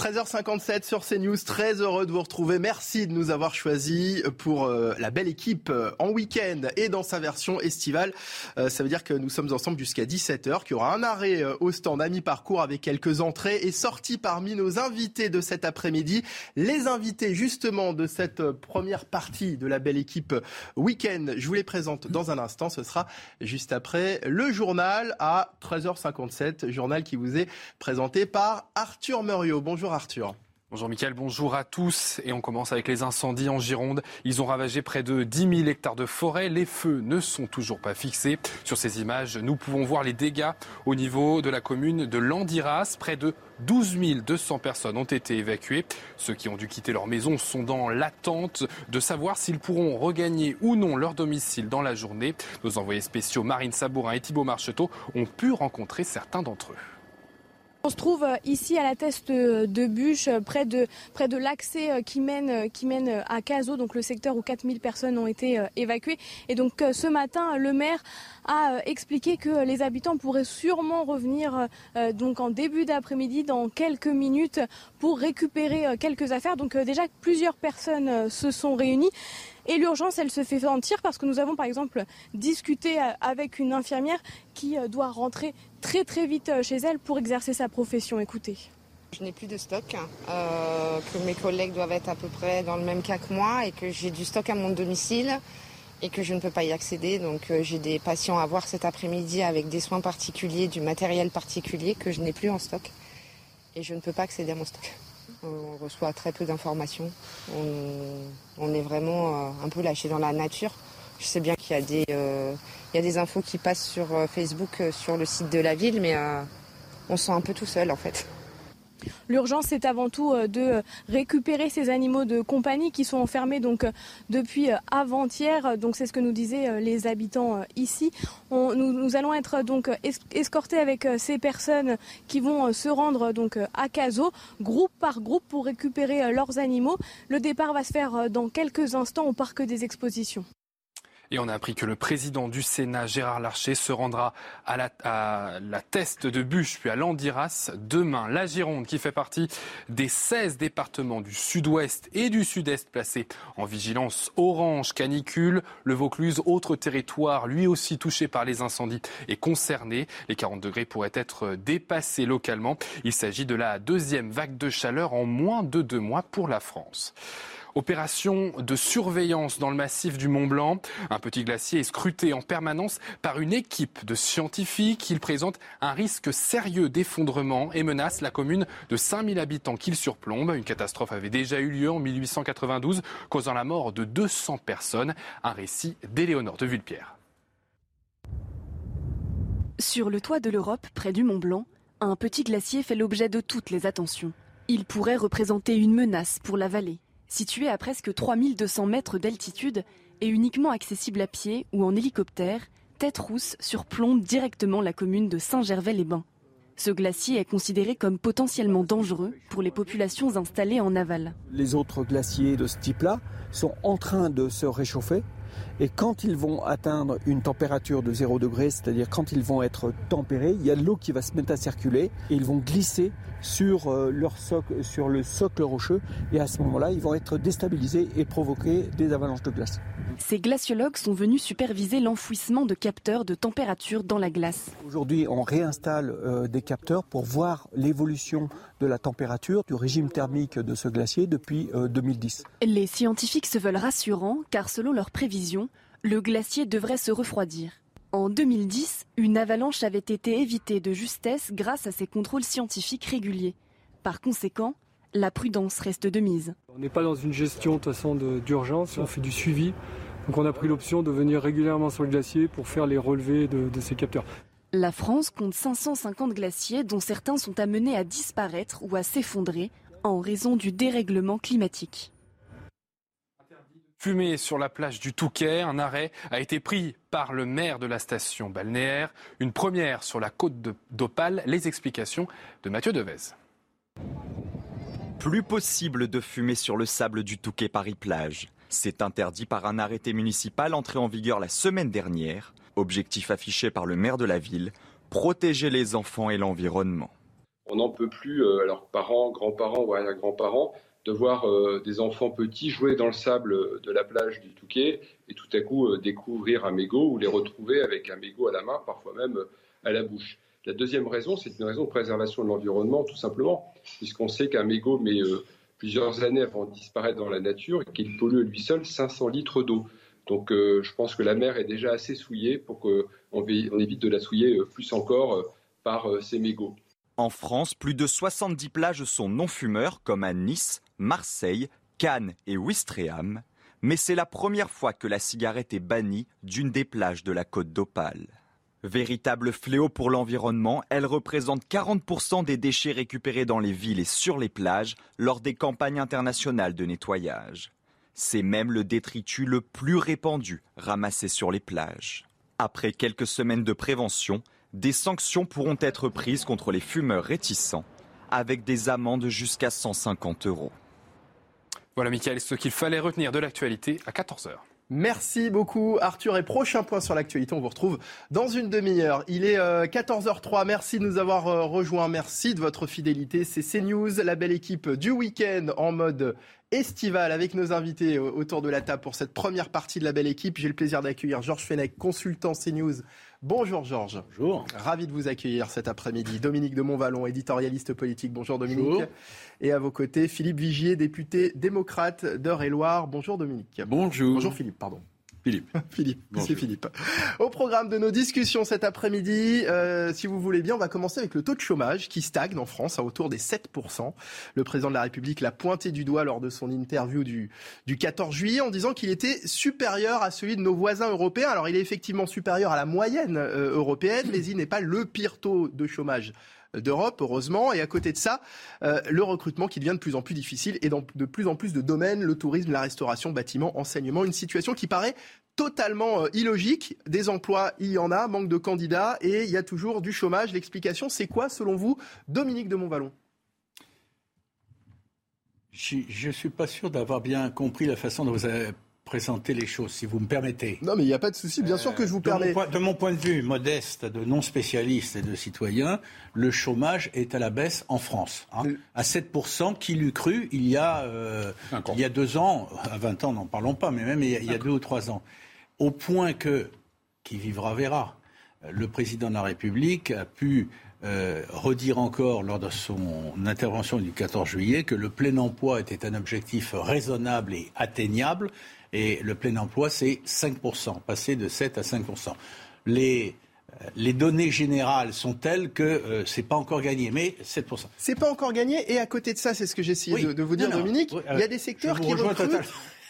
13h57 sur CNews, très heureux de vous retrouver. Merci de nous avoir choisis pour euh, la belle équipe euh, en week-end et dans sa version estivale. Euh, ça veut dire que nous sommes ensemble jusqu'à 17h, qu'il y aura un arrêt au stand à mi-parcours avec quelques entrées et sorties parmi nos invités de cet après-midi. Les invités justement de cette première partie de la belle équipe week-end, je vous les présente dans un instant. Ce sera juste après le journal à 13h57, journal qui vous est présenté par Arthur Muriot. Bonjour Arthur. Bonjour Mickaël, bonjour à tous. Et on commence avec les incendies en Gironde. Ils ont ravagé près de 10 000 hectares de forêt. Les feux ne sont toujours pas fixés. Sur ces images, nous pouvons voir les dégâts au niveau de la commune de Landiras. Près de 12 200 personnes ont été évacuées. Ceux qui ont dû quitter leur maison sont dans l'attente de savoir s'ils pourront regagner ou non leur domicile dans la journée. Nos envoyés spéciaux Marine Sabourin et Thibault Marcheteau ont pu rencontrer certains d'entre eux. On se trouve euh, ici à la teste de bûche, euh, près de, l'accès euh, qui mène, à Caso, donc le secteur où 4000 personnes ont été évacuées. Et donc ce matin, le maire a expliqué que les habitants pourraient sûrement revenir en début d'après-midi, dans quelques minutes, pour récupérer quelques affaires. Donc déjà plusieurs personnes se sont réunies. Et l'urgence, elle se fait sentir parce que nous avons par exemple discuté avec une infirmière qui doit rentrer très très vite euh, chez elle pour exercer sa profession. Écoutez. Je n'ai plus de stock, euh, que mes collègues doivent être à peu près dans le même cas que moi et que j'ai du stock à mon domicile et que je ne peux pas y accéder. Donc euh, j'ai des patients à voir cet après-midi avec des soins particuliers, du matériel particulier que je n'ai plus en stock et je ne peux pas accéder à mon stock. On reçoit très peu d'informations. On, est vraiment un peu lâché dans la nature. Je sais bien qu'il y a des, il y a des infos qui passent sur euh, Facebook, euh, sur le site de la ville, mais euh, on se sent un peu tout seul en fait. L'urgence, c'est avant tout de récupérer ces animaux de compagnie qui sont enfermés donc depuis avant-hier. Donc c'est ce que nous disaient les habitants ici. nous, allons être donc escortés avec ces personnes qui vont se rendre donc à Caso, groupe par groupe, pour récupérer leurs animaux. Le départ va se faire dans quelques instants au parc des expositions. Et on a appris que le président du Sénat, Gérard Larcher, se rendra à la, à teste de Bûche puis à Landiras demain. La Gironde, qui fait partie des 16 départements du sud-ouest et du sud-est placés en vigilance orange canicule. Le Vaucluse, autre territoire, lui aussi touché par les incendies, est concerné. Les 40 degrés pourraient être dépassés localement. Il s'agit de la deuxième vague de chaleur en moins de deux mois pour la France. Opération de surveillance dans le massif du Mont Blanc. Un petit glacier est scruté en permanence par une équipe de scientifiques. Il présente un risque sérieux d'effondrement et menace la commune de 5000 habitants qu'il surplombe. Une catastrophe avait déjà eu lieu en 1892, causant la mort de 200 personnes. Un récit d'Éléonore de Vulpierre. Sur le toit de l'Europe, près du Mont Blanc, un petit glacier fait l'objet de toutes les attentions. Il pourrait représenter une menace pour la vallée. Situé à presque 3200 mètres d'altitude et uniquement accessible à pied ou en hélicoptère, Tête Rousse surplombe directement la commune de Saint-Gervais-les-Bains. Ce glacier est considéré comme potentiellement dangereux pour les populations installées en aval. Les autres glaciers de ce type-là sont en train de se réchauffer et quand ils vont atteindre une température de 0 degré, c'est-à-dire quand ils vont être tempérés, il y a de l'eau qui va se mettre à circuler et ils vont glisser sur, euh, leur socle, sur le socle rocheux et à ce moment-là, ils vont être déstabilisés et provoquer des avalanches de glace. Ces glaciologues sont venus superviser l'enfouissement de capteurs de température dans la glace. Aujourd'hui, on réinstalle euh, des capteurs pour voir l'évolution de la température, du régime thermique de ce glacier depuis 2010. Euh, Les scientifiques se veulent rassurants car selon leurs prévisions, le glacier devrait se refroidir. En 2010, une avalanche avait été évitée de justesse grâce à ces contrôles scientifiques réguliers. Par conséquent, la prudence reste de mise. On n'est pas dans une gestion de façon d'urgence, on fait du suivi. Donc on a pris l'option de venir régulièrement sur le glacier pour faire les relevés de, ces capteurs. La France compte 550 glaciers dont certains sont amenés à disparaître ou à s'effondrer en raison du dérèglement climatique. Fumée sur la plage du Touquet, un arrêt a été pris par le maire de la station balnéaire. Une première sur la côte d'Opale. Les explications de Mathieu Devez. Plus possible de fumer sur le sable du Touquet Paris-Plage. C'est interdit par un arrêté municipal entré en vigueur la semaine dernière. Objectif affiché par le maire de la ville, protéger les enfants et l'environnement. On n'en peut plus, euh, alors parents, grands-parents ou arrière-grands-parents, de voir euh, des enfants petits jouer dans le sable de la plage du Touquet et tout à coup euh, découvrir un mégot ou les retrouver avec un mégot à la main, parfois même euh, à la bouche. La deuxième raison, c'est une raison de préservation de l'environnement, tout simplement, puisqu'on sait qu'un mégot met plusieurs années avant de disparaître dans la nature et qu'il pollue lui seul 500 litres d'eau. Donc je pense que la mer est déjà assez souillée pour qu'on évite de la souiller plus encore par ces mégots. En France, plus de 70 plages sont non-fumeurs, comme à Nice, Marseille, Cannes et Ouistreham. Mais c'est la première fois que la cigarette est bannie d'une des plages de la côte d'Opale. Véritable fléau pour l'environnement, elle représente 40% des déchets récupérés dans les villes et sur les plages lors des campagnes internationales de nettoyage. C'est même le détritus le plus répandu ramassé sur les plages. Après quelques semaines de prévention, des sanctions pourront être prises contre les fumeurs réticents, avec des amendes jusqu'à 150 euros. Voilà, Michael, ce qu'il fallait retenir de l'actualité à 14h. Merci beaucoup Arthur et prochain point sur l'actualité, on vous retrouve dans une demi-heure. Il est 14h03, euh, merci de nous avoir euh, rejoints, merci de votre fidélité. C'est CNews, la belle équipe du week-end en mode estival avec nos invités euh, autour de la table pour cette première partie de la belle équipe. J'ai le plaisir d'accueillir Georges Fenech, consultant CNews Bonjour Georges. Bonjour. Ravi de vous accueillir cet après-midi. Dominique de Montvalon, éditorialiste politique. Bonjour Dominique. Bonjour. Et à vos côtés, Philippe Vigier, député démocrate d'Eure-et-Loire. Bonjour Dominique. Bonjour. Bonjour Philippe, pardon. Philippe. Philippe, c'est Philippe. Au programme de nos discussions cet après-midi, euh, si vous voulez bien, on va commencer avec le taux de chômage qui stagne en France à autour des 7%. Le président de la République l'a pointé du doigt lors de son interview du, du 14 juillet en disant qu'il était supérieur à celui de nos voisins européens. Alors il est effectivement supérieur à la moyenne euh, européenne, mais il n'est pas le pire taux de chômage d'Europe, heureusement. Et à côté de ça, euh, le recrutement qui devient de plus en plus difficile et dans de plus en plus de domaines, le tourisme, la restauration, bâtiment, enseignement, une situation qui paraît totalement euh, illogique. Des emplois, il y en a, manque de candidats et il y a toujours du chômage. L'explication, c'est quoi selon vous, Dominique de Montvalon? Je ne suis pas sûr d'avoir bien compris la façon dont vous avez présenter les choses, si vous me permettez. Non, mais il n'y a pas de souci, bien sûr que je vous permets. de mon point de vue modeste, de non-spécialiste et de citoyen, le chômage est à la baisse en France. Hein, à 7%, qui l'eût cru il y, a, euh, il y a deux ans, à 20 ans, n'en parlons pas, mais même il y, a, il y a deux ou trois ans. Au point que, qui vivra verra, le président de la République a pu euh, redire encore lors de son intervention du 14 juillet que le plein emploi était un objectif raisonnable et atteignable et le plein emploi, c'est 5%, passer de 7 à 5%. Les, euh, les données générales sont telles que euh, c'est pas encore gagné, mais 7%. C'est pas encore gagné, et à côté de ça, c'est ce que j'ai essayé de, vous dire, Dominique, il y a des secteurs qui recrutent,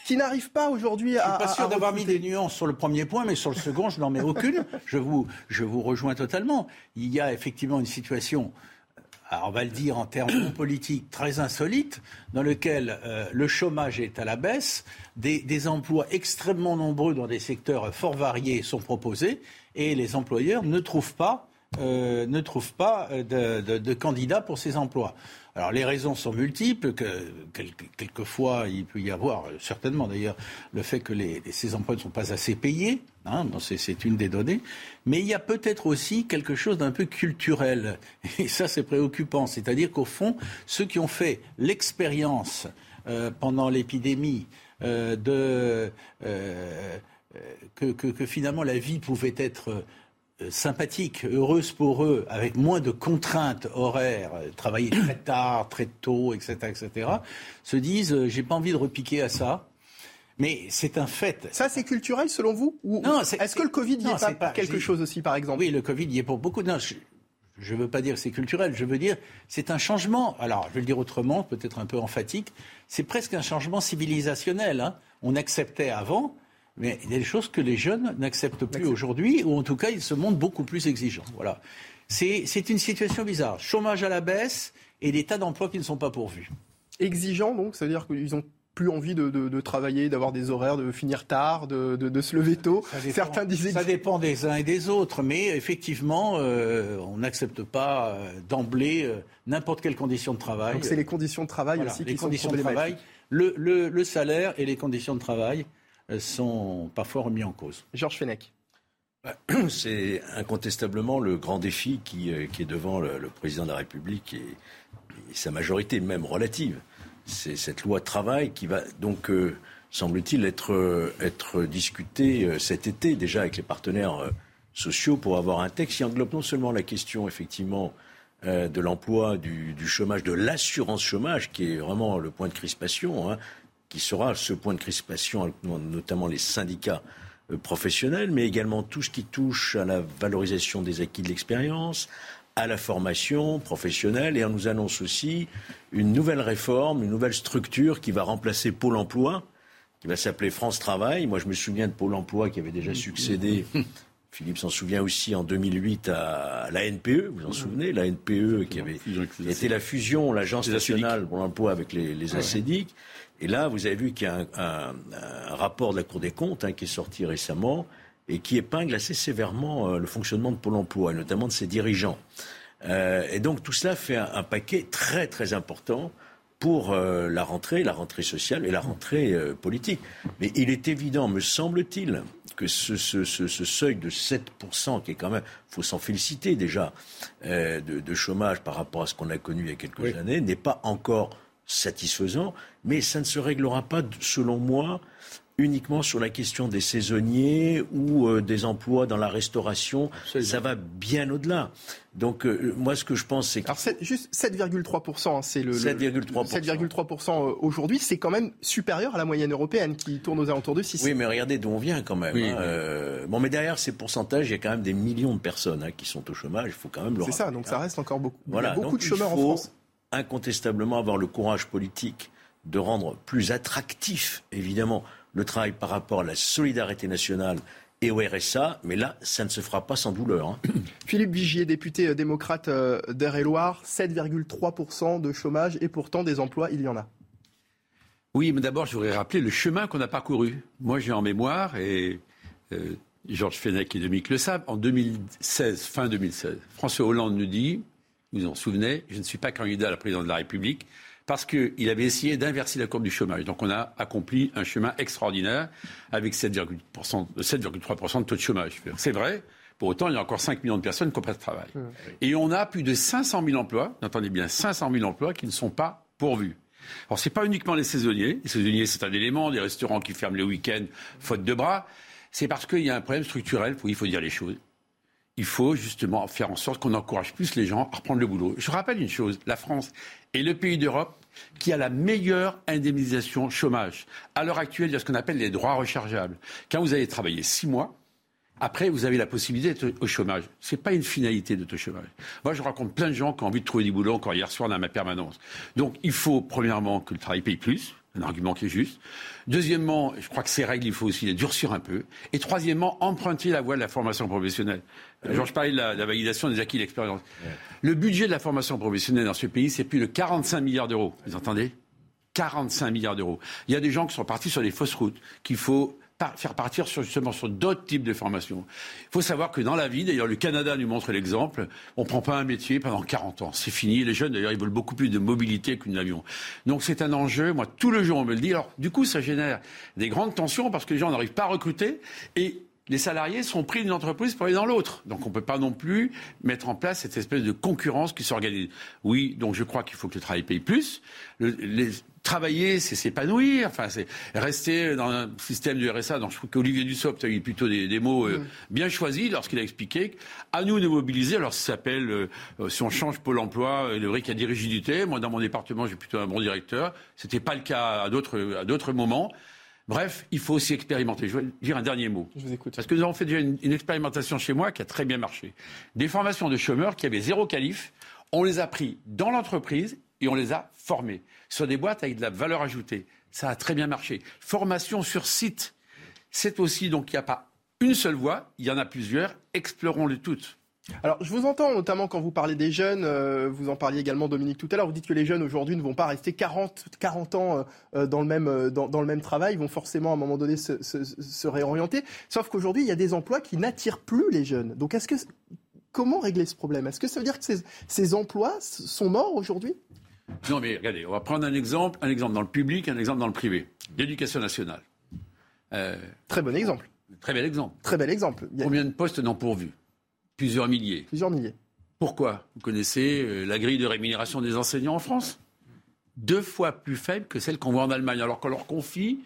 qui n'arrivent pas aujourd'hui à. Je suis pas sûr d'avoir mis des nuances sur le premier point, mais sur le second, je n'en mets aucune. Je vous, je vous rejoins totalement. Il y a effectivement une situation on va le dire en termes politiques, très insolite, dans lequel euh, le chômage est à la baisse, des, emplois extrêmement nombreux dans des secteurs fort variés sont proposés, et les employeurs ne trouvent pas, euh, ne trouvent pas euh, de candidats pour ces emplois. Alors les raisons sont multiples, que, quelquefois il peut y avoir, certainement d'ailleurs, le fait que ces emplois ne sont pas assez payés, hein, c'est une des données, mais il y a peut-être aussi quelque chose d'un peu culturel, et ça c'est préoccupant, c'est-à-dire qu'au fond, ceux qui ont fait l'expérience euh, pendant l'épidémie euh, de... que, finalement la vie pouvait être euh, sympathique, heureuse pour eux, avec moins de contraintes horaires, euh, travailler très tard, très tôt, etc., etc., se disent euh, j'ai pas envie de repiquer à ça. Mais c'est un fait. Ça, c'est culturel selon vous Ou, Non, est-ce que le Covid y est, pas, quelque chose aussi, par exemple Oui, le Covid y est pour beaucoup. Non, je ne veux pas dire que c'est culturel, je veux dire c'est un changement. Alors, je vais le dire autrement, peut-être un peu emphatique. C'est presque un changement civilisationnel. Hein. On acceptait avant Mais il y a des choses que les jeunes n'acceptent plus aujourd'hui, ou en tout cas, ils se montrent beaucoup plus exigeants. Voilà. C'est une situation bizarre. Chômage à la baisse et des tas d'emplois qui ne sont pas pourvus. Exigeants, donc, ça veut dire qu'ils ont plus envie de, travailler, d'avoir des horaires, de finir tard, de, se lever tôt. Certains disaient... Ça dépend des uns et des autres, mais effectivement, euh, on n'accepte pas euh, d'emblée euh, n'importe quelle condition de travail. Donc c'est les conditions de travail aussi les qui conditions sont de travail, le, le, salaire et les conditions de travail sont parfois remis en cause. Georges Fenech. C'est incontestablement le grand défi qui, qui est devant le, président de la République et, et sa majorité, même relative c'est cette loi travail qui va donc, euh, semble-t-il, être, euh, être discutée euh, cet été déjà avec les partenaires sociaux pour avoir un texte qui englobe non seulement la question effectivement de l'emploi, du, chômage, de l'assurance chômage, qui est vraiment le point de crispation, hein, qui sera ce point de crispation, notamment les syndicats professionnels, mais également tout ce qui touche à la valorisation des acquis de l'expérience, à la formation professionnelle et on nous annonce aussi une nouvelle réforme, une nouvelle structure qui va remplacer Pôle emploi, qui va s'appeler France Travail. Moi, je me souviens de Pôle emploi qui avait déjà succédé. Philippe s'en souvient aussi en 2008 à la NPE, vous vous en souvenez, la NPE qui avait été la fusion, l'Agence nationale pour l'emploi avec les, les Et là, vous avez vu qu'il y a un, rapport de la Cour des comptes hein, qui est sorti récemment et qui épingle assez sévèrement euh, le fonctionnement de Pôle emploi, et notamment de ses dirigeants. Euh, et donc tout cela fait un, paquet très très important pour euh, la rentrée, la rentrée sociale et la rentrée politique. Mais il est évident, me semble-t-il, que ce, seuil de 7%, qui est quand même, il faut s'en féliciter déjà, de, chômage par rapport à ce qu'on a connu il y a quelques années, n'est pas encore satisfaisant, mais ça ne se réglera pas, selon moi, uniquement sur la question des saisonniers ou euh, des emplois dans la restauration. Ça va bien au-delà. Donc euh, moi, ce que je pense, c'est que... Alors juste 7,3%, hein, c'est le... 7,3%. 7,3% euh, aujourd'hui, c'est quand même supérieur à la moyenne européenne qui tourne aux alentours de 6. Oui, mais regardez d'où on vient quand même. Hein, bon, mais derrière ces pourcentages, il y a quand même des millions de personnes hein, qui sont au chômage. Il faut quand même le C'est ça, donc ça reste encore beaucoup. Voilà, il y a beaucoup de chômeurs en France. Incontestablement avoir le courage politique de rendre plus attractif, évidemment, le travail par rapport à la solidarité nationale et au RSA, mais là, ça ne se fera pas sans douleur. Hein. Philippe Vigier, député euh, démocrate euh, d'Eure-et-Loire, 7,3% de chômage et pourtant des emplois, il y en a. Oui, mais d'abord, je voudrais rappeler le chemin qu'on a parcouru. Moi, j'ai en mémoire, et euh, Georges Fenech et Dominique le savent, en 2016, fin 2016, François Hollande nous dit, vous vous en souvenez, je ne suis pas candidat à la présidence de la République, parce qu'il avait essayé d'inverser la courbe du chômage. Donc on a accompli un chemin extraordinaire avec 7,3% de taux de chômage. C'est vrai. Pour autant, il y a encore 5 millions de personnes qui n'ont pas de travail. Et on a plus de 500 000 emplois, entendez bien, 500 000 emplois qui ne sont pas pourvus. Alors, ce n'est pas uniquement les saisonniers. Les saisonniers, c'est un élément, des restaurants qui ferment les week-ends, faute de bras. C'est parce qu'il y a un problème structurel, il faut dire les choses. Il faut justement faire en sorte qu'on encourage plus les gens à reprendre le boulot. Je rappelle une chose, la France est le pays d'Europe qui a la meilleure indemnisation chômage. À l'heure actuelle, il y a ce qu'on appelle les droits rechargeables. Quand vous avez travaillé six mois, après, vous avez la possibilité d'être au chômage. Ce n'est pas une finalité de chômage. Moi, je rencontre plein de gens qui ont envie de trouver du boulot encore hier soir dans ma permanence. Donc, il faut, premièrement, que le travail paye plus un argument qui est juste. Deuxièmement, je crois que ces règles, il faut aussi les durcir un peu. Et troisièmement, emprunter la voie de la formation professionnelle. Euh, Georges parlait de la, validation des acquis d'expérience. Le budget de la formation professionnelle dans ce pays, c'est plus de 45 milliards d'euros. Vous entendez? 45 milliards d'euros. Il y a des gens qui sont partis sur des fausses routes, qu'il faut faire partir sur, justement sur d'autres types de formations. Il faut savoir que dans la vie, d'ailleurs le Canada nous montre l'exemple, on ne prend pas un métier pendant 40 ans. C'est fini. Les jeunes, d'ailleurs, ils veulent beaucoup plus de mobilité qu'une avion. Donc c'est un enjeu. Moi, tout le jour, on me le dit. Alors, du coup, ça génère des grandes tensions parce que les gens n'arrivent pas à recruter et les salariés sont pris d'une entreprise pour aller dans l'autre. Donc on ne peut pas non plus mettre en place cette espèce de concurrence qui s'organise. Oui, donc je crois qu'il faut que le travail paye plus. les, travailler, c'est s'épanouir. Enfin, c'est rester dans un système du RSA. Donc je trouve qu'Olivier Dussopt a eu plutôt des, mots euh, mm. bien choisis lorsqu'il a expliqué à nous de mobiliser. Alors ça s'appelle, euh, euh, si on change Pôle Emploi, le vrai qu'il y a des rigidités. Moi, dans mon département, j'ai plutôt un bon directeur. C'était pas le cas à d'autres à d'autres moments. Bref, il faut aussi expérimenter. Je vais dire un dernier mot. Je vous écoute. Parce que nous avons fait déjà une, expérimentation chez moi qui a très bien marché. Des formations de chômeurs qui avaient zéro qualif, on les a pris dans l'entreprise et on les a formés sur des boîtes avec de la valeur ajoutée. Ça a très bien marché. Formation sur site. C'est aussi, donc, il n'y a pas une seule voie, il y en a plusieurs, explorons-les toutes. Alors, je vous entends notamment quand vous parlez des jeunes, euh, vous en parliez également Dominique tout à l'heure, vous dites que les jeunes aujourd'hui ne vont pas rester 40, 40 ans euh, dans, le même, euh, dans, dans, le même travail, ils vont forcément à un moment donné se, se, se réorienter. Sauf qu'aujourd'hui, il y a des emplois qui n'attirent plus les jeunes. Donc, est-ce que, comment régler ce problème? Est-ce que ça veut dire que ces, ces emplois sont morts aujourd'hui? Non, mais regardez, on va prendre un exemple, un exemple dans le public, un exemple dans le privé. L'éducation nationale. Très bon exemple. Très bel exemple. Très bel exemple. Combien de postes non pourvus? Plusieurs milliers. Plusieurs milliers. Pourquoi Vous connaissez euh, la grille de rémunération des enseignants en France? Deux fois plus faible que celle qu'on voit en Allemagne, alors qu'on leur confie.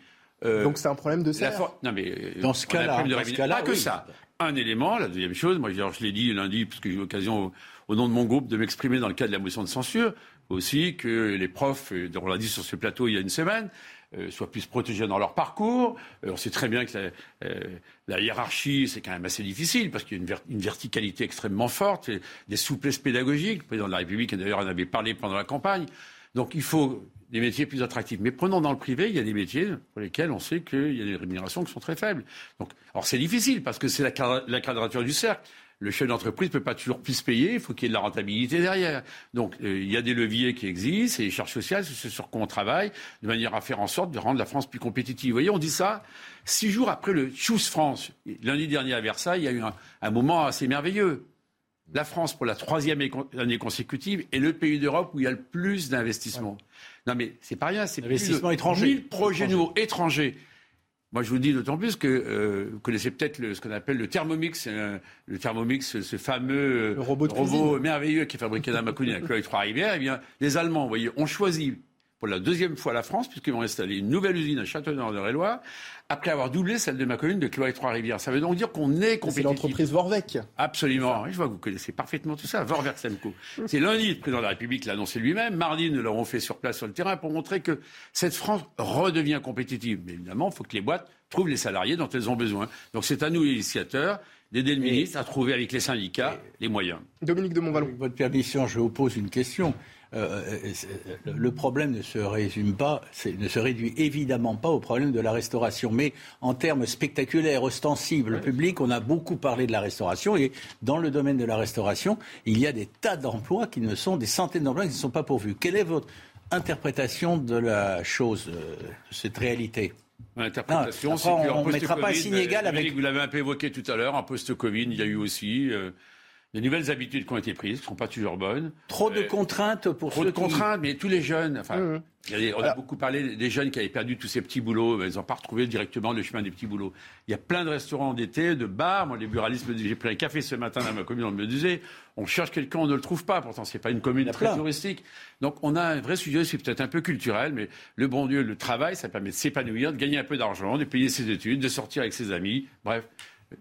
Euh, Donc c'est un problème de salaire. For... Non mais euh, dans ce cas-là, cas pas que ça. Un élément, la deuxième chose, moi je l'ai dit lundi parce que j'ai eu l'occasion au, au, nom de mon groupe de m'exprimer dans le cadre de la motion de censure, aussi que les profs, on l'a dit sur ce plateau il y a une semaine, euh, soient plus protégés dans leur parcours. Euh, on sait très bien que la, euh, la hiérarchie, c'est quand même assez difficile parce qu'il y a une, verticalité extrêmement forte, des souplesses pédagogiques. Le président de la République, d'ailleurs, en avait parlé pendant la campagne. Donc il faut des métiers plus attractifs. Mais prenons dans le privé, il y a des métiers pour lesquels on sait qu'il y a des rémunérations qui sont très faibles. Donc, alors c'est difficile parce que c'est la, la quadrature du cercle le chef d'entreprise ne peut pas toujours plus payer, il faut qu'il y ait de la rentabilité derrière. Donc euh, il y a des leviers qui existent, et les charges sociales, c'est sur quoi on travaille, de manière à faire en sorte de rendre la France plus compétitive. Vous voyez, on dit ça six jours après le Choose France. Lundi dernier à Versailles, il y a eu un, un moment assez merveilleux. La France, pour la troisième année consécutive, est le pays d'Europe où il y a le plus d'investissements. Ouais. Non mais c'est pas rien, c'est investissement étranger. 1000 projets nouveaux étrangers. Moi, je vous dis d'autant plus que euh, vous connaissez peut-être ce qu'on appelle le Thermomix, euh, le Thermomix, ce fameux le robot, robot merveilleux qui est fabriqué dans Macouny avec les Trois-Rivières. Eh bien, les Allemands, vous voyez, ont choisi pour la deuxième fois la France, puisqu'ils vont installer une nouvelle usine à Châteauneuf-de-Réloir, après avoir doublé celle de ma commune de Cloix et Trois-Rivières. Ça veut donc dire qu'on est compétitif. C'est l'entreprise Vorvec. Absolument. Je vois que vous connaissez parfaitement tout ça. Vorvec Semco. C'est lundi, le président de la République l'a annoncé lui-même. Mardi, nous l'avons fait sur place sur le terrain pour montrer que cette France redevient compétitive. Mais évidemment, il faut que les boîtes trouvent les salariés dont elles ont besoin. Donc c'est à nous, les initiateurs, d'aider le ministre à trouver avec les syndicats les moyens. Dominique de Montvalon. Avec votre permission, je vous pose une question. Euh, le problème ne se résume pas, ne se réduit évidemment pas au problème de la restauration, mais en termes spectaculaires, ostensibles, publics, on a beaucoup parlé de la restauration et dans le domaine de la restauration, il y a des tas d'emplois qui ne sont des centaines d'emplois qui ne sont pas pourvus. Quelle est votre interprétation de la chose, de cette réalité? L'interprétation, c'est qu'en mettra pas un signe égal avec. Vous l'avez un peu évoqué tout à l'heure, en post-Covid, il y a eu aussi euh, des nouvelles habitudes qui ont été prises, qui ne sont pas toujours bonnes. Trop de euh, contraintes pour trop ceux de qui... contraintes, mais tous les jeunes. Enfin, Mmh. on a beaucoup parlé des jeunes qui avaient perdu tous ces petits boulots, mais ils n'ont pas retrouvé directement le chemin des petits boulots. Il y a plein de restaurants d'été, de bars. Moi, les buralistes me disaient, j'ai pris un café ce matin dans ma commune, on me disait, on cherche quelqu'un, on ne le trouve pas. Pourtant, c'est pas une commune très plein. touristique. Donc, on a un vrai sujet, c'est peut-être un peu culturel, mais le bon Dieu, le travail, ça permet de s'épanouir, de gagner un peu d'argent, de payer ses études, de sortir avec ses amis. Bref.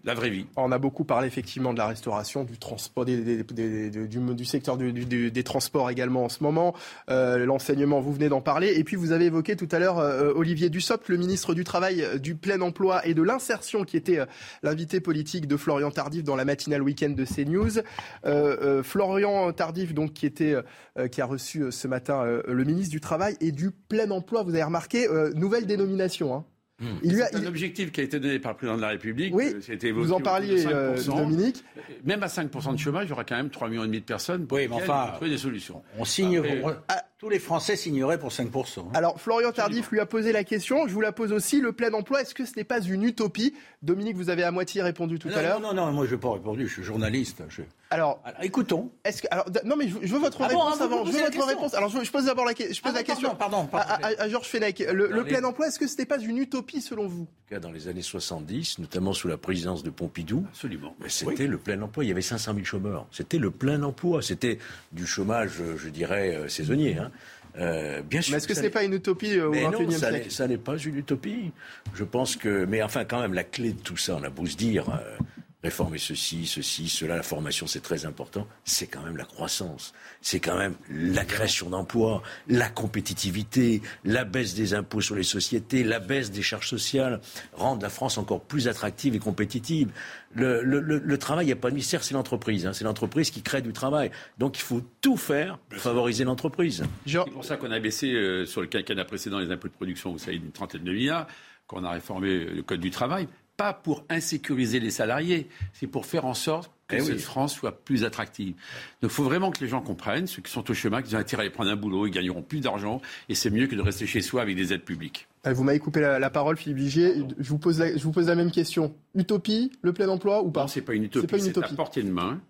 La vraie vie. On a beaucoup parlé effectivement de la restauration, du transport, du, secteur des transports également en ce moment. Euh, L'enseignement, vous venez d'en parler. Et puis vous avez évoqué tout à l'heure euh, Olivier Dussopt, le ministre du Travail, du plein emploi et de l'insertion, qui était euh, l'invité politique de Florian Tardif dans la matinale week-end de CNews. Euh, Florian Tardif, donc, qui a reçu ce matin le ministre du Travail et du plein emploi. Vous avez remarqué, nouvelle dénomination. Hein. Mmh. Il a, c'est un il... objectif qui a été donné par le président de la République. Oui, vous en parliez, euh, Dominique. Même à 5% de chômage, il y aura quand même 3,5 millions de personnes pour oui, mais enfin, trouver des solutions. On signe Après, pour... ah, tous les Français signeraient pour 5%. Hein. Alors, Florian Tardif lui a posé la question. Je vous la pose aussi. Le plein emploi, est-ce que ce n'est pas une utopie? Dominique, vous avez à moitié répondu tout non, à l'heure. Non, non, non, moi je n'ai pas répondu. Je suis journaliste. Je... Alors, alors, écoutons. Est-ce que, alors, non, mais je, je veux votre ah réponse bon, avant. Je veux votre réponse. Alors, je, je pose d'abord la, je pose ah, la question pardon, pardon, à, à, à, Georges Fenech. Le, le plein emploi, est-ce que ce n'est pas une utopie selon vous? Dans les années 70, notamment sous la présidence de Pompidou, absolument. C'était oui. le plein emploi. Il y avait 500 000 chômeurs. C'était le plein emploi. C'était du chômage, je dirais, euh, saisonnier. Hein. Euh, bien sûr. Mais est-ce que ce n'est pas une utopie au XXIe siècle? Ça n'est pas une utopie. Je pense que, mais enfin, quand même, la clé de tout ça, on a beau se dire. Euh, réformer ceci, ceci, cela, la formation, c'est très important. C'est quand même la croissance. C'est quand même la création d'emplois, la compétitivité, la baisse des impôts sur les sociétés, la baisse des charges sociales, rendre la France encore plus attractive et compétitive. Le, le, le, le travail, il n'y a pas de mystère, c'est l'entreprise. Hein. C'est l'entreprise qui crée du travail. Donc il faut tout faire pour favoriser l'entreprise. C'est pour ça qu'on a baissé euh, sur le quinquennat précédent les impôts de production, vous savez, d'une trentaine de milliards. qu'on a réformé le Code du travail, pas pour insécuriser les salariés, c'est pour faire en sorte que Eh oui. cette France soit plus attractive. Donc il faut vraiment que les gens comprennent, ceux qui sont au chemin, qu'ils ont intérêt à aller prendre un boulot, ils gagneront plus d'argent, et c'est mieux que de rester chez soi avec des aides publiques. Euh, Vous m'avez coupé la, la parole, Philippe Vigier. Je vous, pose la, je vous pose la même question. Utopie, le plein emploi ou pas? Non, c'est pas une utopie, pas une c'est utopie. à portée de main.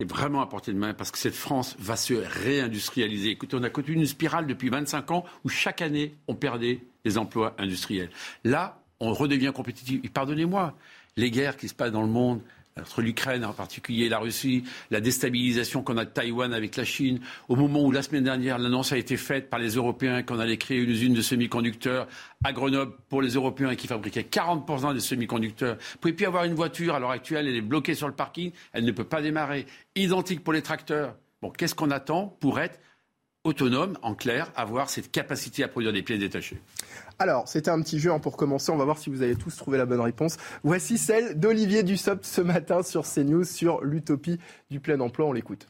C'est vraiment à portée de main parce que cette France va se réindustrialiser. Écoutez, on a connu une spirale depuis 25 ans où chaque année, on perdait des emplois industriels. Là, on redevient compétitif. Et pardonnez-moi, les guerres qui se passent dans le monde, entre l'Ukraine en particulier et la Russie, la déstabilisation qu'on a de Taïwan avec la Chine, au moment où la semaine dernière l'annonce a été faite par les Européens qu'on allait créer une usine de semi-conducteurs à Grenoble pour les Européens qui fabriquait 40% des semi-conducteurs. Vous ne pouvez plus avoir une voiture à l'heure actuelle, elle est bloquée sur le parking, elle ne peut pas démarrer. Identique pour les tracteurs. Bon, qu'est-ce qu'on attend pour être autonome, en clair, avoir cette capacité à produire des pièces détachées? Alors, c'était un petit jeu hein, pour commencer. On va voir si vous avez tous trouvé la bonne réponse. Voici celle d'Olivier Dussopt ce matin sur CNews sur l'utopie du plein emploi. On l'écoute.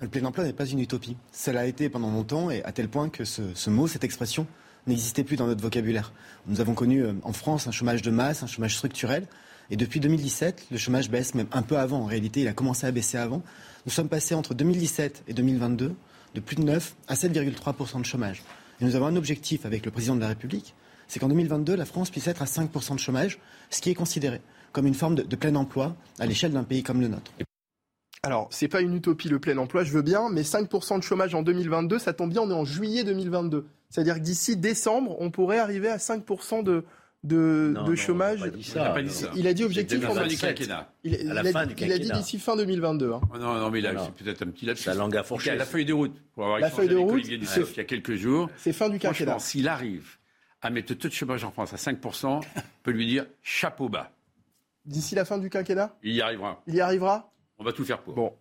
Le plein emploi n'est pas une utopie. Ça l'a été pendant longtemps et à tel point que ce, ce mot, cette expression, n'existait plus dans notre vocabulaire. Nous avons connu euh, en France un chômage de masse, un chômage structurel. Et depuis 2017, le chômage baisse même un peu avant. En réalité, il a commencé à baisser avant. Nous sommes passés entre 2017 et 2022 de plus de 9 à 7,3% de chômage. Et nous avons un objectif avec le président de la République, c'est qu'en 2022, la France puisse être à 5% de chômage, ce qui est considéré comme une forme de, plein emploi à l'échelle d'un pays comme le nôtre. Alors, c'est pas une utopie le plein emploi, je veux bien, mais 5% de chômage en 2022, ça tombe bien, on est en juillet 2022. C'est-à-dire que d'ici décembre, on pourrait arriver à 5% de, de, Non, de non, chômage. pas dit ça. Il a ça. Il a dit objectif en 2027. du quinquennat. Il, il a, fin du il a dit d'ici fin 2022. hein. Non, non, mais là, c'est peut-être un petit lapsus. La langue à fourcher. La feuille de route, pour avoir La feuille de route, il y a quelques jours. C'est fin du quinquennat. S'il arrive à mettre le taux de chômage en France à 5%, on peut lui dire chapeau bas. D'ici la fin du quinquennat? Il y arrivera. Il y arrivera? On va tout faire pour. Bon.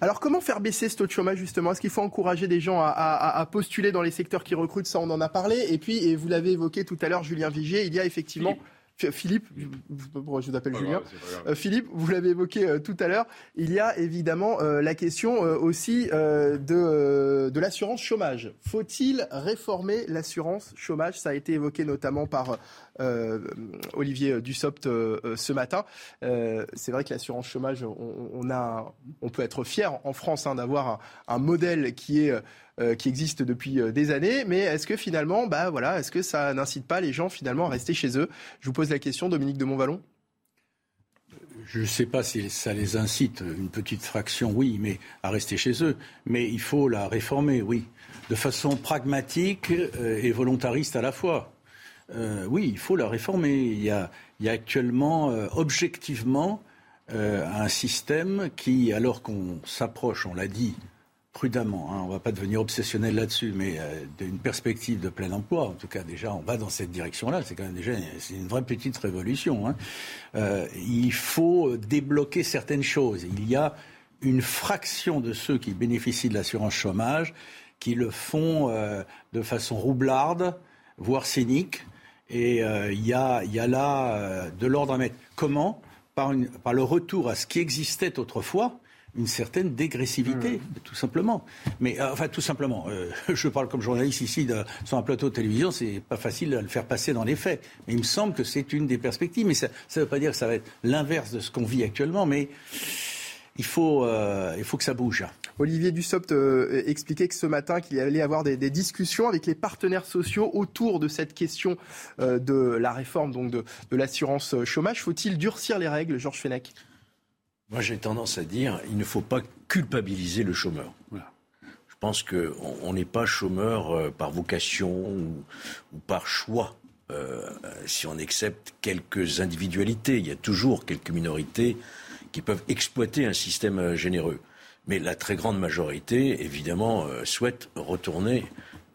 Alors comment faire baisser ce taux de chômage justement? Est-ce qu'il faut encourager des gens à, à- à postuler dans les secteurs qui recrutent? Ça, on en a parlé. Et puis, et vous l'avez évoqué tout à l'heure, Julien Vigier, il y a effectivement... Philippe, je- pourquoi je vous appelle Julien grave. Euh, Philippe, vous l'avez évoqué euh, tout à l'heure, il y a évidemment euh, la question aussi de, de l'assurance chômage. Faut-il réformer l'assurance chômage? Ça a été évoqué notamment par euh, Olivier Dussopt euh, ce matin. Euh, c'est vrai que l'assurance chômage, on, on a, on peut être fier en France hein, d'avoir un, un modèle qui est euh, qui existe depuis euh, des années, mais est-ce que finalement, bah voilà, est-ce que ça n'incite pas les gens finalement à rester chez eux? Je vous pose la question, Dominique de Montvalon. Je ne sais pas si ça les incite, une petite fraction, oui, mais à rester chez eux. Mais il faut la réformer, oui, de façon pragmatique euh, et volontariste à la fois. Oui, il faut la réformer. Il y a, il y a actuellement, objectivement, un système qui, alors qu'on s'approche, on l'a dit, prudemment, hein, on ne va pas devenir obsessionnel là-dessus, mais euh, d'une perspective de plein emploi, en tout cas déjà, on va dans cette direction-là. C'est quand même déjà une vraie petite révolution. hein. Euh, il faut débloquer certaines choses. Il y a une fraction de ceux qui bénéficient de l'assurance chômage qui le font euh, de façon roublarde, voire cynique. Et euh, il y, y a là euh, de l'ordre à mettre. Comment? Par, une- par le retour à ce qui existait autrefois, une certaine dégressivité, tout simplement. Mais euh, enfin, tout simplement, euh, je parle comme journaliste ici de- sur un plateau de télévision, c'est pas facile de le faire passer dans les faits. Mais il me semble que c'est une des perspectives. Mais ça ne veut pas dire que ça va être l'inverse de ce qu'on vit actuellement, mais il faut, euh, il faut que ça bouge. Olivier Dussopt euh, expliquait que ce matin qu'il allait y avoir des, des discussions avec les partenaires sociaux autour de cette question euh, de la réforme donc de, de l'assurance chômage. Faut-il durcir les règles, Georges Fenech? Moi, j'ai tendance à dire il ne faut pas culpabiliser le chômeur. Je pense qu'on on n'est pas chômeur euh, par vocation ou, ou par choix. Euh, si on accepte quelques individualités, il y a toujours quelques minorités qui peuvent exploiter un système euh, généreux. Mais la très grande majorité, évidemment, euh, souhaite retourner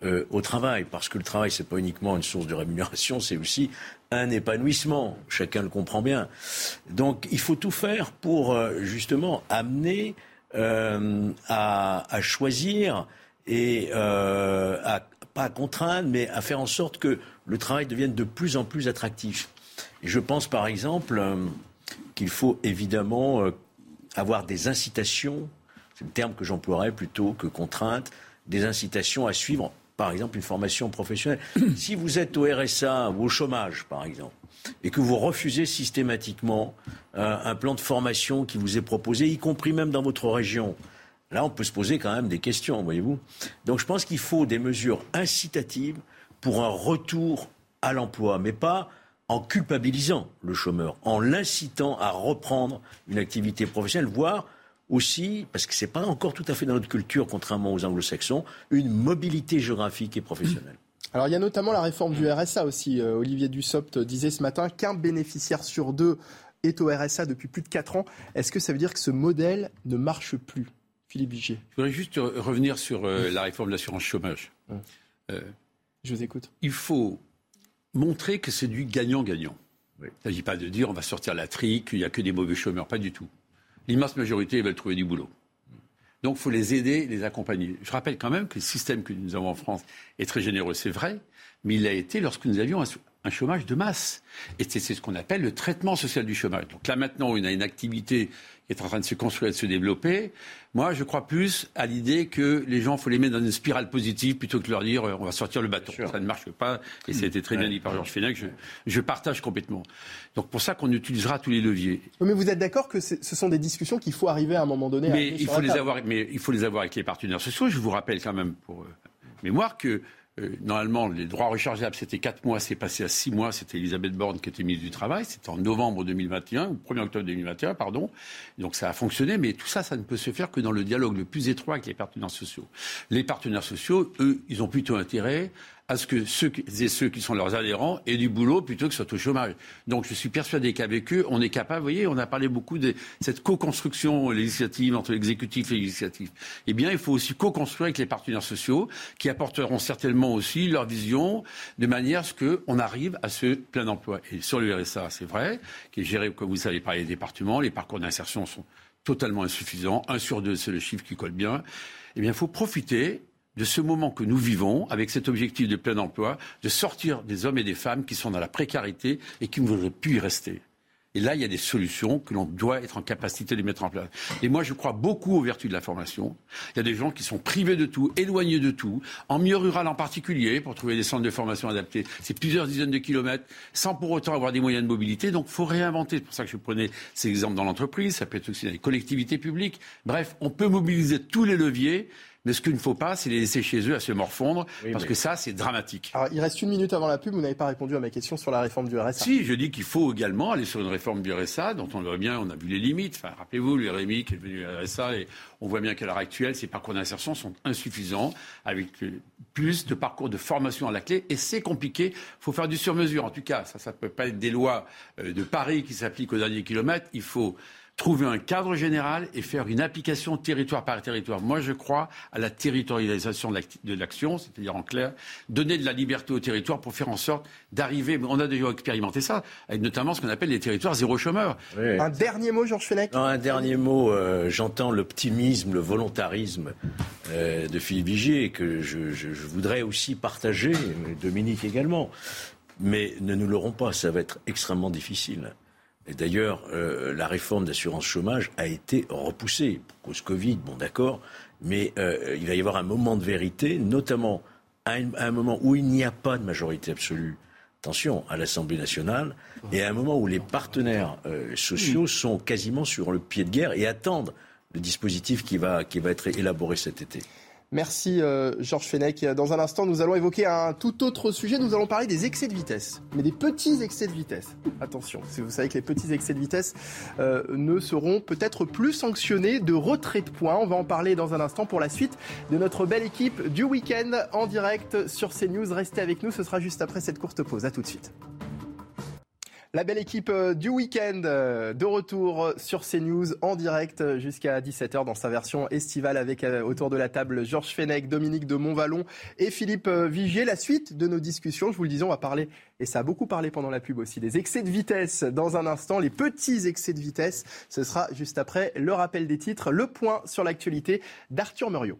euh, au travail, parce que le travail, c'est pas uniquement une source de rémunération, c'est aussi un épanouissement. Chacun le comprend bien. Donc, il faut tout faire pour euh, justement amener euh, à, choisir et euh, à pas à contraindre, mais à faire en sorte que le travail devienne de plus en plus attractif. Et je pense par exemple qu'il faut évidemment avoir des incitations, c'est le terme que j'emploierais plutôt que contrainte, des incitations à suivre par exemple, une formation professionnelle. si vous êtes au RSA ou au chômage, par exemple, et que vous refusez systématiquement euh, un plan de formation qui vous est proposé, y compris même dans votre région, là, on peut se poser quand même des questions, voyez-vous. Donc je pense qu'il faut des mesures incitatives pour un retour à l'emploi, mais pas en culpabilisant le chômeur, en l'incitant à reprendre une activité professionnelle, voire aussi, parce que ce n'est pas encore tout à fait dans notre culture, contrairement aux anglo-saxons, une mobilité géographique et professionnelle. Alors il y a notamment la réforme du RSA aussi. Euh, Olivier Dussopt disait ce matin qu'un bénéficiaire sur deux est au RSA depuis plus de 4 ans. Est-ce que ça veut dire que ce modèle ne marche plus Philippe Vigier? Je voudrais juste revenir sur euh, la réforme de l'assurance chômage. Euh, Je vous écoute. Il faut montrer que c'est du gagnant-gagnant. Il ne s'agit pas de dire on va sortir la trique, qu'il n'y a que des mauvais chômeurs, pas du tout. L'immense majorité veulent trouver du boulot. Donc il faut les aider, les accompagner. Je rappelle quand même que le système que nous avons en France est très généreux, c'est vrai, mais il l'a été lorsque nous avions un, chômage de masse. Et c'est ce qu'on appelle le traitement social du chômage. Donc là maintenant, on a une activité qui est en train de se construire et de se développer. Moi, je crois plus à l'idée que les gens, il faut les mettre dans une spirale positive plutôt que de leur dire euh, on va sortir le bâton. Ça ne marche pas. Et ça a été très bien dit par Georges Fenech. Je, je, partage complètement. Donc pour ça qu'on utilisera tous les leviers. Mais vous êtes d'accord que ce sont des discussions qu'il faut arriver à un moment donné mais à il faut les avoir. Mais il faut les avoir avec les partenaires sociaux. Je vous rappelle quand même pour euh, mémoire que euh, normalement, les droits rechargeables, c'était 4 mois, c'est passé à 6 mois. C'était Elisabeth Borne qui était ministre du Travail. C'était en novembre 2021, ou 1er octobre 2021, pardon. Donc ça a fonctionné, mais tout ça, ça ne peut se faire que dans le dialogue le plus étroit avec les partenaires sociaux. Les partenaires sociaux, eux, ils ont plutôt intérêt à ce que ceux et ceux qui sont leurs adhérents aient du boulot plutôt que soient au chômage. Donc je suis persuadé qu'avec eux, on est capable, vous voyez, on a parlé beaucoup de cette co-construction législative entre l'exécutif et législatif. Eh bien, il faut aussi co-construire avec les partenaires sociaux qui apporteront certainement aussi leur vision de manière à ce qu'on arrive à ce plein emploi. Et sur le RSA, c'est vrai, qui est géré, comme vous savez, par les départements, les parcours d'insertion sont totalement insuffisants. Un sur deux, c'est le chiffre qui colle bien. Eh bien, il faut profiter de ce moment que nous vivons, avec cet objectif de plein emploi, de sortir des hommes et des femmes qui sont dans la précarité et qui ne voudraient plus y rester. Et là, il y a des solutions que l'on doit être en capacité de mettre en place. Et moi, je crois beaucoup aux vertus de la formation. Il y a des gens qui sont privés de tout, éloignés de tout, en milieu rural en particulier, pour trouver des centres de formation adaptés. C'est plusieurs dizaines de kilomètres, sans pour autant avoir des moyens de mobilité. Donc, il faut réinventer. C'est pour ça que je prenais ces exemples dans l'entreprise. Ça peut être aussi dans les collectivités publiques. Bref, on peut mobiliser tous les leviers mais ce qu'il ne faut pas, c'est les laisser chez eux à se morfondre, parce que ça, c'est dramatique. Alors, il reste une minute avant la pub. Vous n'avez pas répondu à ma question sur la réforme du RSA. Si, je dis qu'il faut également aller sur une réforme du RSA, dont on voit bien, on a vu les limites. Enfin, rappelez-vous, le RMI qui est devenu le RSA, et on voit bien qu'à l'heure actuelle, ces parcours d'insertion sont insuffisants, avec plus de parcours de formation à la clé, et c'est compliqué. Il faut faire du sur-mesure. En tout cas, ça, ne peut pas être des lois euh, de Paris qui s'appliquent au dernier kilomètre. Il faut trouver un cadre général et faire une application territoire par territoire. Moi, je crois à la territorialisation de l'action, c'est-à-dire en clair, donner de la liberté au territoire pour faire en sorte d'arriver, on a déjà expérimenté ça, avec notamment ce qu'on appelle les territoires zéro chômeur. Un dernier mot, Georges Fenech? Un dernier mot, euh, j'entends l'optimisme, le volontarisme euh, de Philippe Vigier, que je, je, je voudrais aussi partager, Dominique également. Mais ne nous l'aurons pas, ça va être extrêmement difficile. Et d'ailleurs, euh, la réforme d'assurance chômage a été repoussée pour cause Covid, bon d'accord, mais euh, il va y avoir un moment de vérité, notamment à, un moment où il n'y a pas de majorité absolue. Attention, à l'Assemblée nationale, et à un moment où les partenaires euh, sociaux sont quasiment sur le pied de guerre et attendent le dispositif qui va, qui va être élaboré cet été. Merci euh, Georges Fenech. Dans un instant, nous allons évoquer un tout autre sujet. Nous allons parler des excès de vitesse, mais des petits excès de vitesse. Attention, si vous savez que les petits excès de vitesse euh, ne seront peut-être plus sanctionnés de retrait de points. On va en parler dans un instant pour la suite de notre belle équipe du week-end en direct sur CNews. Restez avec nous, ce sera juste après cette courte pause. À tout de suite. La belle équipe euh, du week-end euh, de retour sur CNews en direct euh, jusqu'à 17h dans sa version estivale avec autour de la table Georges Fenech, Dominique de Montvalon et Philippe Vigier. La suite de nos discussions, je vous le disais, on va parler, et ça a beaucoup parlé pendant la pub aussi, des excès de vitesse dans un instant, les petits excès de vitesse. Ce sera juste après le rappel des titres, le point sur l'actualité d'Arthur Muriot.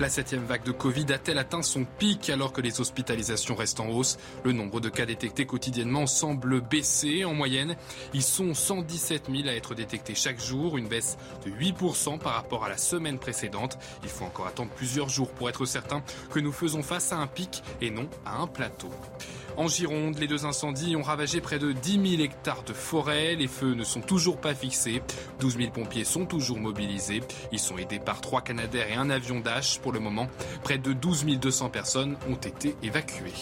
La septième vague de Covid a-t-elle atteint son pic alors que les hospitalisations restent en hausse? Le nombre de cas détectés quotidiennement semble baisser. En moyenne, ils sont 117 000 à être détectés chaque jour, une baisse de 8% par rapport à la semaine précédente. Il faut encore attendre plusieurs jours pour être certain que nous faisons face à un pic et non à un plateau. En Gironde, les deux incendies ont ravagé près de 10 000 hectares de forêt. Les feux ne sont toujours pas fixés. 12 000 pompiers sont toujours mobilisés. Ils sont aidés par trois Canadair et un avion Dash. Pour le moment, près de 12 200 personnes ont été évacuées.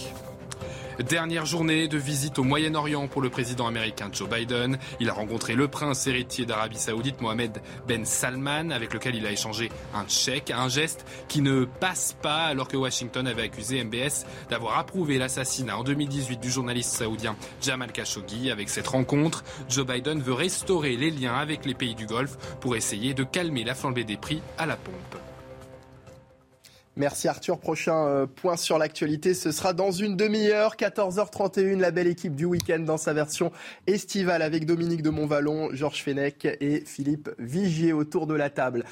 Dernière journée de visite au Moyen-Orient pour le président américain Joe Biden. Il a rencontré le prince héritier d'Arabie Saoudite Mohamed Ben Salman avec lequel il a échangé un chèque, un geste qui ne passe pas alors que Washington avait accusé MBS d'avoir approuvé l'assassinat en 2018 du journaliste saoudien Jamal Khashoggi. Avec cette rencontre, Joe Biden veut restaurer les liens avec les pays du Golfe pour essayer de calmer la flambée des prix à la pompe. Merci Arthur. Prochain euh, point sur l'actualité, ce sera dans une demi-heure, 14h31, la belle équipe du week-end dans sa version estivale avec Dominique de Montvalon, Georges Fenech et Philippe Vigier autour de la table.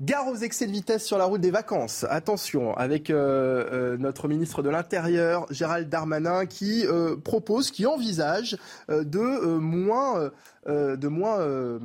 Gare aux excès de vitesse sur la route des vacances. Attention, avec euh, euh, notre ministre de l'Intérieur, Gérald Darmanin, qui propose, qui envisage de moins de moins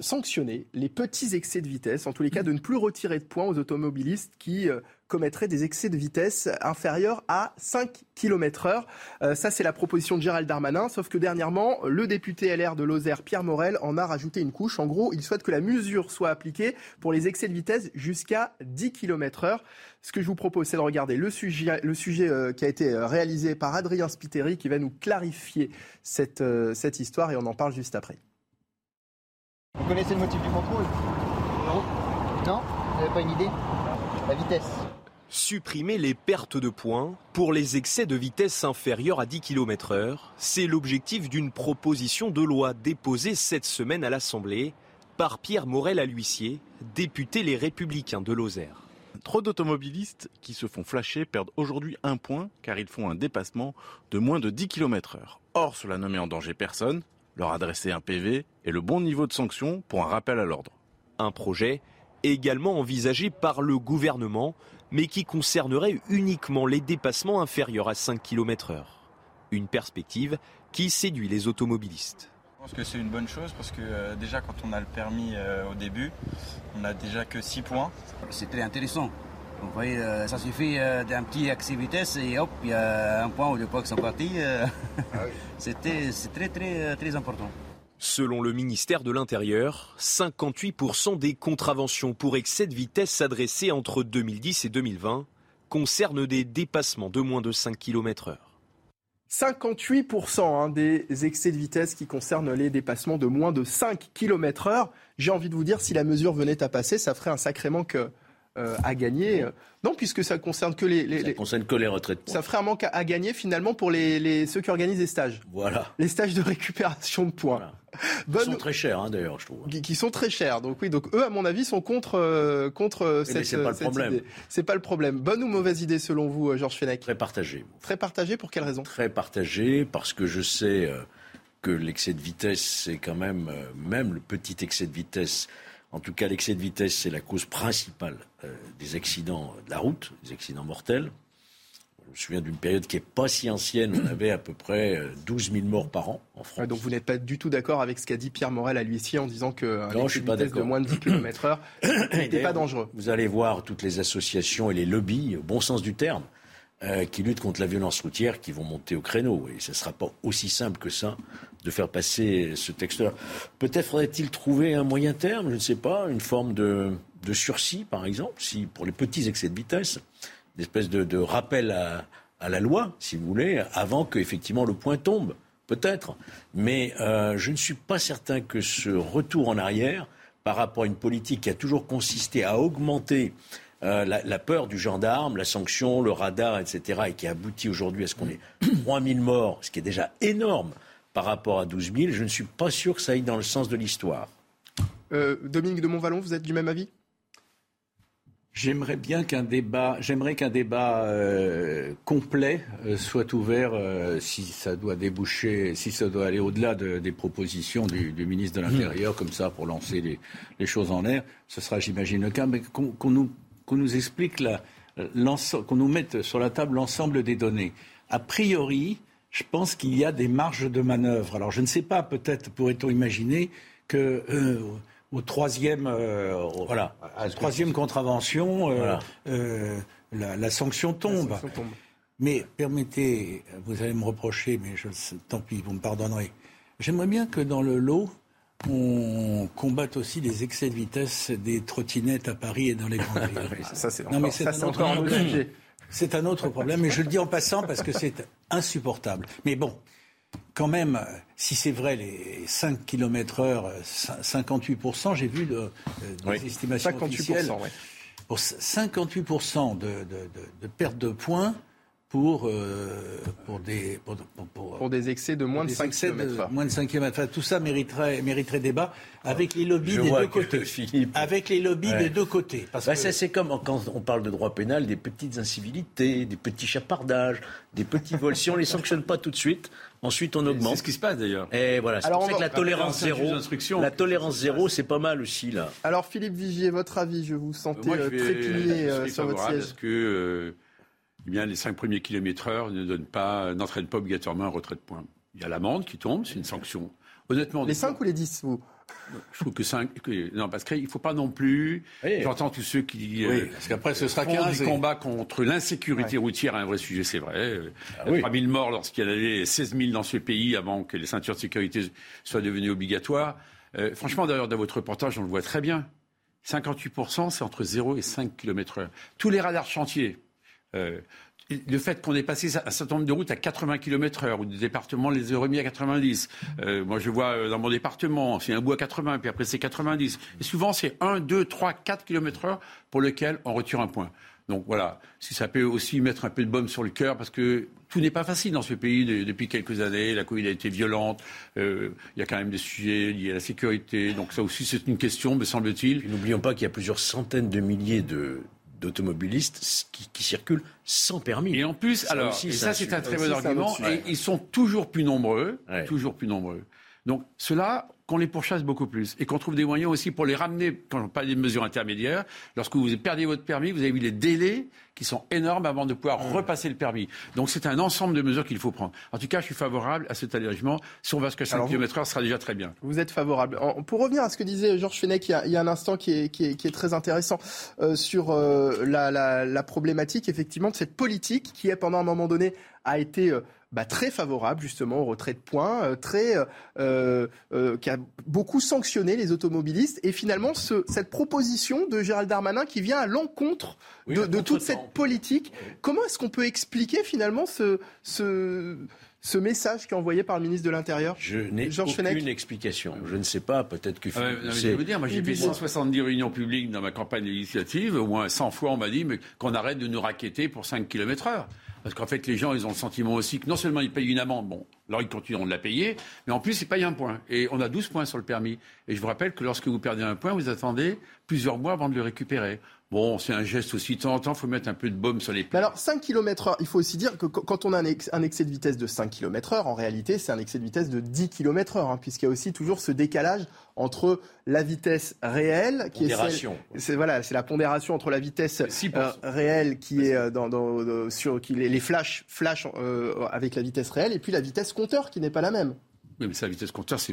sanctionner les petits excès de vitesse, en tous les cas de ne plus retirer de points aux automobilistes qui commettrait des excès de vitesse inférieurs à 5 km heure. Euh, ça, c'est la proposition de Gérald Darmanin, sauf que dernièrement, le député LR de Lozère, Pierre Morel, en a rajouté une couche. En gros, il souhaite que la mesure soit appliquée pour les excès de vitesse jusqu'à 10 km heure. Ce que je vous propose, c'est de regarder le sujet, le sujet euh, qui a été euh, réalisé par Adrien Spiteri, qui va nous clarifier cette, cette histoire, et on en parle juste après. Vous connaissez le motif du contrôle? Non. Non? Vous n'avez pas une idée? La vitesse Supprimer les pertes de points pour les excès de vitesse inférieurs à 10 km heure, c'est l'objectif d'une proposition de loi déposée cette semaine à l'Assemblée par Pierre Morel à l'huissier, député Les Républicains de Lozère. Trop d'automobilistes qui se font flasher perdent aujourd'hui un point car ils font un dépassement de moins de 10 km heure. Or, cela ne met en danger personne, leur adresser un PV et le bon niveau de sanction pour un rappel à l'ordre. Un projet également envisagé par le gouvernement mais qui concernerait uniquement les dépassements inférieurs à 5 km h Une perspective qui séduit les automobilistes. Je pense que c'est une bonne chose parce que euh, déjà quand on a le permis euh, au début, on n'a déjà que 6 points. C'est très intéressant. Vous voyez, euh, ça suffit d'un petit accès vitesse et hop, il y a un point ou deux points qui sont partis. Ah c'est très très très important. Selon le ministère de l'Intérieur, 58% des contraventions pour excès de vitesse adressées entre 2010 et 2020 concernent des dépassements de moins de 5 km h 58% des excès de vitesse qui concernent les dépassements de moins de 5 km h J'ai envie de vous dire, si la mesure venait à passer, ça ferait un sacré manque euh, à gagner. Euh, non, puisque ça concerne que les, ça concerne que les retraites. Ça ferait un manque à, gagner finalement pour les, ceux qui organisent les stages. Voilà. Les stages de récupération de points. Qui sont très chers hein, d'ailleurs, je trouve. Qui, sont très chers. Donc oui, donc eux à mon avis sont contre euh, contre cette, c'est pas le problème. C'est pas le problème. Bonne ou mauvaise idée selon vous, Georges Fenech? Très partagé. Très partagé pour quelle raison? Très partagé parce que je sais que l'excès de vitesse, c'est quand même même le petit excès de vitesse en tout cas, l'excès de vitesse, c'est la cause principale euh, des accidents de la route, des accidents mortels. Je me souviens d'une période qui n'est pas si ancienne, on avait à peu près 12 euh, 000 morts par an en France. donc vous n'êtes pas du tout d'accord avec ce qu'a dit Pierre Morel à l'huissier en disant qu'un excès de vitesse de moins de 10 km h n'était pas dangereux. Vous allez voir toutes les associations et les lobbies, au bon sens du terme, euh, qui luttent contre la violence routière qui vont monter au créneau. Et ce ne sera pas aussi simple que ça de faire passer ce texte-là. Peut-être faudrait-il trouver un moyen terme, je ne sais pas, une forme de, sursis, par exemple, pour les petits excès de vitesse, une espèce de, rappel à, la loi, si vous voulez, avant qu'effectivement le point tombe, peut-être. Mais euh, je ne suis pas certain que ce retour en arrière, par rapport à une politique qui a toujours consisté à augmenter euh, la, peur du gendarme, la sanction, le radar, etc., et qui aboutit aujourd'hui à ce qu'on ait 3000 morts, ce qui est déjà énorme par rapport à 12 000, je ne suis pas sûr que ça aille dans le sens de l'histoire. Euh, Dominique de Montvalon, vous êtes du même avis? J'aimerais bien qu'un débat, j'aimerais qu'un débat euh, complet euh, soit ouvert si ça doit déboucher, si ça doit aller au-delà des propositions du, ministre de l'Intérieur, comme ça, pour lancer les, choses en l'air. Ce sera, j'imagine, le cas, mais qu'on nous qu'on nous explique, la, qu'on nous mette sur la table l'ensemble des données. A priori, je pense qu'il y a des marges de manœuvre. Alors je ne sais pas, peut-être pourrait-on imaginer que euh, au troisième, euh, au- voilà, à la troisième contravention, euh, Voilà. euh, la, la sanction tombe. Mais permettez, vous allez me reprocher, mais je, tant pis, vous me pardonnerez. J'aimerais bien que dans le lot, on combatte aussi les excès de vitesse des trottinettes à Paris et dans les grandes villes. ça, c'est Non, encore- mais c'est ça, un c'est autre encore problème. sujet. C'est un autre problème, et je le dis en passant parce que c'est insupportable. Mais bon, quand même, si c'est vrai, les 5 km heure, euh, cin- 58%, j'ai vu de, des Oui. estimations 58%, officielles. ouais. Pour c- 58% de, de, de, de perte de points pour, euh, pour, des, pour, pour- pour- Pour des excès de moins de des 5 excès km heure. moins de 5 km. Enfin, tout ça mériterait, mériterait débat avec les lobbies Je des deux côtés. Philippe- Avec les lobbies Ouais. des deux côtés. Parce Bah, que- ça, c'est comme quand on parle de droit pénal, des petites incivilités, des petits chapardages, des petits vols. Si on les sanctionne pas tout de suite, ensuite on augmente. C'est ce qui se passe d'ailleurs. Et voilà, c'est pour ça que la tolérance zéro, la tolérance zéro, c'est pas mal aussi là. Alors Philippe Vigier, votre avis Je vous sentais Moi, je euh, vais- trépigner je euh, sur votre siège. Parce que euh, eh bien, les 5 premiers kilomètres heure ne donnent pas, n'entraînent pas obligatoirement un retrait de points. Il y a l'amende qui tombe, c'est une sanction. Honnêtement, Les 5 ou les 10 vous? Je trouve que 5. Non, parce qu'il ne faut pas non plus. Oui. J'entends tous ceux qui. Oui, parce qu'après, ce sera font 15 du et- combat contre l'insécurité routière, un vrai sujet, c'est vrai. Euh, Ah oui. 3 000 morts lorsqu'il y en avait 16 000 dans ce pays avant que les ceintures de sécurité soient devenues obligatoires. Euh, franchement, d'ailleurs, dans votre reportage, on le voit très bien. 58%, c'est entre 0 et 5 km heure. Tous les radars chantiers, euh, le fait qu'on ait passé un certain nombre de routes à 80 km heure, ou des départements les a remis à 90. Euh, moi, je vois euh, dans mon département, c'est un bout à 80, puis après c'est 90. Et souvent, c'est 1, 2, 3, 4 km heure pour lequel on retire un point. Donc voilà, si ça peut aussi mettre un peu de baume sur le cœur, parce que tout n'est pas facile dans ce pays de- depuis quelques années. La Covid a été violente. euh, il y a quand même des sujets liés à la sécurité. Donc ça aussi, c'est une question, me semble-t-il. Et N'oublions pas qu'il y a plusieurs centaines de milliers de d'automobilistes qui, qui circulent sans permis. Et en plus, Ça alors, aussi, et c'est ça un c'est un très bon argument, et ils sont toujours plus nombreux, Ouais. toujours plus nombreux. Donc cela, qu'on les pourchasse beaucoup plus et qu'on trouve des moyens aussi pour les ramener, quand on parle des mesures intermédiaires, lorsque vous perdez votre permis, vous avez vu les délais qui sont énormes avant de pouvoir repasser le permis. Donc c'est un ensemble de mesures qu'il faut prendre. En tout cas, je suis favorable à cet allègement. Si on va jusqu'à 5 Alors, vous- km heure, ce sera déjà très bien. Vous êtes favorable. Pour revenir à ce que disait Georges Fenech il y a, il y a un instant qui est, qui est, qui est très intéressant euh, sur euh, la, la, la problématique effectivement de cette politique qui est pendant un moment donné a été euh, bah, très favorable justement au retrait de points, euh, très euh, euh, qui a beaucoup sanctionné les automobilistes et finalement ce, cette proposition de Gérald Darmanin qui vient à l'encontre Oui, de, toute cette politique. Comment est-ce qu'on peut expliquer finalement ce, ce, ce message qui est envoyé par le ministre de l'Intérieur Je n'ai aucune Fenech explication. Je ne sais pas, peut-être que Ah non, je vous dire, moi j'ai fait 170 réunions publiques dans ma campagne législative, au moins 100 fois on m'a dit mais qu'on arrête de nous raqueter pour 5 km heure. Parce qu'en fait les gens ils ont le sentiment aussi que non seulement ils payent une amende, bon, alors ils continueront de la payer, mais en plus ils payent un point. Et on a 12 points sur le permis. Et je vous rappelle que lorsque vous perdez un point, vous attendez plusieurs mois avant de le récupérer. Bon, c'est un geste aussi de temps en temps, il faut mettre un peu de baume sur les Mais alors, 5 km heure, il faut aussi dire que qu- quand on a un, ex- un excès de vitesse de 5 km heure, en réalité, c'est un excès de vitesse de 10 km heure, hein, puisqu'il y a aussi toujours ce décalage entre la vitesse réelle, qui Pondération. est celle, c'est voilà, c'est la pondération entre la vitesse euh, réelle qui est euh, dans, dans- dans- sur qui les, les flashs flash euh, avec la vitesse réelle, et puis la vitesse compteur qui n'est pas la même. Oui, mais ça, la vitesse compteur, c'est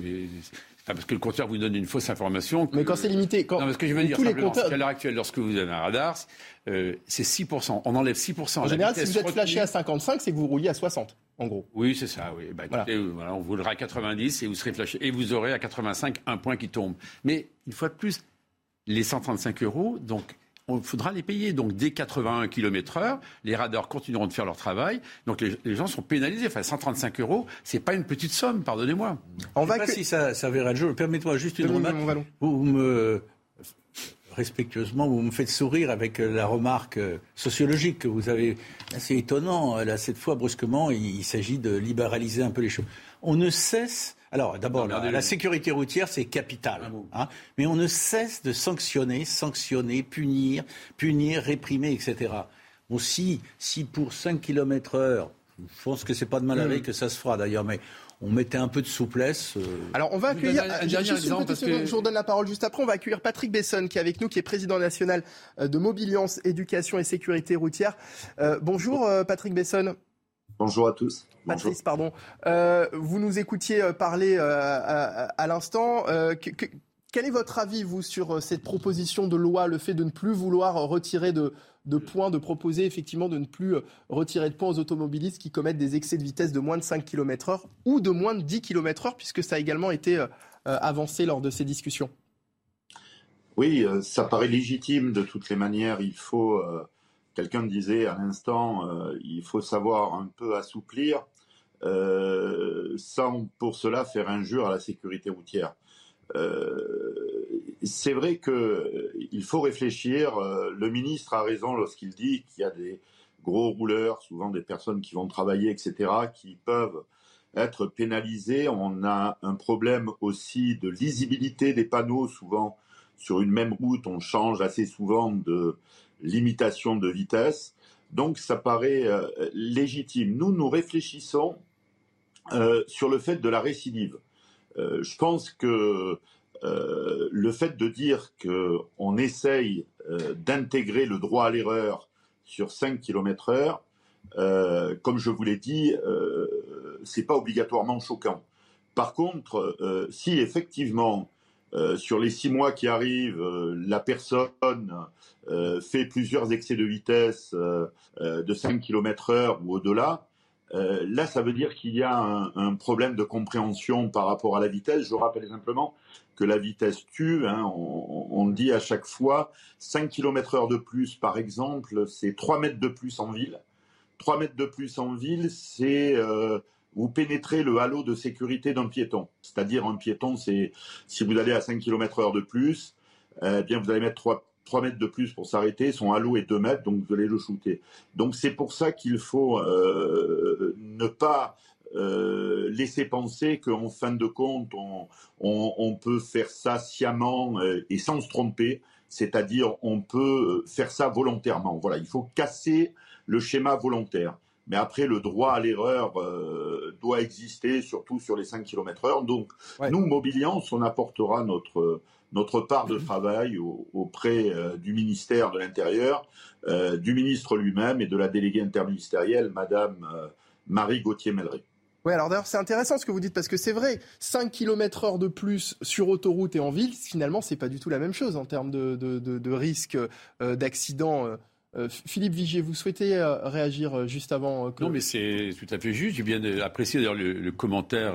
parce que le compteur vous donne une fausse information. que- Mais quand c'est limité, quand Non, mais ce que je veux dire, tous les compteurs- qu'à l'heure actuelle, lorsque vous avez un radar, euh, c'est 6%. On enlève 6%. En général, si vous êtes flashé à 55, c'est que vous rouliez à 60, en gros. Oui, c'est ça. Oui. Bah, écoutez, euh, voilà, on roulera à 90 et vous serez flashé. Et vous aurez à 85 un point qui tombe. Mais une fois de plus, les 135 euros, donc il faudra les payer. Donc dès 81 km heure, les radars continueront de faire leur travail. Donc les, les gens sont pénalisés. Enfin, 135 euros, c'est pas une petite somme, pardonnez-moi. On va pas si ça, ça verra le jour. Permettez-moi juste une remarque. Vous, vous me respectueusement, vous me faites sourire avec euh, la remarque euh, sociologique que vous avez. C'est étonnant. euh, Là, cette fois, brusquement, il, il s'agit de libéraliser un peu les choses. On ne cesse. Alors, d'abord, la, sécurité routière, c'est capital. hein. mais on ne cesse de sanctionner, sanctionner, punir, punir, réprimer, etc. Bon, si, si pour 5 km heure, je pense que c'est pas de mal Mm. avec que ça se fera d'ailleurs, mais on mettait un peu de souplesse. euh, Alors on va accueillir, un- dernier exemple, parce que- je vous redonne la parole juste après, on va accueillir Patrick Besson qui est avec nous, qui est président national euh, de Mobiliance, Éducation et Sécurité routière. Euh, bonjour euh, Patrick Besson. Bonjour à tous. Patrice, pardon. Euh, vous nous écoutiez euh, parler euh, à, l'instant. Euh, que- que- quel est votre avis, vous, sur cette proposition de loi, le fait de ne plus vouloir retirer de, de points, de proposer effectivement de ne plus retirer de points aux automobilistes qui commettent des excès de vitesse de moins de 5 km heure ou de moins de 10 km heure, puisque ça a également été avancé lors de ces discussions? Oui, ça paraît légitime de toutes les manières. Il faut, quelqu'un disait à l'instant, euh, il faut savoir un peu assouplir euh, sans pour cela faire injure à la sécurité routière. Euh, c'est vrai que euh, il faut réfléchir. le ministre a raison lorsqu'il dit qu'il y a des gros rouleurs, souvent des personnes qui vont travailler, etc., qui peuvent être pénalisés. On a un problème aussi de lisibilité des panneaux. Souvent, sur une même route, on change assez souvent de limitation de vitesse. Donc, ça paraît euh, légitime. Nous, nous réfléchissons euh, sur le fait de la récidive. Euh, je pense que le fait de dire qu'on essaye d'intégrer le droit à l'erreur sur 5 km heure, comme je vous l'ai dit, c'est pas obligatoirement choquant. Par contre, si effectivement euh, sur les six mois qui arrivent, euh, la personne euh, fait plusieurs excès de vitesse de 5 km heure ou au-delà, là, ça veut dire qu'il y a un, problème de compréhension par rapport à la vitesse. Je rappelle simplement que la vitesse tue. hein. on, dit à chaque fois 5 km heure de plus, par exemple, c'est 3 mètres de plus en ville. 3 mètres de plus en ville, c'est vous pénétrez le halo de sécurité d'un piéton. C'est-à-dire un piéton, c'est si vous allez à 5 km heure de plus, eh bien vous allez mettre 3, 3 mètres de plus pour s'arrêter, son halo est 2 mètres, donc vous allez le shooter. Donc c'est pour ça qu'il faut euh, ne pas euh, laisser penser qu'en fin de compte, on, on, peut faire ça sciemment euh, et sans se tromper, c'est-à-dire on peut faire ça volontairement. Voilà, il faut casser le schéma volontaire. Mais après, le droit à l'erreur euh, doit exister, surtout sur les 5 km heure. Donc, nous, Mobiliance, on apportera notre, notre part de travail au- auprès euh, du ministère de l'Intérieur, euh, du ministre lui-même et de la déléguée interministérielle, Madame Marie Gauthier-Mellery. Oui, alors d'ailleurs, c'est intéressant ce que vous dites parce que c'est vrai, 5 km heure de plus sur autoroute et en ville, finalement, c'est pas du tout la même chose en termes de, de, de, de risque d'accident. Euh. Philippe Vigier, vous souhaitez euh, réagir euh, juste avant que... Non, mais c'est tout à fait juste. J'ai bien apprécié d'ailleurs le, le commentaire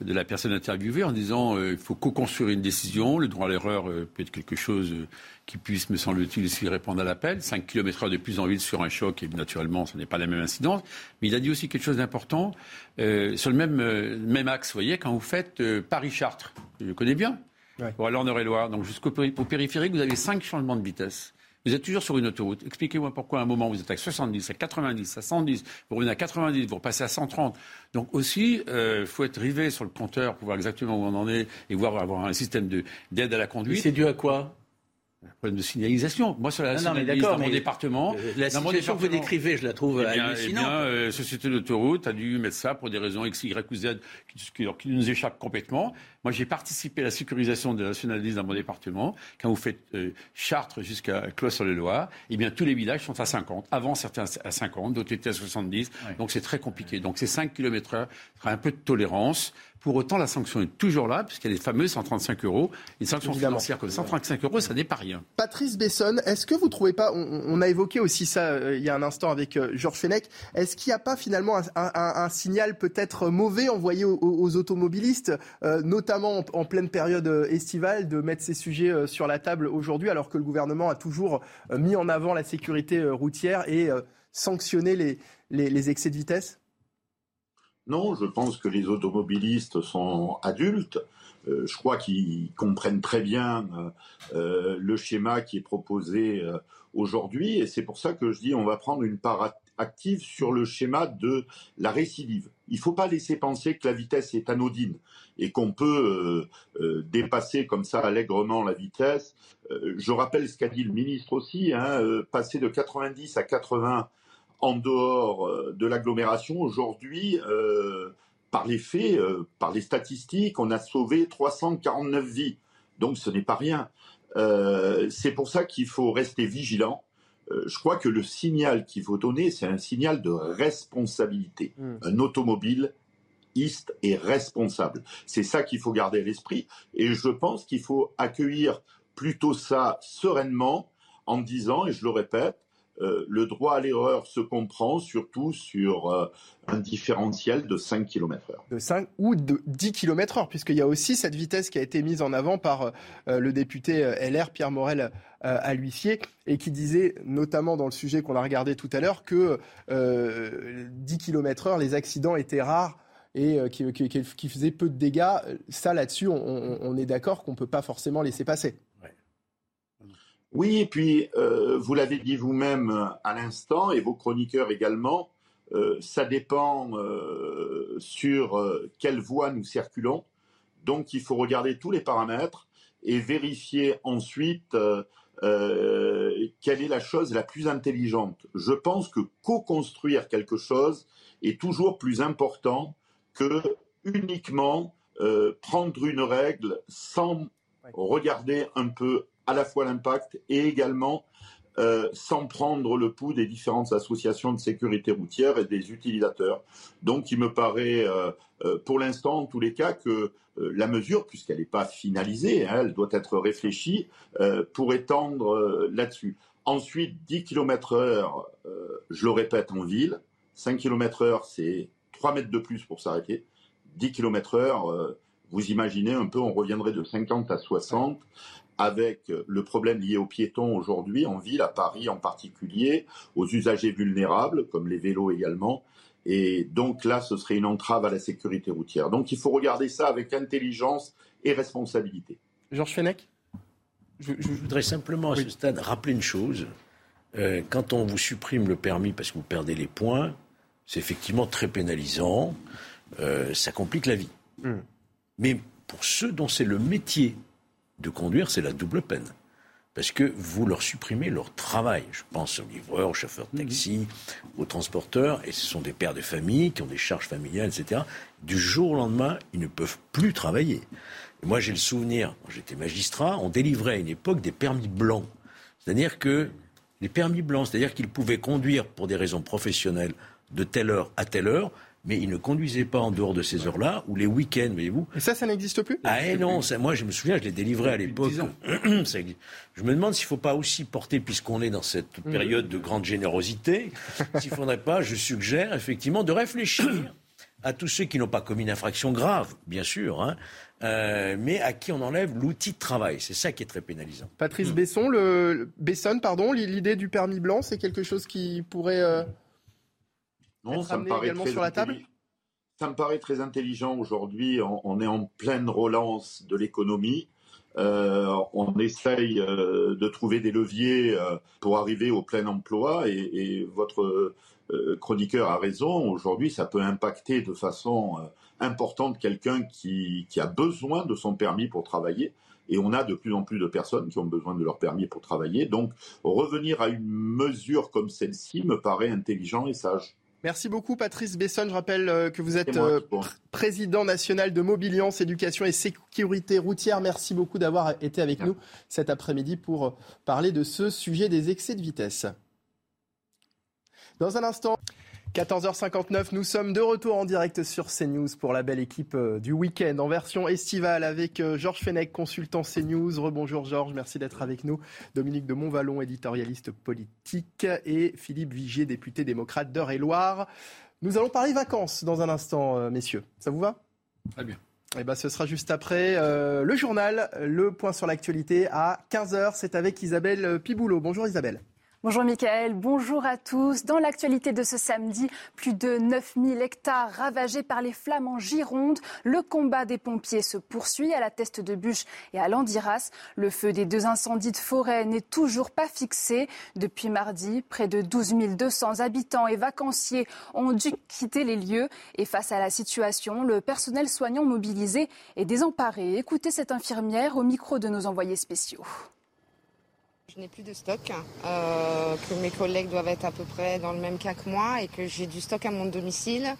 de la personne interviewée en disant euh, il faut co-construire une décision. Le droit à l'erreur euh, peut être quelque chose euh, qui puisse, me semble-t-il, aussi répondre à l'appel. 5 km heure de plus en ville sur un choc, et naturellement, ce n'est pas la même incidence. Mais il a dit aussi quelque chose d'important euh, sur le même, euh, même axe. Vous voyez, quand vous faites euh, Paris-Chartres, je connais bien, pour aller en Eure-et-Loire, donc jusqu'au péri- au périphérique, vous avez 5 changements de vitesse. Vous êtes toujours sur une autoroute. Expliquez-moi pourquoi à un moment vous êtes à 70, à 90, à 110, vous revenez à 90, vous repassez à 130. Donc aussi, il faut être rivé sur le compteur pour voir exactement où on en est et voir avoir un système de- d'aide à la conduite. C'est dû à quoi? Un problème de signalisation. Moi, sur la Non, non, mais dans mon mais, département, la dans mon situation que vous département- décrivez, je la trouve eh bien, eh hallucinante. bien, euh, société d'autoroute a dû mettre ça pour des raisons X, Y ou Z qui, qui- qui nous échappent complètement. Moi, j'ai participé à la sécurisation de la nationalisme dans mon département. Quand vous faites euh, Chartres jusqu'à Clos-sur-le-Loir, eh bien, tous les villages sont à 50. Avant, certains à 50, d'autres étaient à 70. Donc, c'est très compliqué. Donc, c'est 5 km heure. Il faudra un peu de tolérance. Pour autant, la sanction est toujours là, puisqu'elle est fameuse 135 euros. Une sanction Évidemment. financière comme 135 euros, ça n'est pas rien. Patrice Besson, est-ce que vous trouvez pas, on, on a évoqué aussi ça euh, il y a un instant avec euh, Georges Fenech, est-ce qu'il n'y a pas finalement un, un- un signal peut-être mauvais envoyé aux, aux automobilistes, euh, notamment en, en pleine période estivale, de mettre ces sujets sur la table aujourd'hui, alors que le gouvernement a toujours mis en avant la sécurité routière et sanctionné les, les, les excès de vitesse? Non, je pense que les automobilistes sont adultes. Euh, je crois qu'ils comprennent très bien euh, euh, le schéma qui est proposé aujourd'hui. Et c'est pour ça que je dis on va prendre une part act- active sur le schéma de la récidive. Il ne faut pas laisser penser que la vitesse est anodine et qu'on peut dépasser comme ça allègrement la vitesse. Je rappelle ce qu'a dit le ministre aussi, hein, passer de 90 à 80 en dehors euh, de l'agglomération. Aujourd'hui, euh, par les faits, euh, par les statistiques, on a sauvé 349 vies. Donc ce n'est pas rien. Euh, c'est pour ça qu'il faut rester vigilant. Je crois que le signal qu'il faut donner, c'est un signal de responsabilité. Mm. Un automobile est responsable. C'est ça qu'il faut garder à l'esprit. Et je pense qu'il faut accueillir plutôt ça sereinement en disant, et je le répète, euh, le droit à l'erreur se comprend surtout sur euh, un différentiel de 5 km/h. de 5 ou de 10 km heure, puisqu'il y a aussi cette vitesse qui a été mise en avant par euh, le député LR Pierre Morel à l'huissier et qui disait, notamment dans le sujet qu'on a regardé tout à l'heure, que euh, 10 km heure, les accidents étaient rares et qui, faisaient peu de dégâts. Ça, là-dessus, on- on est d'accord qu'on ne peut pas forcément laisser passer. Oui, et puis euh, vous l'avez dit vous-même euh, à l'instant, et vos chroniqueurs également, euh, ça dépend euh, sur quelle voie nous circulons. Donc il faut regarder tous les paramètres et vérifier ensuite quelle est la chose la plus intelligente. Je pense que co-construire quelque chose est toujours plus important que uniquement prendre une règle sans regarder un peu à la fois l'impact et également euh, sans prendre le pouls des différentes associations de sécurité routière et des utilisateurs. Donc il me paraît, euh, euh, pour l'instant en tous les cas, que la mesure, puisqu'elle n'est pas finalisée, hein, elle doit être réfléchie, euh, pourrait tendre euh, là-dessus. Ensuite, 10 km heure, je le répète, en ville, 5 km heure, c'est 3 mètres de plus pour s'arrêter. 10 km heure, vous imaginez un peu, on reviendrait de 50 à 60 avec le problème lié aux piétons aujourd'hui en ville, à Paris en particulier, aux usagers vulnérables, comme les vélos également. Et donc là, ce serait une entrave à la sécurité routière. Donc il faut regarder ça avec intelligence et responsabilité. Georges Fenech? Je, voudrais simplement à ce stade rappeler une chose. Euh, quand on vous supprime le permis parce que vous perdez les points, c'est effectivement très pénalisant. Euh, ça complique la vie. Hmm. Mais pour ceux dont c'est le métier de conduire, c'est la double peine. Parce que vous leur supprimez leur travail. Je pense aux livreurs, aux chauffeurs de taxi, aux transporteurs, et ce sont des pères de famille qui ont des charges familiales, etc. Du jour au lendemain, ils ne peuvent plus travailler. Et moi, j'ai le souvenir, quand j'étais magistrat, on délivrait à une époque des permis blancs. C'est-à-dire que les permis blancs, c'est-à-dire qu'ils pouvaient conduire pour des raisons professionnelles de telle heure à telle heure, mais ils ne conduisaient pas en dehors de ces heures-là, ou les week-ends, voyez-vous. Et ça, ça n'existe plus? Ah eh non, ça, moi je me souviens, je l'ai délivré à l'époque. Je me demande s'il ne faut pas aussi porter, puisqu'on est dans cette période de grande générosité, s'il ne faudrait pas, je suggère effectivement, de réfléchir à tous ceux qui n'ont pas commis une infraction grave, bien sûr, hein, euh, mais à qui on enlève l'outil de travail. C'est ça qui est très pénalisant. Patrice Besson, le, Besson, pardon, l'idée du permis blanc, c'est quelque chose qui pourrait euh, Non, être ça me paraît également très sur la table intelligent. Ça me paraît très intelligent aujourd'hui. On, on est en pleine relance de l'économie. Euh, on essaye euh, de trouver des leviers euh, pour arriver au plein emploi et, et votre chroniqueur a raison. Aujourd'hui, ça peut impacter de façon importante quelqu'un qui, qui a besoin de son permis pour travailler. Et on a de plus en plus de personnes qui ont besoin de leur permis pour travailler. Donc, revenir à une mesure comme celle-ci me paraît intelligent et sage. Merci beaucoup Patrice Besson. Je rappelle euh, que vous êtes moi euh, pr- président national de Mobiliance, Éducation et Sécurité routière. Merci beaucoup d'avoir été avec nous cet après-midi pour euh, parler de ce sujet des excès de vitesse. Dans un instant, 14h59, nous sommes de retour en direct sur CNews pour la belle équipe euh, du week-end en version estivale avec euh, Georges Fenech, consultant CNews. Rebonjour Georges, merci d'être avec nous. Dominique de Montvalon, éditorialiste politique et Philippe Vigier, député démocrate d'Eure-et-Loire. Nous allons parler vacances dans un instant, euh, messieurs. Ça vous va? Très bien. eh ben, ce sera juste après euh, le journal, le point sur l'actualité à 15h. C'est avec Isabelle Piboulot. Bonjour Isabelle. Bonjour Mickaël, bonjour à tous. Dans l'actualité de ce samedi, plus de 9000 hectares ravagés par les flammes en Gironde. Le combat des pompiers se poursuit à la Teste de Bûche et à Landiras. Le feu des deux incendies de forêt n'est toujours pas fixé. Depuis mardi, près de 12 200 habitants et vacanciers ont dû quitter les lieux. Et face à la situation, le personnel soignant mobilisé est désemparé. Écoutez cette infirmière au micro de nos envoyés spéciaux. N'ai plus de stock, euh, que mes collègues doivent être à peu près dans le même cas que moi et que j'ai du stock à mon domicile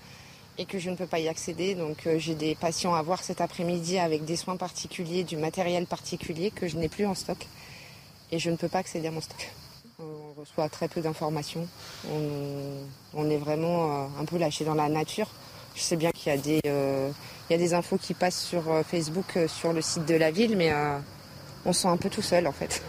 et que je ne peux pas y accéder. Donc euh, j'ai des patients à voir cet après-midi avec des soins particuliers, du matériel particulier que je n'ai plus en stock. Et je ne peux pas accéder à mon stock. On reçoit très peu d'informations. On, est vraiment un peu lâché dans la nature. Je sais bien qu'il y, y a des infos qui passent sur Facebook, sur le site de la ville, mais on se sent un peu tout seul en fait.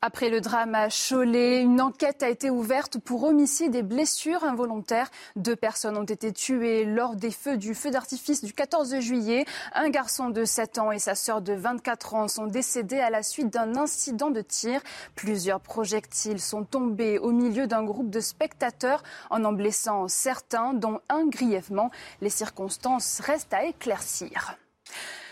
Après le drame à Cholet, une enquête a été ouverte pour homicide et blessures involontaires. Deux personnes ont été tuées lors des feux du feu d'artifice du 14 juillet. Un garçon de 7 ans et sa sœur de 24 ans sont décédés à la suite d'un incident de tir. Plusieurs projectiles sont tombés au milieu d'un groupe de spectateurs en en blessant certains, dont un grièvement. Les circonstances restent à éclaircir.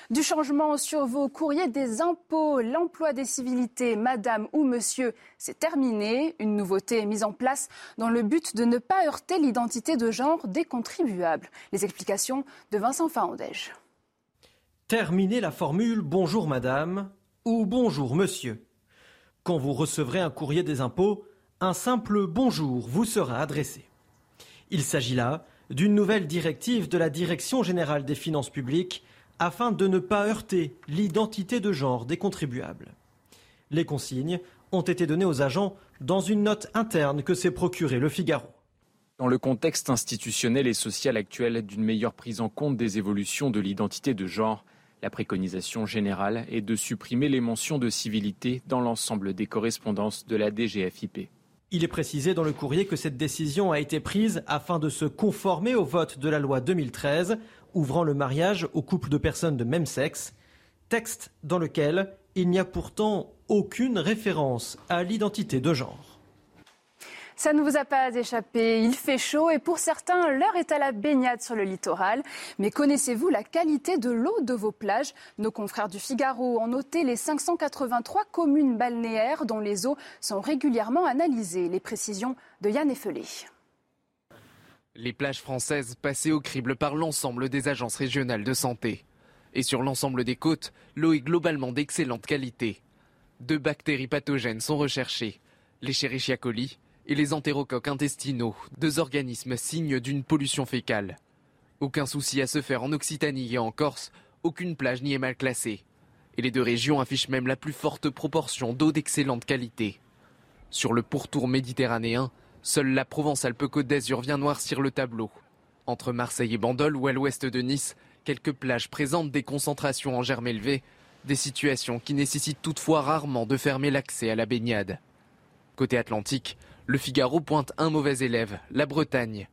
Du changement sur vos courriers des impôts, l'emploi des civilités, madame ou monsieur, c'est terminé. Une nouveauté est mise en place dans le but de ne pas heurter l'identité de genre des contribuables. Les explications de Vincent Fahandège. Terminez la formule bonjour madame ou bonjour monsieur. Quand vous recevrez un courrier des impôts, un simple bonjour vous sera adressé. Il s'agit là d'une nouvelle directive de la Direction générale des finances publiques afin de ne pas heurter l'identité de genre des contribuables. Les consignes ont été données aux agents dans une note interne que s'est procurée le Figaro. Dans le contexte institutionnel et social actuel d'une meilleure prise en compte des évolutions de l'identité de genre, la préconisation générale est de supprimer les mentions de civilité dans l'ensemble des correspondances de la DGFIP. Il est précisé dans le courrier que cette décision a été prise afin de se conformer au vote de la loi 2013 ouvrant le mariage aux couples de personnes de même sexe, texte dans lequel il n'y a pourtant aucune référence à l'identité de genre. Ça ne vous a pas échappé, il fait chaud et pour certains, l'heure est à la baignade sur le littoral. Mais connaissez-vous la qualité de l'eau de vos plages? Nos confrères du Figaro ont noté les 583 communes balnéaires dont les eaux sont régulièrement analysées. Les précisions de Yann Effelé. Les plages françaises passées au crible par l'ensemble des agences régionales de santé. Et sur l'ensemble des côtes, l'eau est globalement d'excellente qualité. Deux bactéries pathogènes sont recherchées, les Escherichia coli et les entérocoques intestinaux, deux organismes signes d'une pollution fécale. Aucun souci à se faire en Occitanie et en Corse, aucune plage n'y est mal classée. Et les deux régions affichent même la plus forte proportion d'eau d'excellente qualité. Sur le pourtour méditerranéen, Seule la Provence-Alpes-Côte d'Azur vient noircir le tableau. Entre Marseille et Bandol ou à l'ouest de Nice, quelques plages présentent des concentrations en germes élevés, des situations qui nécessitent toutefois rarement de fermer l'accès à la baignade. Côté Atlantique, le Figaro pointe un mauvais élève, la Bretagne.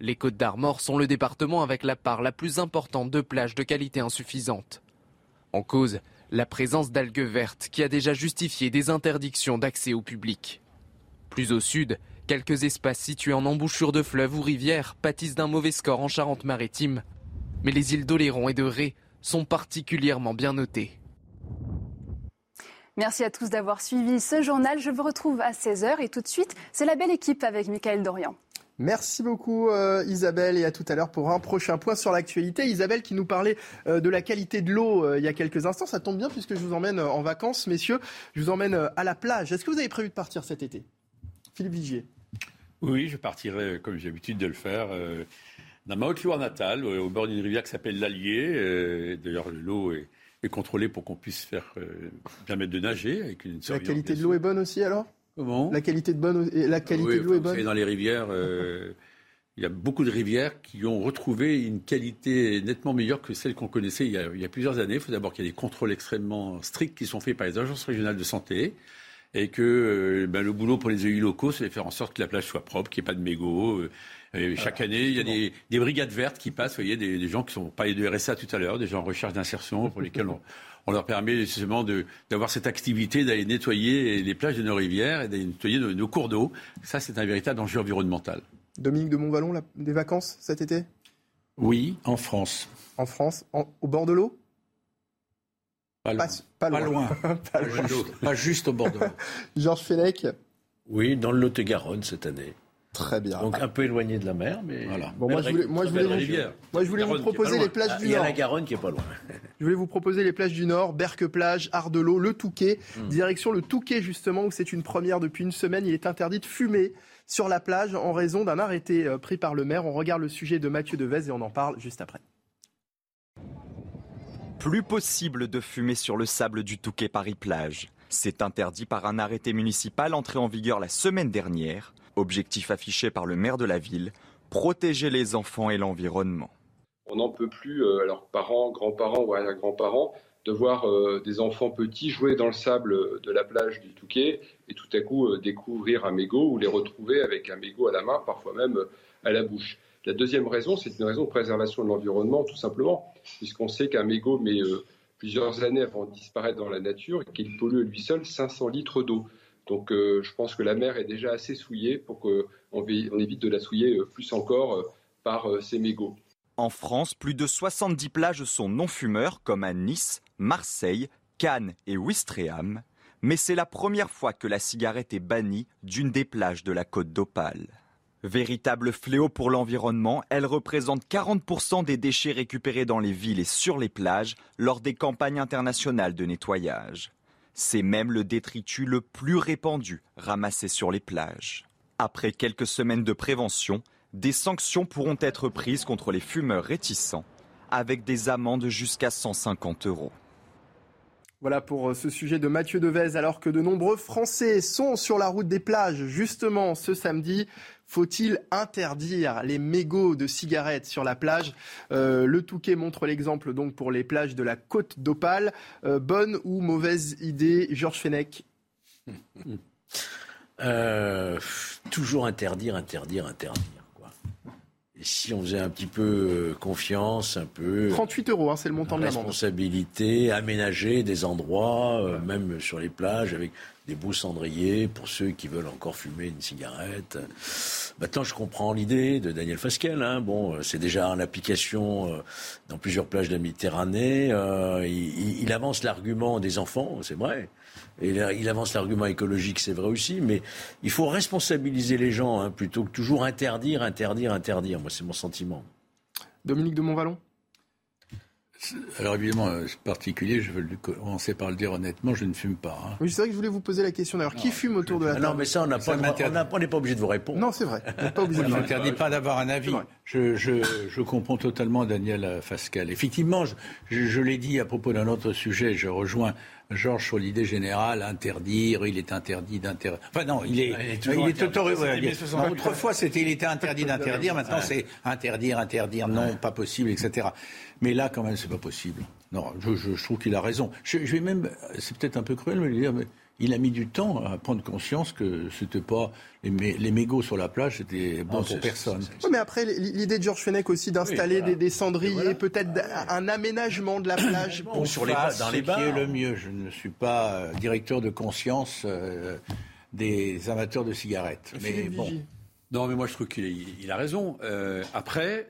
Les Côtes d'Armor sont le département avec la part la plus importante de plages de qualité insuffisante. En cause, la présence d'algues vertes qui a déjà justifié des interdictions d'accès au public. Plus au sud, Quelques espaces situés en embouchure de fleuves ou rivières pâtissent d'un mauvais score en Charente-Maritime. Mais les îles d'Oléron et de Ré sont particulièrement bien notées. Merci à tous d'avoir suivi ce journal. Je vous retrouve à 16h et tout de suite, c'est la belle équipe avec Michael Dorian. Merci beaucoup euh, Isabelle et à tout à l'heure pour un prochain point sur l'actualité. Isabelle qui nous parlait euh, de la qualité de l'eau euh, il y a quelques instants. Ça tombe bien puisque je vous emmène en vacances, messieurs. Je vous emmène à la plage. Est-ce que vous avez prévu de partir cet été? Philippe Vigier. Oui, je partirai, comme j'ai l'habitude de le faire, euh, dans ma Haute-Loire natale, au bord d'une rivière qui s'appelle l'Allier. Euh, d'ailleurs, l'eau est, contrôlée pour qu'on puisse faire euh, bien mettre de nager. Avec une la qualité de l'eau est bonne aussi alors? Comment? La qualité de, bonne, la qualité de l'eau est bonne Dans les rivières, il y a beaucoup de rivières qui ont retrouvé une qualité nettement meilleure que celle qu'on connaissait il y, a, il y a plusieurs années. Il faut d'abord qu'il y ait des contrôles extrêmement stricts qui sont faits par les agences régionales de santé et que euh, ben, le boulot pour les élus locaux, c'est de faire en sorte que la plage soit propre, qu'il n'y ait pas de mégots. Euh, chaque année, il y a des, des, brigades vertes qui passent, vous voyez, des, des gens qui sont pas de RSA tout à l'heure, des gens en recherche d'insertion, pour lesquels on, on, leur permet justement d'avoir cette activité d'aller nettoyer les plages de nos rivières et d'aller nettoyer nos, cours d'eau. Ça, c'est un véritable enjeu environnemental. Dominique de Montvalon, des vacances cet été? Oui, en France. En France, au bord de l'eau? Pas, loin. Pas, juste au bord de l'eau. Georges Fenech Oui, dans le Lot-et-Garonne cette année. Très bien. Donc un peu éloigné de la mer, mais Voilà. Bon, moi, je voulais, moi, je voulais vous, moi, je voulais vous proposer les plages Ah, du Il y a Nord. la Garonne qui est pas loin. Je voulais vous proposer les plages du Nord, Berque-Plage, Ardelot, Le Touquet. Hmm. Direction le Touquet, justement, où c'est une première depuis une semaine. Il est interdit de fumer sur la plage en raison d'un arrêté euh, pris par le maire. On regarde le sujet de Mathieu Devez et on en parle juste après. Plus possible de fumer sur le sable du Touquet Paris-Plage. C'est interdit par un arrêté municipal entré en vigueur la semaine dernière. Objectif affiché par le maire de la ville, protéger les enfants et l'environnement. On n'en peut plus, euh, alors parents, grands-parents ou arrière-grands-parents, de voir euh, des enfants petits jouer dans le sable de la plage du Touquet et tout à coup euh, découvrir un mégot ou les retrouver avec un mégot à la main, parfois même à la bouche. La deuxième raison, c'est une raison de préservation de l'environnement, tout simplement, puisqu'on sait qu'un mégot met euh, plusieurs années avant de disparaître dans la nature et qu'il pollue lui seul 500 litres d'eau. Donc euh, je pense que la mer est déjà assez souillée pour qu'on on évite de la souiller euh, plus encore par ces mégots. En France, plus de 70 plages sont non-fumeurs, comme à Nice, Marseille, Cannes et Ouistreham. Mais c'est la première fois que la cigarette est bannie d'une des plages de la côte d'Opale. Véritable fléau pour l'environnement, elle représente 40% des déchets récupérés dans les villes et sur les plages lors des campagnes internationales de nettoyage. C'est même le détritus le plus répandu ramassé sur les plages. Après quelques semaines de prévention, des sanctions pourront être prises contre les fumeurs réticents, avec des amendes jusqu'à 150 euros. Voilà pour euh, ce sujet de Mathieu Devez, alors que de nombreux Français sont sur la route des plages, justement ce samedi. Faut-il interdire les mégots de cigarettes sur la plage? Euh, Le Touquet montre l'exemple donc pour les plages de la côte d'Opale. Euh, bonne ou mauvaise idée, Georges Fenech? Toujours interdire, interdire, interdire. Si on faisait un petit peu euh, confiance, un peu 38 euros, hein, c'est le montant de l'amende. responsabilité, aménager des endroits, euh, même sur les plages, avec des beaux cendriers pour ceux qui veulent encore fumer une cigarette. Maintenant, je comprends l'idée de Daniel Fasquelle. Hein. Bon, euh, c'est déjà en application euh, dans plusieurs plages de la Méditerranée. Euh, il- il avance l'argument des enfants, c'est vrai. Et il il avance l'argument écologique, c'est vrai aussi, mais il faut responsabiliser les gens hein, plutôt que toujours interdire, interdire, interdire. Moi, c'est mon sentiment. Dominique de Montvalon? Alors évidemment, euh, c'est particulier, je veux commencer par le dire honnêtement, je ne fume pas. hein. Oui, c'est vrai que je voulais vous poser la question d'ailleurs. Qui fume autour de la Ah table? non, mais ça, on n'est pas obligé de vous répondre. Non, c'est vrai. On n'est pas obligé d'avoir un avis. Je, je, je comprends totalement Daniel Fascal. Effectivement, je, je, je l'ai dit à propos d'un autre sujet, je rejoins Georges sur l'idée générale, interdire, il est interdit d'interdire. Enfin non, il est, Il est toujours il est interdit. autori- C'était ouais, mai non, 68. autrefois, c'était, il était interdit d'interdire, maintenant Ouais. c'est interdire, interdire, non, pas possible, etc. Mais là, quand même, c'est pas possible. Non, je, je, je trouve qu'il a raison. Je, je vais même, c'est peut-être un peu cruel, mais lui dire, mais il a mis du temps à prendre conscience que c'était pas les, mé- les mégots sur la plage, c'était bon pour personne. Oui, mais après, l'idée de Georges Fenech aussi d'installer Oui, voilà. des, des cendriers, peut-être un aménagement de la plage pour Qu'on fasse ce qui est le mieux. Je ne suis pas euh, directeur de conscience euh, des amateurs de cigarettes. Mais bon. Non, mais moi je trouve qu'il il a raison. Euh, après,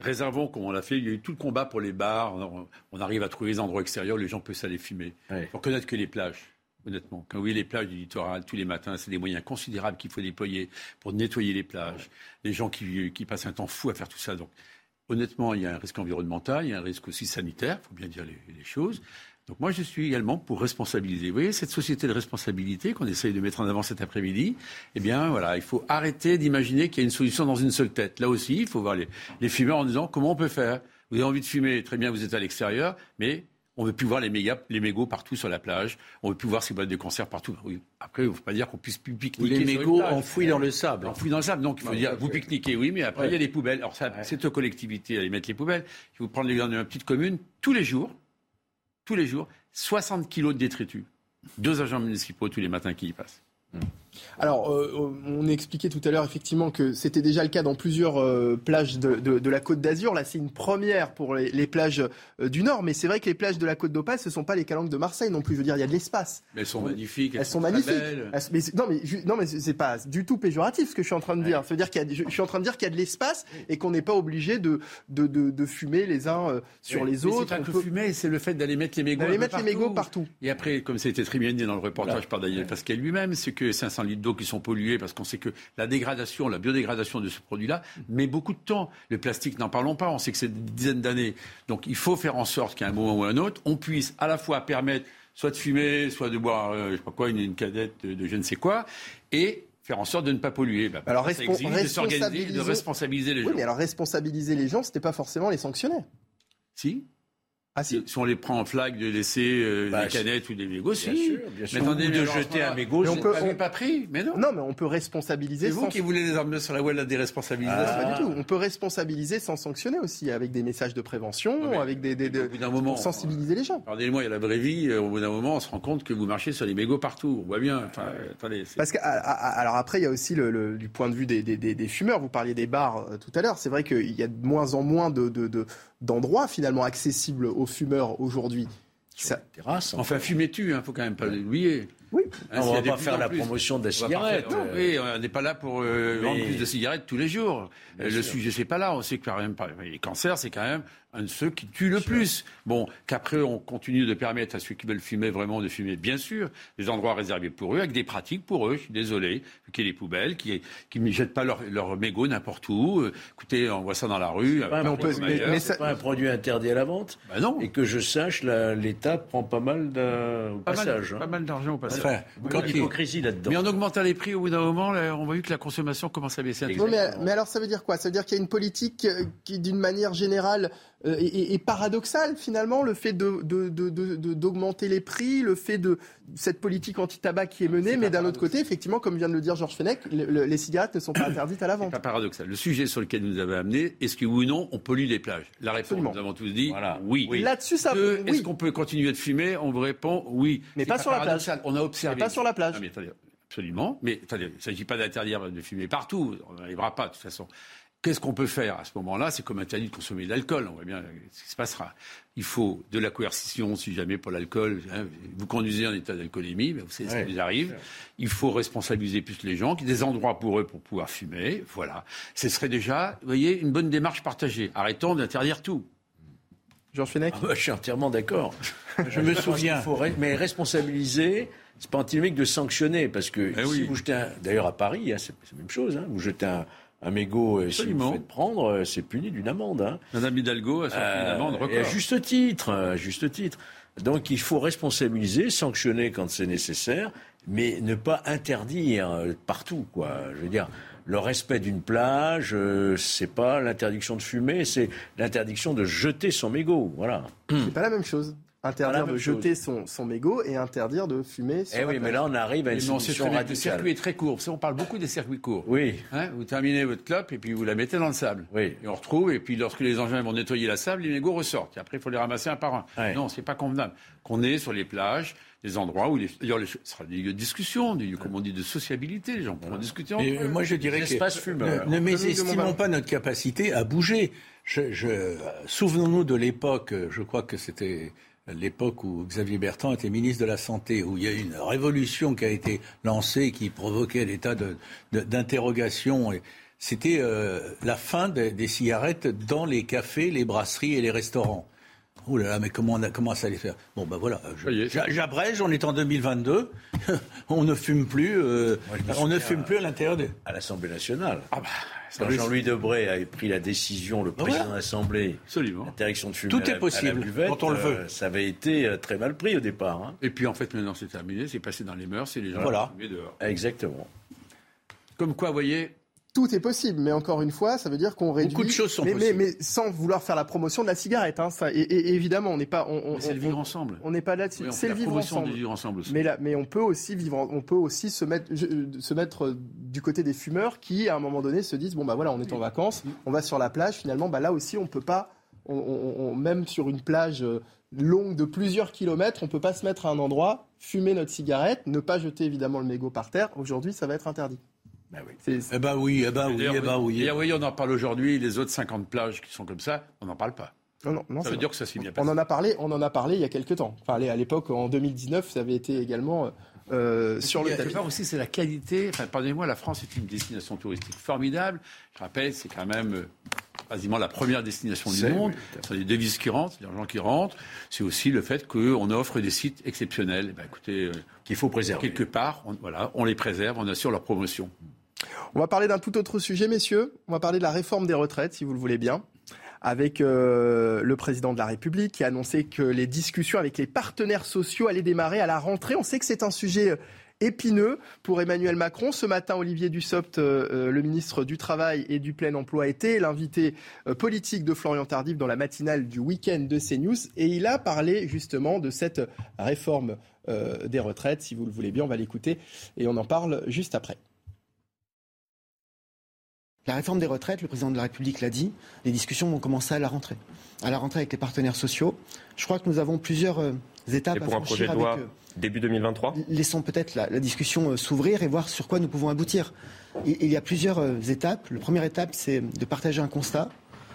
réservons, comme on l'a fait, il y a eu tout le combat pour les bars. On, on arrive à trouver des endroits extérieurs où les gens peuvent aller fumer. Il faut reconnaître que les plages, honnêtement, quand oui, les plages du littoral, tous les matins, c'est des moyens considérables qu'il faut déployer pour nettoyer les plages. Les gens qui, passent un temps fou à faire tout ça. Donc, honnêtement, il y a un risque environnemental, il y a un risque aussi sanitaire, il faut bien dire les, choses. Donc moi, je suis également pour responsabiliser. Vous voyez, cette société de responsabilité qu'on essaye de mettre en avant cet après-midi, eh bien, voilà, il faut arrêter d'imaginer qu'il y a une solution dans une seule tête. Là aussi, il faut voir les fumeurs en disant comment on peut faire? Vous avez envie de fumer, très bien, vous êtes à l'extérieur, mais on ne veut plus voir les, méga, les mégots partout sur la plage. On ne veut plus voir ces boîtes de concert partout. Oui. Après, il ne faut pas dire qu'on puisse plus pique-niquer. les mégots enfouis dans le sable. Enfouis dans le sable. Donc, il faut Non, dire, vous pique-niquez, oui, mais après, Ouais. il y a les poubelles. Alors, c'est aux collectivités à les mettre les poubelles. Vais vous prendre l'exemple d'une petite commune. Tous les jours, tous les jours, 60 kilos de détritus. Deux agents municipaux tous les matins qui y passent. Alors, euh, on expliquait tout à l'heure effectivement que c'était déjà le cas dans plusieurs euh, plages de, de- de la Côte d'Azur. Là, c'est une première pour les, les plages euh, du Nord, mais c'est vrai que les plages de la Côte d'Opale, ce sont pas les calanques de Marseille non plus. Je veux dire, il y a de l'espace. Mais elles sont magnifiques. Elles, sont magnifiques. belles. Elles- mais c'est- non, mais ju- non, mais c'est pas du tout péjoratif ce que je suis en train de dire. Ça veut dire qu'il y a, je, je suis en train de dire qu'il y a de l'espace et qu'on n'est pas obligé de, de, de, fumer les uns euh, sur les autres. C'est pas que peut- fumer, c'est le fait d'aller mettre les mégots. D'aller mettre les mégots partout. Et après, comme c'était très bien dit dans le reportage par Daniel Pascal lui-même, c'est que 500 200 litres d'eau qui sont pollués parce qu'on sait que la dégradation, la biodégradation de ce produit-là met beaucoup de temps. Le plastique, n'en parlons pas, on sait que c'est des dizaines d'années. Donc il faut faire en sorte qu'à un moment ou à un autre, on puisse à la fois permettre soit de fumer, soit de boire, euh, je sais pas quoi, une, une cadette de, de je ne sais quoi, et faire en sorte de ne pas polluer. Bah, Alors, ça exige de s'organiser, de responsabiliser- responsabiliser les gens. Oui, mais alors responsabiliser les gens, c'était pas forcément les sanctionner. Si. Ah si. Si on les prend en flag de laisser euh, Bah, des canettes ou des mégots, Bien si. sûr, bien sûr. Mais attendez, de jeter un mégot, on peut- on- pas pris, mais non. Non, mais on peut responsabiliser C'est vous sans qui voulez les emmener sur la voie de la déresponsabilisation. Ah, Pas du tout. On peut responsabiliser sans sanctionner aussi, avec des messages de prévention, avec des, des, des- Au bout d'un moment, pour sensibiliser les gens. Pardonnez-moi, il y a la vraie vie. euh, Au bout d'un moment, on se rend compte que vous marchez sur les mégots partout. On voit bien. Enfin, euh, attendez. c'est- Parce que ah, ah, alors après, il y a aussi le, le- du point de vue des, des- des- des fumeurs. Vous parliez des bars euh, tout à l'heure. C'est vrai qu'il y a de moins en moins de, de- de- d'endroits finalement accessibles aux fumeurs aujourd'hui. Ça- Terrasse. Enfin, fumer tu, il faut quand même pas l'oublier. Oui. Hein, on a va pas faire la plus. promotion de la On cigarette. faire- non, euh, oui, on n'est pas là pour euh, Mais- vendre plus de cigarettes tous les jours. Bien Euh, le sûr. sujet, c'est pas là. On sait que exemple, par- les cancers, c'est quand même un de ceux qui tuent le plus. Bon, qu'après, on continue de permettre à ceux qui veulent fumer vraiment de fumer, bien sûr, des endroits réservés pour eux, avec des pratiques pour eux. Je suis désolé, qu'il y ait les poubelles, qui qui ne jettent pas leurs leur mégots n'importe où. Écoutez, on voit ça dans la rue. pas un ailleurs. mais c'est pas un produit interdit à la vente. Bah non. Et que je sache, l'État prend pas mal au Pas mal- passage. hein. Pas mal d'argent au passage. Enfin, quand oui. l'hypocrisie là-dedans. Mais en augmentant les prix, au bout d'un moment, là, on voit vu que la consommation commence à baisser un petit Non, peu. mais, mais alors ça veut dire quoi? Ça veut dire qu'il y a une politique euh, qui, d'une manière générale, euh, est, est- est paradoxale finalement, le fait de, de- de- de- de- d'augmenter les prix, le fait de cette politique anti-tabac qui est menée, mais d'un autre côté, effectivement, comme vient de le dire Georges Fenech, le- le- les cigarettes ne sont pas interdites à la vente. pas paradoxal. Le sujet sur lequel nous avez amené, est-ce que oui ou non, on pollue les plages? La réponse, Absolument. nous avons tous dit oui. Oui. Là-dessus, ça- Deux, oui. Est-ce qu'on peut continuer de fumer? On vous répond oui. Mais pas sur la plage. paradoxal. On a observé. Mais pas sur la plage. Non, mais attendez, absolument. Mais attendez, il ne s'agit pas d'interdire de fumer partout. On n'arrivera pas de toute façon. Qu'est-ce qu'on peut faire à ce moment-là? C'est comme interdit de consommer de l'alcool. On voit bien ce qui se passera. Il faut de la coercition, si jamais pour l'alcool. hein. vous conduisez en état d'alcoolémie, ben, vous savez ce Ouais. qui vous arrive. Il faut responsabiliser plus les gens, qu'il y ait des endroits pour eux pour pouvoir fumer. Voilà. Ce serait déjà, vous voyez, une bonne démarche partagée. Arrêtons d'interdire tout. Georges Fenech Ah bah, Je suis entièrement d'accord. Je me souviens. Il faut ré- mais responsabiliser, c'est pas antinomique de sanctionner, parce que Eh si oui. vous jetez un, d'ailleurs à Paris, hein, c'est c'est la même chose. hein, vous jetez un, un mégot, euh, si vous faites prendre, euh, c'est puni d'une amende. hein. Madame Hidalgo a sorti une Euh, amende et à record. juste titre, hein, à juste titre. Donc il faut responsabiliser, sanctionner quand c'est nécessaire, mais ne pas interdire euh, partout, quoi. Je veux dire, le respect d'une plage, euh, c'est pas l'interdiction de fumer, c'est l'interdiction de jeter son mégot. Voilà. C'est pas la même chose. Interdire de jeter son, son mégot et interdire de fumer sur Eh oui, mais là on arrive à une Mais non, c'est solution bien. Le radicale. circuit est très court. On parle beaucoup des circuits courts. Oui. Hein, vous terminez votre clope et puis vous la mettez dans le sable. Oui. Et on retrouve, et puis lorsque les engins vont nettoyer la sable, les mégots ressortent. Et après, il faut les ramasser un par un. Ouais. Non, c'est pas convenable. Qu'on est sur les plages, des endroits où les, d'ailleurs, ce sera des lieux de discussion, des lieux, comme on dit, de sociabilité. Les gens pourront discuter euh, eux. moi, je dirais que fumeurs. ne, ne mésestimons pas notre capacité à bouger. Je, je- Souvenons-nous de l'époque, euh, je crois que c'était l'époque où Xavier Bertrand était ministre de la Santé, où il y a eu une révolution qui a été lancée, qui provoquait des tas d'interrogations. C'était euh, la fin des cigarettes dans les cafés, les brasseries et les restaurants. Oh là là, mais comment, on a, comment ça allait faire? Bon, ben voilà, j'abrège, on est en 2022, on ne fume plus, euh, Moi, on ne fume plus à l'intérieur des... À l'Assemblée nationale. Ah bah, Quand Jean-Louis Debré a pris la décision, le président Voilà. de l'Assemblée, l'interdiction de fumer Tout à la- est possible, à la buvette, quand on le veut. euh, ça avait été euh, très mal pris au départ. hein. Et puis en fait, maintenant, c'est terminé. C'est passé dans les mœurs et les gens Voilà. fumer dehors. Exactement. Comme quoi, vous voyez, Tout est possible, mais encore une fois, ça veut dire qu'on réduit. Beaucoup de choses sont mais, mais, possibles. mais sans vouloir faire la promotion de la cigarette. Hein, ça, et, et- évidemment, on n'est pas. On, on- c'est le vivre ensemble. on n'est pas là-dessus. Oui, c'est le la vivre promotion ensemble. du vivre ensemble aussi. Mais, là, mais on peut aussi vivre, on peut aussi se mettre, je- se mettre euh, du côté des fumeurs qui, à un moment donné, se disent bon bah voilà, on est en vacances, on va sur la plage. Finalement, bah là aussi, on peut pas, on, on- on- même sur une plage euh, longue de plusieurs kilomètres, on peut pas se mettre à un endroit, fumer notre cigarette, ne pas jeter évidemment le mégot par terre. Aujourd'hui, ça va être interdit. Ben oui. C'est- Eh ben oui, eh ben oui, eh ben oui. on en parle aujourd'hui. Les autres 50 plages qui sont comme ça, on n'en parle pas. Non, non, non, Ça c'est veut dire que ça s'est bien On passé. en a parlé, on en a parlé il y a quelques temps. Enfin, allez, à l'époque, en 2019, ça avait été également euh, sur le a- tapis. quelque part aussi, c'est la qualité. Enfin, pardonnez-moi, la France est une destination touristique formidable. Je rappelle, c'est quand même euh, quasiment la première destination du C'est, monde. oui, tout à Ce sont des devises qui rentrent, des gens qui rentrent. C'est aussi le fait qu'on offre des sites exceptionnels. Eh ben, écoutez, qu'il faut préserver. Quelque part, on, voilà, on les préserve, on assure leur promotion. On va parler d'un tout autre sujet, messieurs. On va parler de la réforme des retraites, si vous le voulez bien. Avec euh, le président de la République qui a annoncé que les discussions avec les partenaires sociaux allaient démarrer à la rentrée. On sait que c'est un sujet euh, épineux pour Emmanuel Macron. Ce matin, Olivier Dussopt, euh, le ministre du Travail et du Plein Emploi, était l'invité politique de Florian Tardif dans la matinale du week-end de CNews. Et il a parlé justement de cette réforme des retraites. Si vous le voulez bien, on va l'écouter et on en parle juste après. La réforme des retraites, le président de la République l'a dit, les discussions vont commencer à la rentrée. À la rentrée avec les partenaires sociaux. Je crois que nous avons plusieurs euh, étapes Et pour à un projet franchir de loi euh, début 2023 Laissons peut-être la, la discussion euh, s'ouvrir et voir sur quoi nous pouvons aboutir. Il, il y a plusieurs euh, étapes. La première étape, c'est de partager un constat.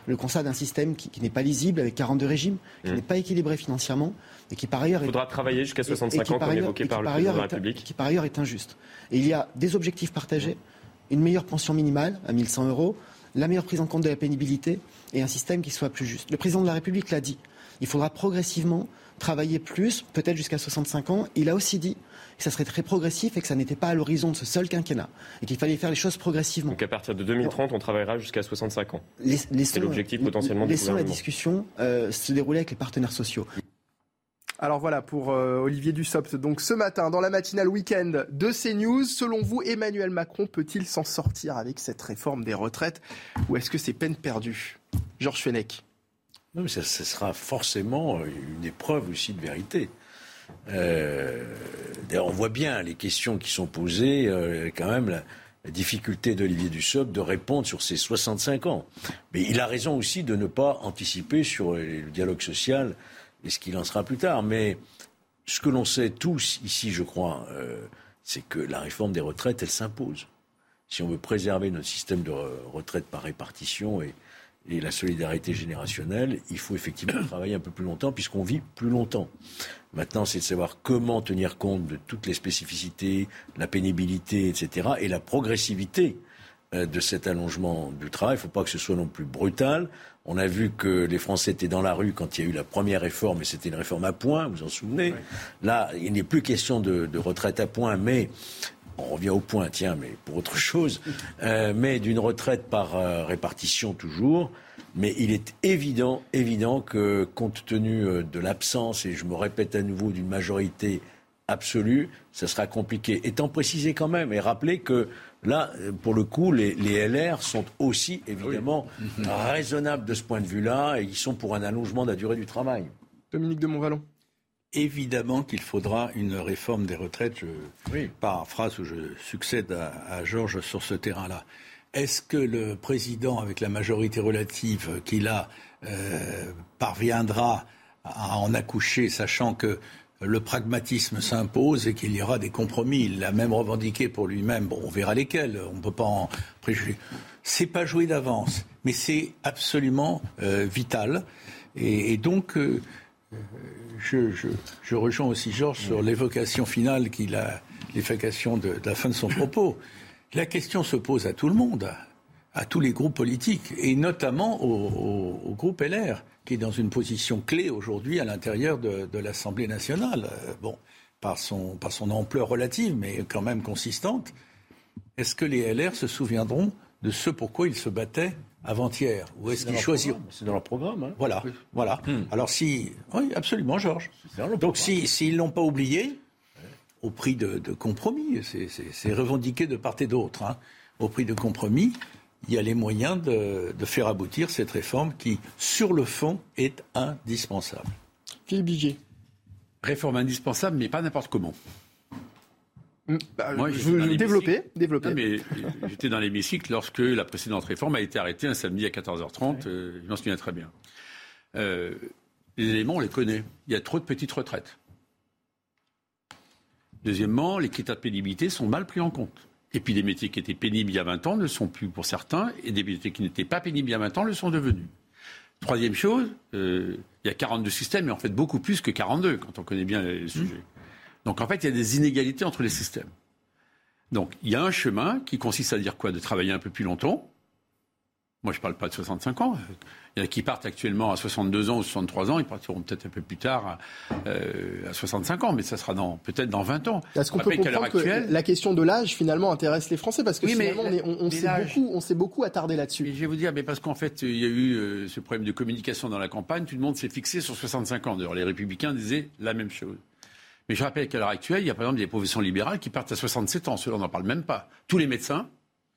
Le constat d'un système qui, qui n'est pas lisible, avec 42 régimes, qui Mmh. n'est pas équilibré financièrement, et qui par ailleurs Il est- faudra travailler jusqu'à et- et 65 qui ans, comme évoqué par le président de la est-. Qui par ailleurs est injuste. Et il y a des objectifs partagés, une meilleure pension minimale à 1100 euros, la meilleure prise en compte de la pénibilité et un système qui soit plus juste. Le président de la République l'a dit. Il faudra progressivement travailler plus, peut-être jusqu'à 65 ans. Il a aussi dit que ça serait très progressif et que ça n'était pas à l'horizon de ce seul quinquennat et qu'il fallait faire les choses progressivement. Donc à partir de 2030, on travaillera jusqu'à 65 ans. C'est l'objectif potentiellement du Laissons la discussion euh, se dérouler avec les partenaires sociaux. Alors voilà pour euh, Olivier Dussopt. Donc ce matin, dans la matinale week-end de CNews, selon vous, Emmanuel Macron peut-il s'en sortir avec cette réforme des retraites ou est-ce que c'est peine perdue? Georges Fenech. Non, mais ça, sera forcément une épreuve aussi de vérité. Euh, D'ailleurs, on voit bien les questions qui sont posées, euh, quand même, la, la difficulté d'Olivier Dussopt de répondre sur ses 65 ans. Mais il a raison aussi de ne pas anticiper sur le dialogue social et ce qu'il en sera plus tard. Mais ce que l'on sait tous ici, je crois, euh, c'est que la réforme des retraites, elle s'impose. Si on veut préserver notre système de re- retraite par répartition et, et la solidarité générationnelle, il faut effectivement travailler un peu plus longtemps puisqu'on vit plus longtemps. Maintenant, c'est de savoir comment tenir compte de toutes les spécificités, la pénibilité, etc., et la progressivité euh, de cet allongement du travail. Il ne faut pas que ce soit non plus brutal. On a vu que les Français étaient dans la rue quand il y a eu la première réforme, et c'était une réforme à points, vous vous en souvenez. Là, il n'est plus question de, de retraite à points, mais on revient au point, tiens, mais pour autre chose, euh, mais d'une retraite par euh, répartition toujours. Mais il est évident, évident que compte tenu euh, de l'absence, et je me répète à nouveau, d'une majorité absolue, ça sera compliqué. Étant précisé quand même, et rappeler que là, pour le coup, les, les LR sont aussi évidemment raisonnables de ce point de vue-là, et ils sont pour un allongement de la durée du travail. Dominique de Montvalon. Évidemment qu'il faudra une réforme des retraites. Je paraphrase ou je succède à, à Georges sur ce terrain-là. Est-ce que le président, avec la majorité relative qu'il a, euh, parviendra à en accoucher, sachant que le pragmatisme s'impose et qu'il y aura des compromis Il l'a même revendiqué pour lui-même. Bon, on verra lesquels. On ne peut pas en préjuger. C'est pas joué d'avance, mais c'est absolument euh, vital. Et, donc. euh, je, rejoins aussi Georges sur l'évocation finale qu'il a, l'évocation de la fin de son propos. La question se pose à tout le monde, à tous les groupes politiques, et notamment au, au- au groupe LR, qui est dans une position clé aujourd'hui à l'intérieur de, de l'Assemblée nationale. Euh, Bon, par son, par son ampleur relative, mais quand même consistante. Est-ce que les LR se souviendront de ce pourquoi ils se battaient avant-hier? Ou est-ce qu'ils choisiront? C'est dans leur programme. hein. Voilà, voilà. Alors si, oui, absolument, Georges. Donc si s'ils l'ont pas oublié, au prix de, de compromis, c'est revendiqué de part et d'autre. hein. Au prix de compromis, il y a les moyens de, de faire aboutir cette réforme qui, sur le fond, est indispensable. Philippe Biget. Réforme indispensable, mais pas n'importe comment. bah, Moi, je j'étais veux dans développer, l'hémicycle. développer. Non, mais j'étais dans l'hémicycle lorsque la précédente réforme a été arrêtée un samedi à 14h30. euh, je m'en souviens très bien. Euh, les éléments, on les connaît. Il y a trop de petites retraites. Deuxièmement, les critères de pénibilité sont mal pris en compte. Et puis, les métiers qui étaient pénibles il y a 20 ans ne le sont plus pour certains, et des métiers qui n'étaient pas pénibles il y a 20 ans le sont devenus. Troisième chose, euh, il y a 42 systèmes, mais en fait beaucoup plus que 42 quand on connaît bien les sujets. Donc en fait, il y a des inégalités entre les systèmes. Donc il y a un chemin qui consiste à dire quoi? De travailler un peu plus longtemps, Moi, je ne parle pas de 65 ans. Il y en a qui partent actuellement à 62 ans ou 63 ans. Ils partiront peut-être un peu plus tard à, euh, à 65 ans, mais ça sera dans, peut-être dans 20 ans. Est-ce qu'on peut comprendre que la question de l'âge finalement intéresse les Français parce que Oui, finalement on, s'est beaucoup, on s'est beaucoup attardé là-dessus. Je vais vous dire, mais parce qu'en fait, il y a eu euh, ce problème de communication dans la campagne. Tout le monde s'est fixé sur 65 ans. D'ailleurs, les Républicains disaient la même chose. Mais je rappelle qu'à l'heure actuelle, il y a par exemple des professions libérales qui partent à 67 ans. Ceux-là, on n'en parle même pas. Tous les médecins,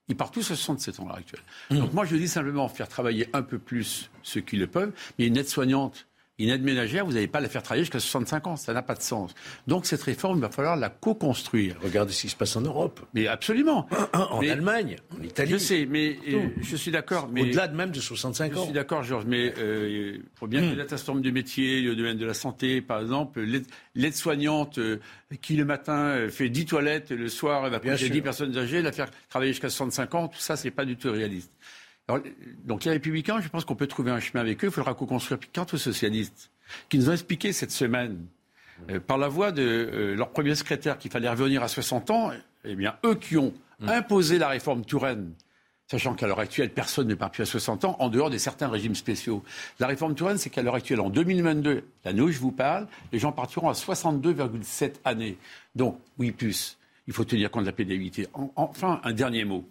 ils partent tous à 67 ans à l'heure actuelle. Donc moi, je dis simplement faire travailler un peu plus ceux qui le peuvent. Mais une aide-soignante, une aide ménagère, vous n'allez pas la faire travailler jusqu'à 65 ans. Ça n'a pas de sens. Donc cette réforme, il va falloir la co-construire. Regardez ce qui se passe en Europe. Mais absolument. En Mais- Allemagne, en Italie. Je sais, mais euh, je suis d'accord. Au-delà de même de 65 je ans. suis d'accord, Georges, mais euh, il faut bien ait un certain nombre de métiers, le domaine de la santé, par exemple, l'aide- l'aide-soignante euh, qui le matin euh, fait 10 toilettes, le soir elle va Bien sûr. 10 personnes âgées, la faire travailler jusqu'à 65 ans, tout ça, c'est pas du tout réaliste. Alors, donc les Républicains, je pense qu'on peut trouver un chemin avec eux, il faudra co-construire. Puis quant aux socialistes, qui nous ont expliqué cette semaine, euh, par la voix de euh, leur premier secrétaire, qu'il fallait revenir à 60 ans, eh bien, eux qui ont imposé la réforme Touraine, sachant qu'à l'heure actuelle, personne ne part plus à 60 ans, en dehors de certains régimes spéciaux. La réforme Touraine, c'est qu'à l'heure actuelle, en 2022, l'année où je vous parle, les gens partiront à 62,7 années. Donc, oui, plus, il faut tenir compte de la pénibilité. En- enfin, un dernier mot.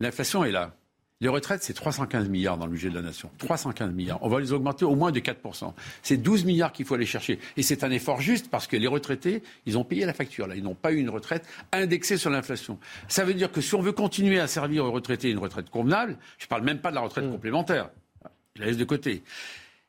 L'inflation est là. Les retraites, c'est 315 milliards dans le budget de la nation. 315 milliards. On va les augmenter au moins de 4%. C'est 12 milliards qu'il faut aller chercher. Et c'est un effort juste parce que les retraités, ils ont payé la facture. Là. Ils n'ont pas eu une retraite indexée sur l'inflation. Ça veut dire que si on veut continuer à servir aux retraités une retraite convenable, je ne parle même pas de la retraite complémentaire. Je la laisse de côté.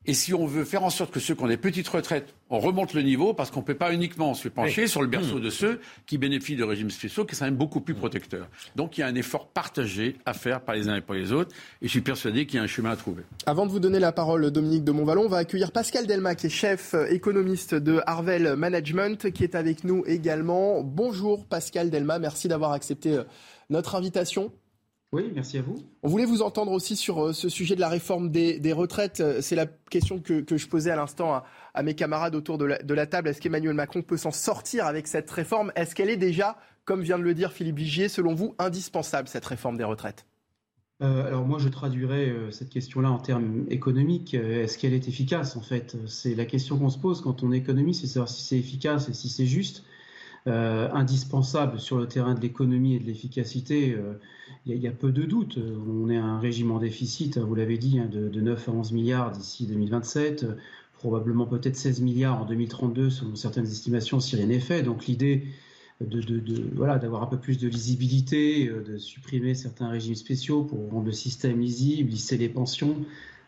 Et si on veut faire en sorte que ceux qui ont des petites retraites, on remonte le niveau, parce qu'on ne peut pas uniquement se pencher Oui. sur le berceau Mmh. de ceux qui bénéficient de régimes spéciaux, qui sont quand même beaucoup plus protecteurs. Donc il y a un effort partagé à faire par les uns et par les autres, et je suis persuadé qu'il y a un chemin à trouver. Avant de vous donner la parole, Dominique de Montvalon, on va accueillir Pascal Delma, qui est chef euh, économiste de Harvel Management, qui est avec nous également. Bonjour Pascal Delma, merci d'avoir accepté euh, notre invitation. Oui, merci à vous. On voulait vous entendre aussi sur euh, ce sujet de la réforme des, des retraites. Euh, C'est la question que, que je posais à l'instant à, à mes camarades autour de la, de la table. Est-ce qu'Emmanuel Macron peut s'en sortir avec cette réforme? Est-ce qu'elle est déjà, comme vient de le dire Philippe Vigier, selon vous, indispensable, cette réforme des retraites? Euh, alors moi, je traduirais euh, cette question-là en termes économiques. Euh, Est-ce qu'elle est efficace En fait, c'est la question qu'on se pose quand on économise, c'est savoir si c'est efficace et si c'est juste. Euh, indispensable sur le terrain de l'économie et de l'efficacité, euh, il il y a peu de doute. Euh, On est à un régime en déficit, vous l'avez dit, hein, de, de 9 à 11 milliards d'ici 2027, euh, probablement peut-être 16 milliards en 2032 selon certaines estimations si rien n'est fait. Donc l'idée de- voilà, d'avoir un peu plus de lisibilité, euh, de supprimer certains régimes spéciaux pour rendre le système lisible, lisser les pensions,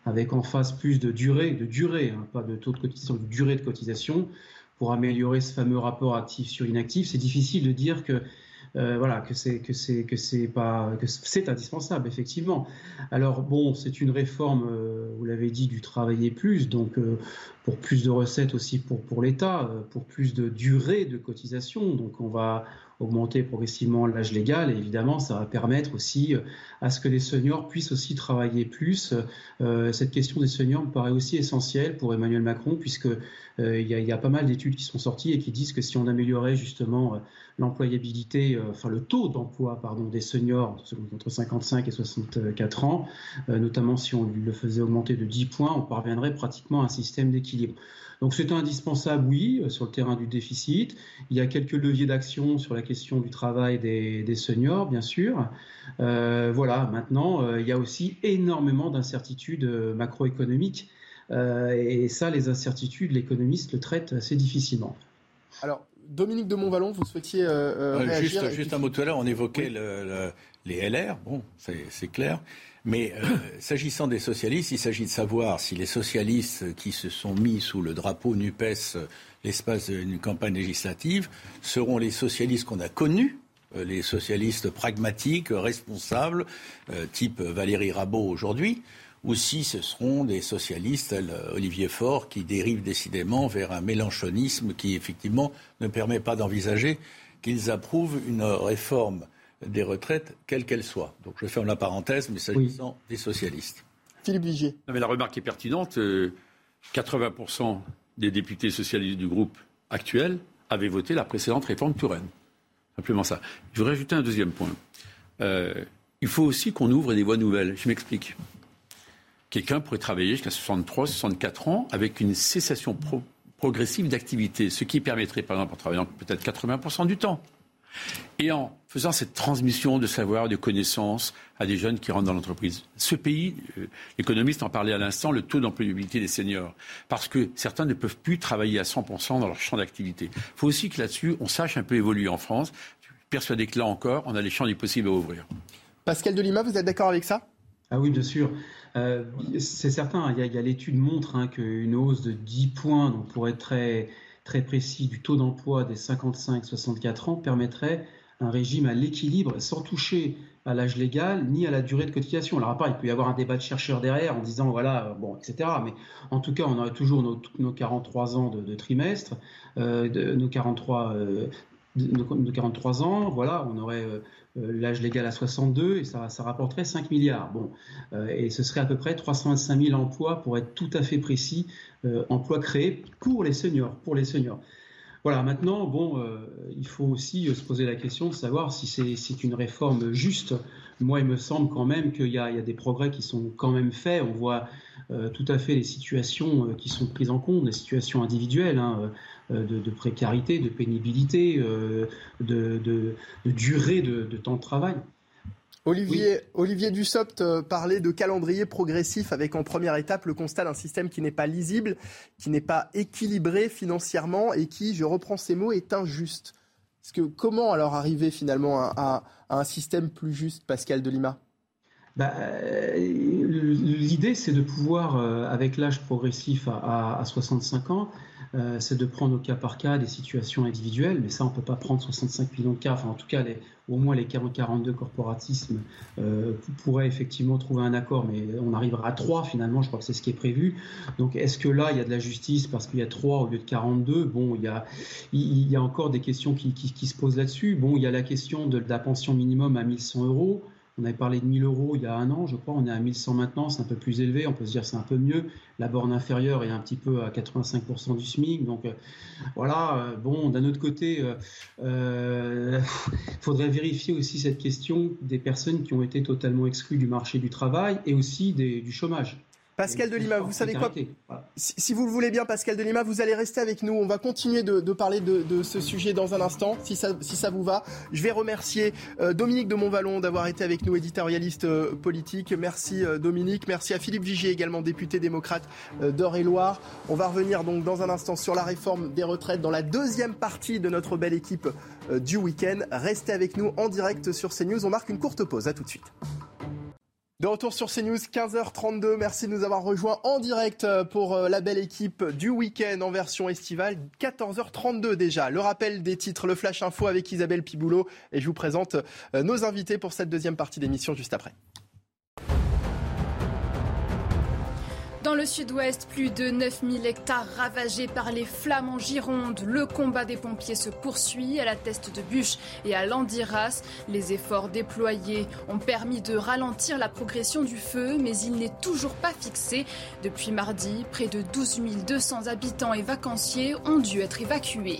avec en face plus de durée, de durée, hein, pas de taux de cotisation, de durée de cotisation, pour améliorer ce fameux rapport actif sur inactif. C'est difficile de dire que euh, voilà que c'est que c'est que c'est pas que c'est indispensable effectivement. Alors bon, c'est une réforme, euh, vous l'avez dit, du travailler plus, donc euh, pour plus de recettes aussi pour pour l'État, euh, pour plus de durée de cotisation. Donc on va augmenter progressivement l'âge légal et évidemment ça va permettre aussi euh, à ce que les seniors puissent aussi travailler plus. Euh, cette question des seniors me paraît aussi essentielle pour Emmanuel Macron puisque euh, il y, a, pas mal d'études qui sont sorties et qui disent que si on améliorait justement l'employabilité, enfin le taux d'emploi pardon des seniors entre 55 et 64 ans, notamment si on le faisait augmenter de 10 points, on parviendrait pratiquement à un système d'équilibre. Donc c'est indispensable, oui, euh, sur le terrain du déficit. Il y a quelques leviers d'action sur la question du travail des, des seniors, bien sûr. Euh, voilà, maintenant, euh, il y a aussi énormément d'incertitudes macroéconomiques. Euh, et ça, les incertitudes, l'économiste le traite assez difficilement. Alors, Dominique de Montvalon, vous souhaitiez réagir juste, et juste puis- un mot tout à l'heure, on évoquait le- le- les LR, bon, c'est c'est clair. Mais euh, s'agissant des socialistes, il s'agit de savoir si les socialistes qui se sont mis sous le drapeau NUPES l'espace d'une campagne législative seront les socialistes qu'on a connus, euh, les socialistes pragmatiques, responsables, euh, type Valérie Rabault aujourd'hui, ou si ce seront des socialistes, Olivier Faure, qui dérivent décidément vers un mélanchonisme qui, effectivement, ne permet pas d'envisager qu'ils approuvent une réforme des retraites, quelle qu'elle soit. Donc je ferme la parenthèse, mais s'agissant des socialistes. Philippe Vigier. Non, mais la remarque est pertinente. euh, 80% des députés socialistes du groupe actuel avaient voté la précédente réforme Touraine. Simplement ça. Je voudrais ajouter un deuxième point. Euh, il faut aussi qu'on ouvre des voies nouvelles. Je m'explique. Quelqu'un pourrait travailler jusqu'à 63, 64 ans avec une cessation progressive d'activité, ce qui permettrait, par exemple, en travaillant peut-être 80% du temps, et en faisant cette transmission de savoir, de connaissances à des jeunes qui rentrent dans l'entreprise. Ce pays, euh, l'économiste en parlait à l'instant, le taux d'employabilité des seniors, parce que certains ne peuvent plus travailler à 100% dans leur champ d'activité. Il faut aussi que là-dessus, on sache un peu évoluer en France. Je suis persuadé que là encore, on a les champs des possibles à ouvrir. Pascal Delima, vous êtes d'accord avec ça? Ah oui, bien sûr. Euh, c'est certain, il y a, l'étude montre hein, qu'une hausse de 10 points, donc pour être très, très précis, du taux d'emploi des 55-64 ans permettrait un régime à l'équilibre sans toucher à l'âge légal ni à la durée de cotisation. Alors après, il peut y avoir un débat de chercheurs derrière en disant voilà, bon, etc. Mais en tout cas, on aurait toujours nos, 43 ans de, trimestre, euh, nos 43 de, 43 ans, voilà, on aurait euh, euh, l'âge légal à 62 et ça, rapporterait 5 milliards. Bon, euh, et ce serait à peu près 325 000 emplois pour être tout à fait précis, emplois créés pour les seniors, pour les seniors. Voilà, maintenant, bon, il faut aussi se poser la question de savoir si c'est une réforme juste. Moi, il me semble quand même qu'il y, y, a des progrès qui sont quand même faits. On voit tout à fait les situations qui sont prises en compte, les situations individuelles. Hein, euh, de, précarité, de pénibilité, euh, de, durée de, temps de travail. Olivier, Olivier Dussopt euh, parlait de calendrier progressif avec en première étape le constat d'un système qui n'est pas lisible, qui n'est pas équilibré financièrement et qui, je reprends ces mots, est injuste. Comment alors arriver finalement à, un système plus juste, Pascal Delima? Bah, L'idée, c'est de pouvoir, avec l'âge progressif à 65 ans, euh, c'est de prendre au cas par cas des situations individuelles, mais ça, on ne peut pas prendre 65 millions de cas. Enfin, en tout cas, au moins les 42 corporatismes euh, pourraient effectivement trouver un accord, mais on arrivera à 3 finalement, je crois que c'est ce qui est prévu. Donc, est-ce que là, il y a de la justice parce qu'il y a 3 au lieu de 42 Bon, il y a, il y a encore des questions qui, qui se posent là-dessus. Bon, il y a la question de, la pension minimum à 1100 euros. On avait parlé de 1000 euros il y a un an, je crois. On est à 1100 maintenant, c'est un peu plus élevé. On peut se dire c'est un peu mieux. La borne inférieure est un petit peu à 85% du SMIC. Donc euh, voilà. Euh, bon, d'un autre côté, il euh, faudrait vérifier aussi cette question des personnes qui ont été totalement exclues du marché du travail et aussi du chômage. Pascal Delima, vous savez quoi si, vous le voulez bien, Pascal Delima, vous allez rester avec nous. On va continuer de, parler de, ce sujet dans un instant, si ça, si ça vous va. Je vais remercier euh, Dominique de Montvalon d'avoir été avec nous, éditorialiste euh, politique. Merci euh, Dominique. Merci à Philippe Vigier, également député démocrate d'Eure-et-Loire. On va revenir donc dans un instant sur la réforme des retraites dans la deuxième partie de notre belle équipe du week-end. Restez avec nous en direct sur CNews. On marque une courte pause. À tout de suite. De retour sur CNews, 15h32. Merci de nous avoir rejoints en direct euh, pour euh, la belle équipe du week-end en version estivale. 14h32 déjà. Le rappel des titres, le Flash Info avec Isabelle Piboulot. Et je vous présente euh, nos invités pour cette deuxième partie d'émission juste après. Dans le sud-ouest, plus de 9000 hectares ravagés par les flammes en Gironde. Le combat des pompiers se poursuit à la Teste de Bûche et à Landiras. Les efforts déployés ont permis de ralentir la progression du feu, mais il n'est toujours pas fixé. Depuis mardi, près de 12 200 habitants et vacanciers ont dû être évacués.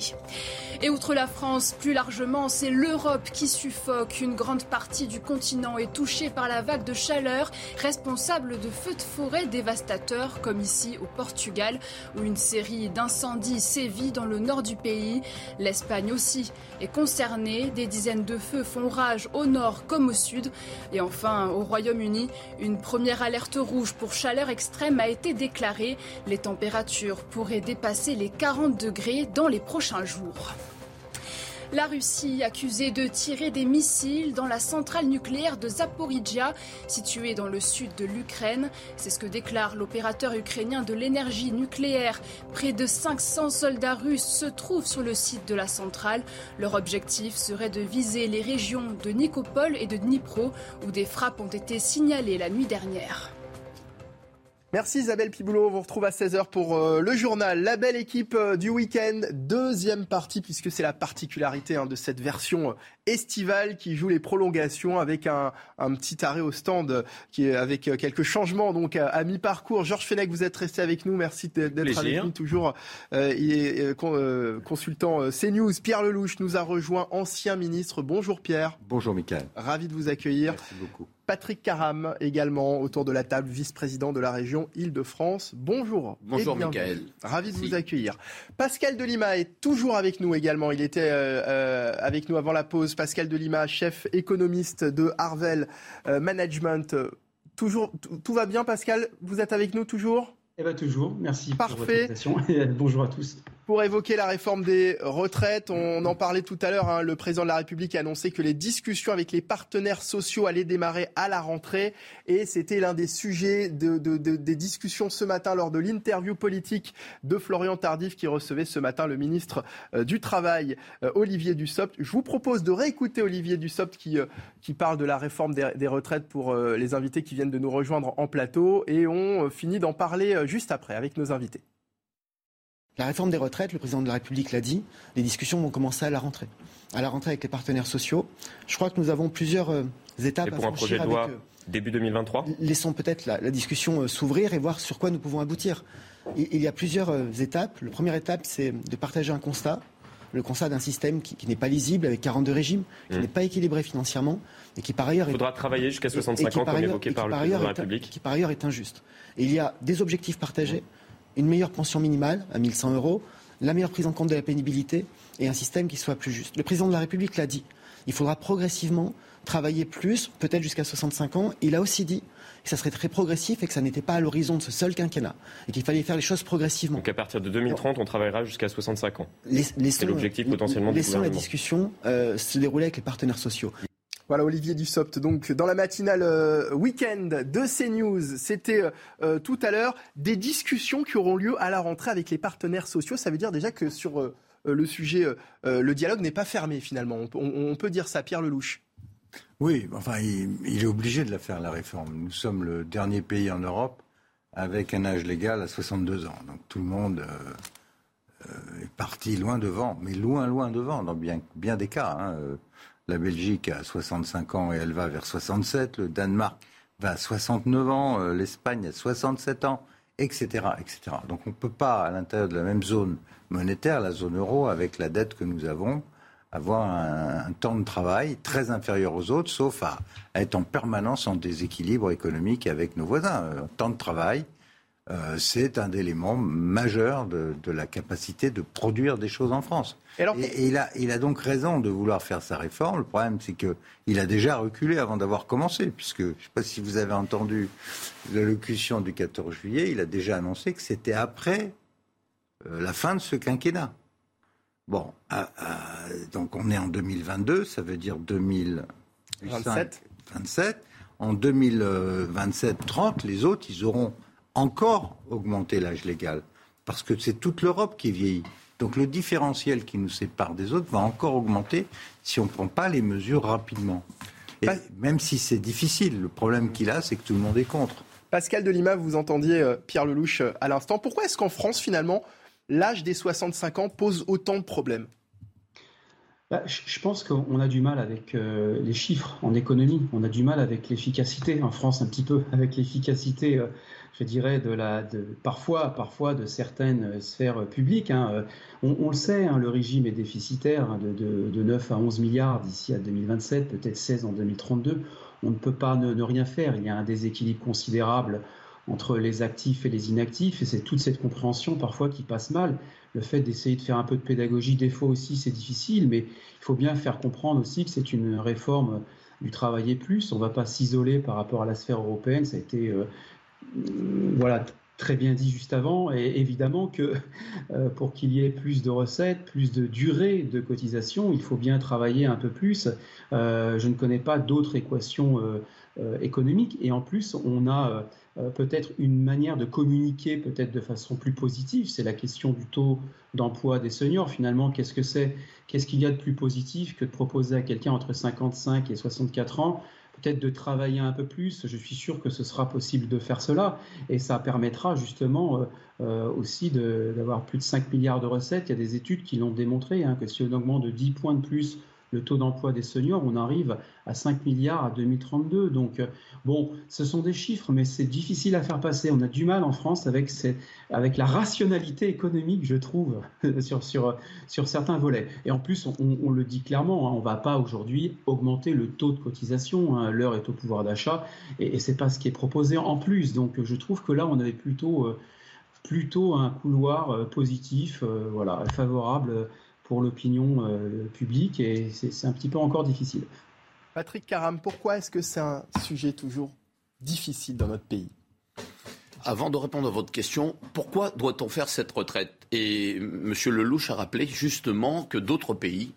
Et outre la France, plus largement, c'est l'Europe qui suffoque. Une grande partie du continent est touchée par la vague de chaleur, responsable de feux de forêt dévastateurs, comme ici au Portugal, où une série d'incendies sévit dans le nord du pays. L'Espagne aussi est concernée. Des dizaines de feux font rage au nord comme au sud. Et enfin, au Royaume-Uni, une première alerte rouge pour chaleur extrême a été déclarée. Les températures pourraient dépasser les 40 degrés dans les prochains jours. La Russie accusée de tirer des missiles dans la centrale nucléaire de Zaporizhia, située dans le sud de l'Ukraine. C'est ce que déclare l'opérateur ukrainien de l'énergie nucléaire. Près de 500 soldats russes se trouvent sur le site de la centrale. Leur objectif serait de viser les régions de Nikopol et de Dnipro, où des frappes ont été signalées la nuit dernière. Merci Isabelle Piboulot. On vous retrouve à 16h pour euh, le journal. La belle équipe euh, du week-end. Deuxième partie, puisque c'est la particularité hein, de cette version euh, estivale qui joue les prolongations avec un, un petit arrêt au stand qui est avec quelques changements donc à, à mi-parcours. Georges Fenech, vous êtes resté avec nous. Merci d'être avec nous toujours. il est consultant CNews. Pierre Lelouch nous a rejoint, ancien ministre. Bonjour Pierre. Bonjour Michael. Ravi de vous accueillir. Merci beaucoup. Patrick Caram également autour de la table, vice-président de la région Île-de-France. Bonjour. Bonjour Michael. Ravi de vous accueillir. Pascal Delima est toujours avec nous également. Il était euh, euh, avec nous avant la pause. Pascal Delima, chef économiste de Harvel euh, Management. Toujours, tout va bien Pascal? Vous êtes avec nous toujours? Eh bien toujours. Merci Parfait. pour votre et bonjour à tous pour évoquer la réforme des retraites. On en parlait tout à l'heure. Hein, le président de la République a annoncé que les discussions avec les partenaires sociaux allaient démarrer à la rentrée. Et c'était l'un des sujets de, de, de, des discussions ce matin lors de l'interview politique de Florian Tardif qui recevait ce matin le ministre euh, du Travail, euh, Olivier Dussopt. Je vous propose de réécouter Olivier Dussopt qui, euh, qui parle de la réforme des, des retraites pour les invités qui viennent de nous rejoindre en plateau. Et on finit d'en parler juste après avec nos invités. La réforme des retraites, le président de la République l'a dit, les discussions vont commencer à la rentrée. À la rentrée avec les partenaires sociaux. Je crois que nous avons plusieurs euh, étapes et pour à un projet de loi avec, début 2023 Laissons peut-être la, la, discussion euh, s'ouvrir et voir sur quoi nous pouvons aboutir. Il, il y a plusieurs euh, étapes. La première étape, c'est de partager un constat. Le constat d'un système qui, qui n'est pas lisible, avec 42 régimes, qui mmh. n'est pas équilibré financièrement, et qui par ailleurs... Il faudra est, travailler jusqu'à 65 ans, comme ailleurs, évoqué par le président de la République. Qui par ailleurs est injuste. Et il y a des objectifs partagés, une meilleure pension minimale à 1100 euros, la meilleure prise en compte de la pénibilité et un système qui soit plus juste. Le président de la République l'a dit. Il faudra progressivement travailler plus, peut-être jusqu'à 65 ans. Il a aussi dit que ça serait très progressif et que ça n'était pas à l'horizon de ce seul quinquennat et qu'il fallait faire les choses progressivement. Donc à partir de 2030, on travaillera jusqu'à 65 ans. C'est l'objectif potentiellement du Laissons la discussion euh, se dérouler avec les partenaires sociaux. Voilà Olivier Dussopt. Donc dans la matinale euh, week-end de CNews, c'était euh, tout à l'heure des discussions qui auront lieu à la rentrée avec les partenaires sociaux. Ça veut dire déjà que sur euh, le sujet, le dialogue n'est pas fermé finalement. On, peut dire ça, Pierre Lelouch. Oui, enfin il, il, est obligé de la faire la réforme. Nous sommes le dernier pays en Europe avec un âge légal à 62 ans. Donc tout le monde est parti loin devant, mais loin loin devant dans bien, bien des cas. Hein. La Belgique a 65 ans et elle va vers 67. Le Danemark va à 69 ans. Euh, L'Espagne a 67 ans, etc., etc. Donc on ne peut pas, à l'intérieur de la même zone monétaire, la zone euro, avec la dette que nous avons, avoir un, temps de travail très inférieur aux autres, sauf à, à, être en permanence en déséquilibre économique avec nos voisins. Un temps de travail, euh, c'est un élément majeur de, de, la capacité de produire des choses en France. Et, alors, et, et il, a, il, a, donc raison de vouloir faire sa réforme. Le problème, c'est qu'il a déjà reculé avant d'avoir commencé, puisque je ne sais pas si vous avez entendu l'allocution du 14 juillet, il a déjà annoncé que c'était après euh, la fin de ce quinquennat. Bon, à, à, donc on est en 2022, ça veut dire 2027. 27. En 2027-30, les autres, ils auront encore augmenter l'âge légal, parce que c'est toute l'Europe qui vieillit. Donc le différentiel qui nous sépare des autres va encore augmenter si on ne prend pas les mesures rapidement. Et même si c'est difficile, le problème qu'il a, c'est que tout le monde est contre. Pascal Delima, vous entendiez euh, Pierre Lelouch euh, à l'instant. Pourquoi est-ce qu'en France, finalement, l'âge des 65 ans pose autant de problèmes? Bah, je pense qu'on a du mal avec euh, les chiffres en économie, on a du mal avec l'efficacité, en France un petit peu, avec l'efficacité euh, je dirais, de la, de, parfois, parfois de certaines sphères publiques. Hein. On, on, le sait, hein, le régime est déficitaire hein, de, de, de, 9 à 11 milliards d'ici à 2027, peut-être 16 en 2032. On ne peut pas ne, ne, rien faire. Il y a un déséquilibre considérable entre les actifs et les inactifs, et c'est toute cette compréhension parfois qui passe mal. Le fait d'essayer de faire un peu de pédagogie, des fois aussi, c'est difficile, mais il faut bien faire comprendre aussi que c'est une réforme du travailler plus. On ne va pas s'isoler par rapport à la sphère européenne. Ça a été euh, voilà, très bien dit juste avant, et évidemment que euh, pour qu'il y ait plus de recettes, plus de durée de cotisation, il faut bien travailler un peu plus. Euh, je ne connais pas d'autres équations euh, euh économiques, et en plus, on a euh, peut-être une manière de communiquer peut-être de façon plus positive. C'est la question du taux d'emploi des seniors. Finalement, qu'est-ce que c'est? Qu'est-ce qu'il y a de plus positif que de proposer à quelqu'un entre 55 et 64 ans? Peut-être de travailler un peu plus. Je suis sûr que ce sera possible de faire cela et ça permettra justement euh, euh, aussi d'avoir plus de 5 milliards de recettes. Il y a des études qui l'ont démontré, hein, que si on augmente de 10 points de plus le taux d'emploi des seniors, on arrive à 5 milliards à 2032. Donc, euh, bon, ce sont des chiffres, mais c'est difficile à faire passer. On a du mal en France avec, avec la rationalité économique, je trouve, sur, sur, sur certains volets. Et en plus, on, le dit clairement, hein, on ne va pas aujourd'hui augmenter le taux de cotisation. Hein. L'heure est au pouvoir d'achat et, et ce n'est pas ce qui est proposé en plus. Donc, je trouve que là, on avait plutôt... Euh, plutôt un couloir euh, positif, voilà, favorable pour l'opinion euh, publique et c'est un petit peu encore difficile. Patrick Caram, pourquoi est-ce que c'est un sujet toujours difficile dans notre pays? Avant de répondre à votre question, pourquoi doit-on faire cette retraite? Et M. Lelouch a rappelé justement que d'autres pays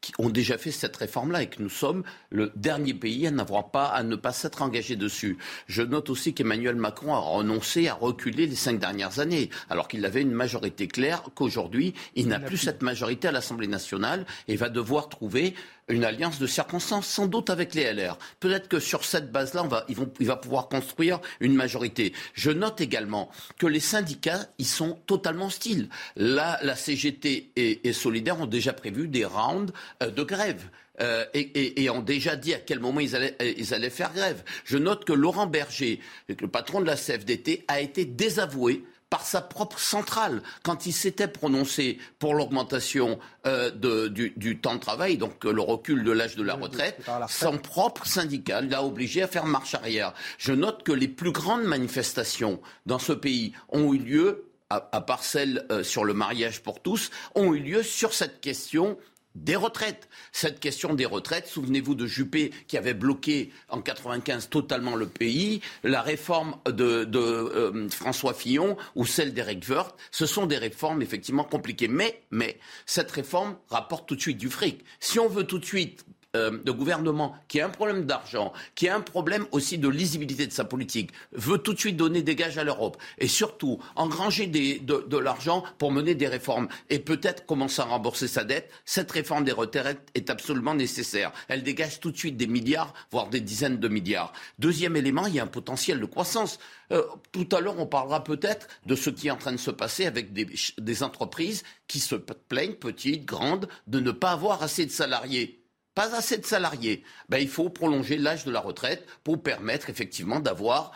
qui ont déjà fait cette réforme-là et que nous sommes le dernier pays à n'avoir pas, à ne pas s'être engagé dessus. Je note aussi qu'Emmanuel Macron a renoncé à reculer les cinq dernières années, alors qu'il avait une majorité claire, qu'aujourd'hui, il, n'a plus cette majorité à l'Assemblée nationale et va devoir trouver une alliance de circonstances, sans doute avec les LR. Peut-être que sur cette base-là, il va pouvoir construire une majorité. Je note également que les syndicats, ils sont totalement hostiles. Là, la CGT et, et Solidaire ont déjà prévu des rounds euh, de grève. Euh, et, ont déjà dit à quel moment ils allaient, ils allaient faire grève. Je note que Laurent Berger, le patron de la CFDT, a été désavoué par sa propre centrale quand il s'était prononcé pour l'augmentation euh, du, temps de travail, donc euh, le recul de l'âge de la retraite, son propre syndicat l'a obligé à faire marche arrière. Je note que les plus grandes manifestations dans ce pays ont eu lieu à, part celles euh, sur le mariage pour tous, ont eu lieu sur cette question des retraites. Cette question des retraites, souvenez-vous de Juppé qui avait bloqué en 95 totalement le pays, la réforme de, euh, François Fillon ou celle d'Eric Woerth, ce sont des réformes effectivement compliquées. Mais, mais cette réforme rapporte tout de suite du fric. Si on veut tout de suite euh, de gouvernement qui a un problème d'argent, qui a un problème aussi de lisibilité de sa politique, veut tout de suite donner des gages à l'Europe et surtout engranger de, l'argent pour mener des réformes et peut-être commencer à rembourser sa dette, cette réforme des retraites est absolument nécessaire. Elle dégage tout de suite des milliards, voire des dizaines de milliards. Deuxième élément, il y a un potentiel de croissance. Euh, tout à l'heure, on parlera peut-être de ce qui est en train de se passer avec des, des entreprises qui se plaignent, petites, grandes, de ne pas avoir assez de salariés pas assez de salariés, ben, il faut prolonger l'âge de la retraite pour permettre effectivement d'avoir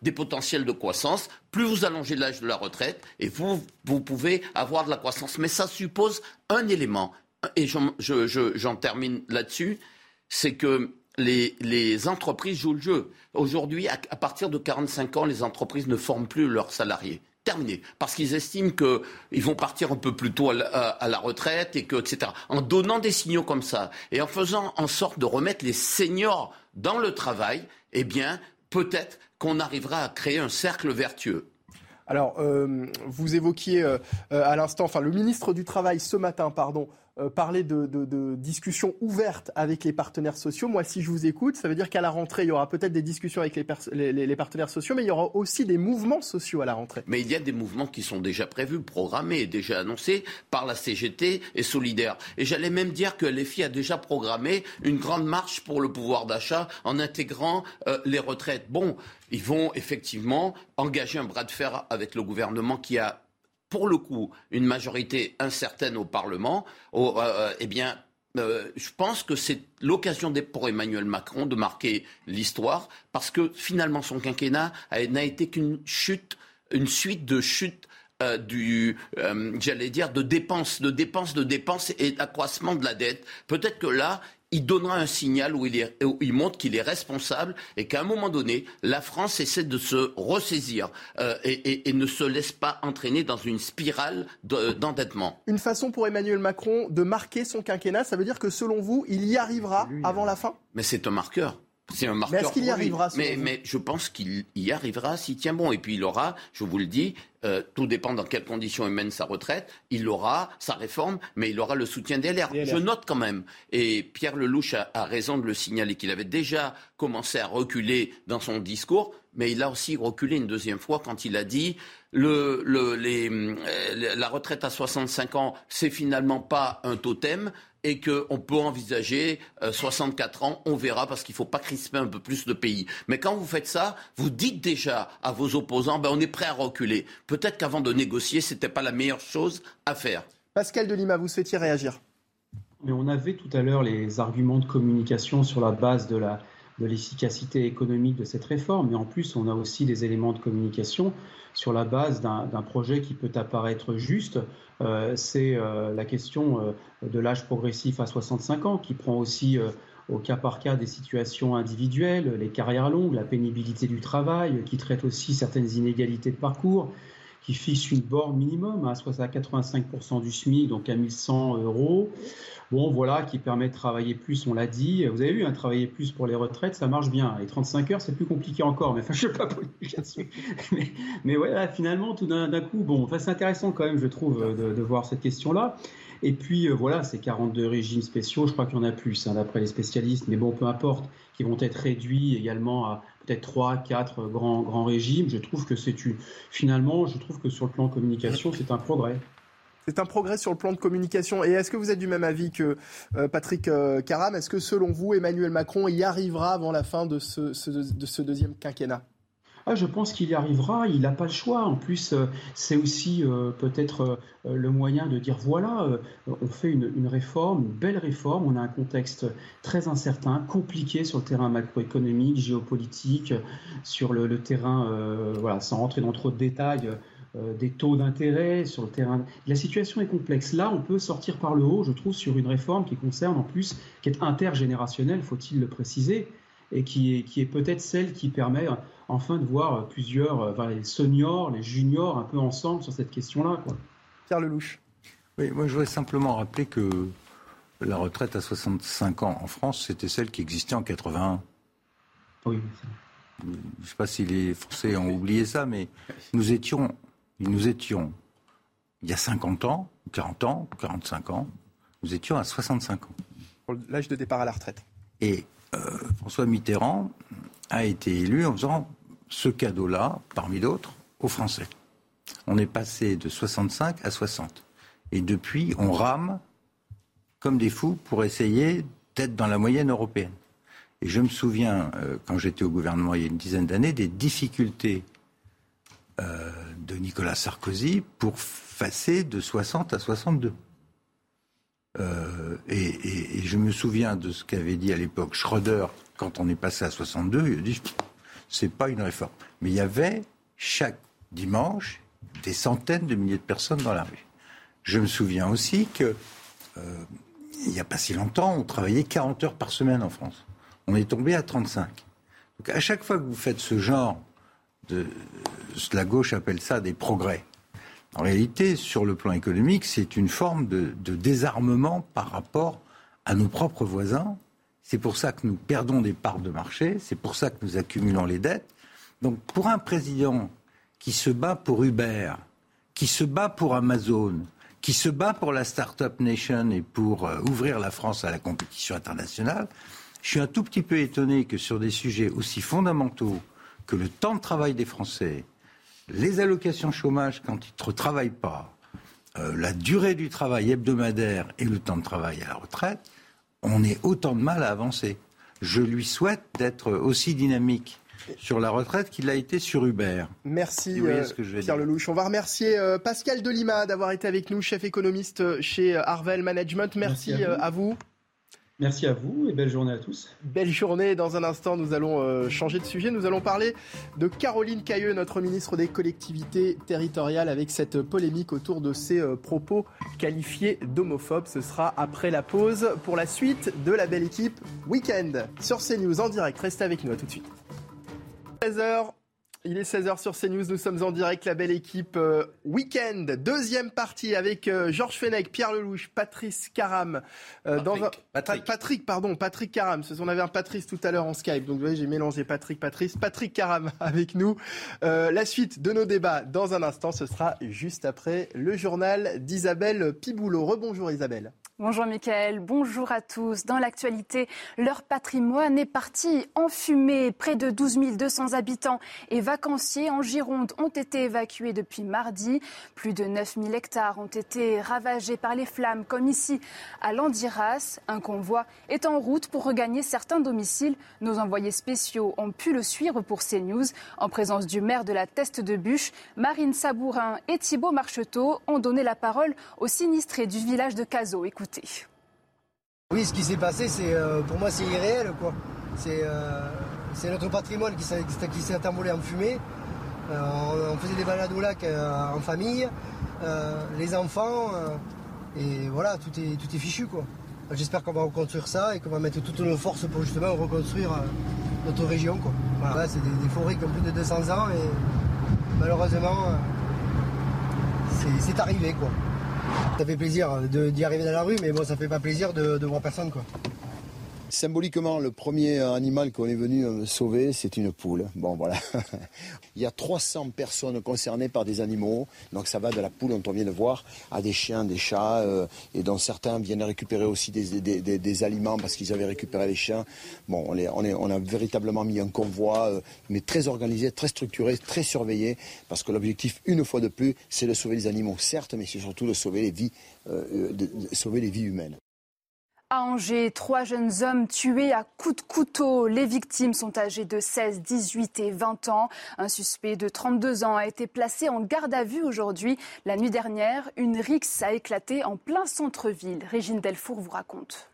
des potentiels de croissance. Plus vous allongez l'âge de la retraite, et vous, vous pouvez avoir de la croissance. Mais ça suppose un élément, et j'en termine là-dessus, c'est que les, entreprises jouent le jeu. Aujourd'hui, à, à partir de 45 ans, les entreprises ne forment plus leurs salariés terminé. Parce qu'ils estiment qu'ils vont partir un peu plus tôt à la, retraite, et que, etc. En donnant des signaux comme ça, et en faisant en sorte de remettre les seniors dans le travail, eh bien, peut-être qu'on arrivera à créer un cercle vertueux. Alors, euh, vous évoquiez euh, euh, à l'instant, enfin, le ministre du Travail ce matin, pardon, parler de, discussions ouvertes avec les partenaires sociaux. Moi, si je vous écoute, ça veut dire qu'à la rentrée, il y aura peut-être des discussions avec les, partenaires sociaux, mais il y aura aussi des mouvements sociaux à la rentrée. Mais il y a des mouvements qui sont déjà prévus, programmés, déjà annoncés par la CGT et Solidaire. Et j'allais même dire que l'EFI a déjà programmé une grande marche pour le pouvoir d'achat en intégrant euh, les retraites. Bon, ils vont effectivement engager un bras de fer avec le gouvernement qui a pour le coup, une majorité incertaine au Parlement, euh, euh, eh bien, euh, je pense que c'est l'occasion pour Emmanuel Macron de marquer l'histoire, parce que finalement son quinquennat n'a été qu'une chute, une suite de chutes du, j'allais dire, de dépenses, de dépenses, de dépenses et d'accroissement de la dette. Peut-être que là, il donnera un signal où il, montre qu'il est responsable et qu'à un moment donné, la France essaie de se ressaisir euh, et, ne se laisse pas entraîner dans une spirale d'endettement. Une façon pour Emmanuel Macron de marquer son quinquennat, ça veut dire que selon vous, il y arrivera avant la fin? Mais c'est un marqueur. C'est un marqueur. Mais est-ce qu'il y arrivera mais, mais, je pense qu'il y arrivera s'il tient bon. Et puis il aura, je vous le dis, euh, tout dépend dans quelles conditions il mène sa retraite, il aura sa réforme, mais il aura le soutien des LR. Je note quand même, et Pierre Lelouch a, a raison de le signaler, qu'il avait déjà commencé à reculer dans son discours, mais il a aussi reculé une deuxième fois quand il a dit le, le, les, euh, la retraite à 65 ans, c'est finalement pas un totem, et qu'on peut envisager 64 ans, on verra, parce qu'il ne faut pas crisper un peu plus de pays. Mais quand vous faites ça, vous dites déjà à vos opposants, ben, on est prêt à reculer. Peut-être qu'avant de négocier, ce n'était pas la meilleure chose à faire. Pascal Delima, vous souhaitiez réagir? Mais on avait tout à l'heure les arguments de communication sur la base de la de l'efficacité économique de cette réforme, mais en plus on a aussi des éléments de communication sur la base d'un projet qui peut apparaître juste. Euh, c'est euh, la question euh, de l'âge progressif à 65 ans, qui prend aussi au cas par cas des situations individuelles, les carrières longues, la pénibilité du travail, qui traite aussi certaines inégalités de parcours, qui fixe une borne minimum à 85% du SMIC, donc à 1100 euros. Bon, voilà, qui permet de travailler plus, on l'a dit. Vous avez vu, un travailler plus pour les retraites, ça marche bien. Les 35 heures, c'est plus compliqué encore, mais enfin, je ne sais pas mais, mais voilà, finalement, tout d'un coup, bon, enfin, c'est intéressant quand même, je trouve, de, de voir cette question-là. Et puis euh, voilà, ces 42 régimes spéciaux, je crois qu'il y en a plus, hein, d'après les spécialistes, mais bon, peu importe, qui vont être réduits également à peut-être 3, 4 grands, grands régimes. Je trouve que c'est une. Finalement, je trouve que sur le plan communication, c'est un progrès. C'est un progrès sur le plan de communication. Et est-ce que vous êtes du même avis que euh, Patrick euh, Caram Est-ce que selon vous, Emmanuel Macron y arrivera avant la fin de ce deuxième quinquennat? Ah, je pense qu'il y arrivera, il n'a pas le choix. En plus, euh, c'est aussi euh, peut-être euh, le moyen de dire voilà, on fait une, réforme, une belle réforme, on a un contexte très incertain, compliqué sur le terrain macroéconomique, géopolitique, sur le, terrain, voilà, sans rentrer dans trop de détails. des taux d'intérêt sur le terrain. La situation est complexe. Là, on peut sortir par le haut, je trouve, sur une réforme qui concerne en plus, qui est intergénérationnelle, faut-il le préciser, et qui est, qui est peut-être celle qui permet enfin de voir plusieurs, euh, les seniors, les juniors un peu ensemble sur cette question-là. Pierre Lelouch. Oui, moi je voudrais simplement rappeler que la retraite à 65 ans en France, c'était celle qui existait en 81. Oui. Je ne sais pas si les Français ont oublié ça, mais nous étions, nous étions, il y a 50 ans, 40 ans, 45 ans, nous étions à 65 ans. Pour l'âge de départ à la retraite. Et euh, François Mitterrand a été élu en faisant ce cadeau-là, parmi d'autres, aux Français. On est passé de 65 à 60. Et depuis, on rame comme des fous pour essayer d'être dans la moyenne européenne. Et je me souviens, euh, quand j'étais au gouvernement il y a une dizaine d'années, des difficultés euh, de Nicolas Sarkozy pour passer de 60 à 62. Euh, et, je me souviens de ce qu'avait dit à l'époque Schröder quand on est passé à 62. Il a dit c'est pas une réforme. Mais il y avait chaque dimanche des centaines de milliers de personnes dans la rue. Je me souviens aussi que euh, il n'y a pas si longtemps, on travaillait 40 heures par semaine en France. On est tombé à 35. Donc à chaque fois que vous faites ce genre de... La gauche appelle ça des progrès. En réalité, sur le plan économique, c'est une forme de, désarmement par rapport à nos propres voisins. C'est pour ça que nous perdons des parts de marché, c'est pour ça que nous accumulons les dettes. Donc pour un président qui se bat pour Uber, qui se bat pour Amazon, qui se bat pour la Startup Nation et pour euh, ouvrir la France à la compétition internationale, je suis un tout petit peu étonné que sur des sujets aussi fondamentaux que le temps de travail des Français, les allocations chômage quand ils ne travaillent pas, euh, la durée du travail hebdomadaire et le temps de travail à la retraite, on ait autant de mal à avancer. Je lui souhaite d'être aussi dynamique sur la retraite qu'il a été sur Uber. Merci euh, Pierre Lelouch. On va remercier euh, Pascal Delima d'avoir été avec nous, chef économiste chez Arvel Management. Merci, À vous. Merci à vous et belle journée à tous. Belle journée. Dans un instant, nous allons euh, changer de sujet. Nous allons parler de Caroline Cailleux, notre ministre des collectivités territoriales, avec cette polémique autour de ses euh, propos qualifiés d'homophobes. Ce sera après la pause pour la suite de la belle équipe Weekend sur CNews en direct. Restez avec nous. À tout de suite. 16h. Il est 16h sur CNews, nous sommes en direct, la belle équipe euh, Weekend, deuxième partie avec euh, Georges Fenech, Pierre Lelouch, Patrice Caram. Euh, Patrick, Patrick. Patrick. pardon, Patrick Caram. On avait un Patrice tout à l'heure en Skype, donc vous voyez, j'ai mélangé Patrick, Patrice. Patrick Caram avec nous. la suite de nos débats dans un instant, ce sera juste après le journal d'Isabelle Piboulot. Rebonjour Isabelle. Bonjour Mickaël, bonjour à tous. Dans l'actualité, leur patrimoine est parti en fumée. Près de 12 200 habitants et vacanciers en Gironde ont été évacués depuis mardi. Plus de 9 000 hectares ont été ravagés par les flammes, comme ici à Landiras. Un convoi est en route pour regagner certains domiciles. Nos envoyés spéciaux ont pu le suivre pour CNews. En présence du maire de la Teste de Bûche, Marine Sabourin et Thibault Marcheteau ont donné la parole aux sinistrés du village de Cazaux. Écoutez. Oui, ce qui s'est passé, c'est euh, pour moi, c'est irréel. quoi. C'est euh, notre patrimoine qui s'est envolé en fumée. Euh, on, faisait des balades au lac en famille, les enfants, et voilà, tout est, tout est fichu. quoi. J'espère qu'on va reconstruire ça et qu'on va mettre toutes nos forces pour justement reconstruire notre région. Voilà, c'est des, des, forêts qui ont plus de 200 ans et malheureusement, c'est arrivé. quoi. Ça fait plaisir d'y arriver dans la rue, mais bon, ça fait pas plaisir de, de voir personne, quoi. Symboliquement, le premier animal qu'on est venu euh, sauver, c'est une poule. Bon, voilà. Il y a 300 personnes concernées par des animaux. Donc ça va de la poule, dont on vient de voir, à des chiens, des chats, euh, et dont certains viennent récupérer aussi des, aliments parce qu'ils avaient récupéré les chiens. Bon, on, a véritablement mis un convoi, euh, mais très organisé, très structuré, très surveillé, parce que l'objectif, une fois de plus, c'est de sauver les animaux, certes, mais c'est surtout de sauver les vies, de sauver les vies humaines. À Angers, trois jeunes hommes tués à coups de couteau. Les victimes sont âgées de 16, 18 et 20 ans. Un suspect de 32 ans a été placé en garde à vue aujourd'hui. La nuit dernière, une rixe a éclaté en plein centre-ville. Régine Delfour vous raconte.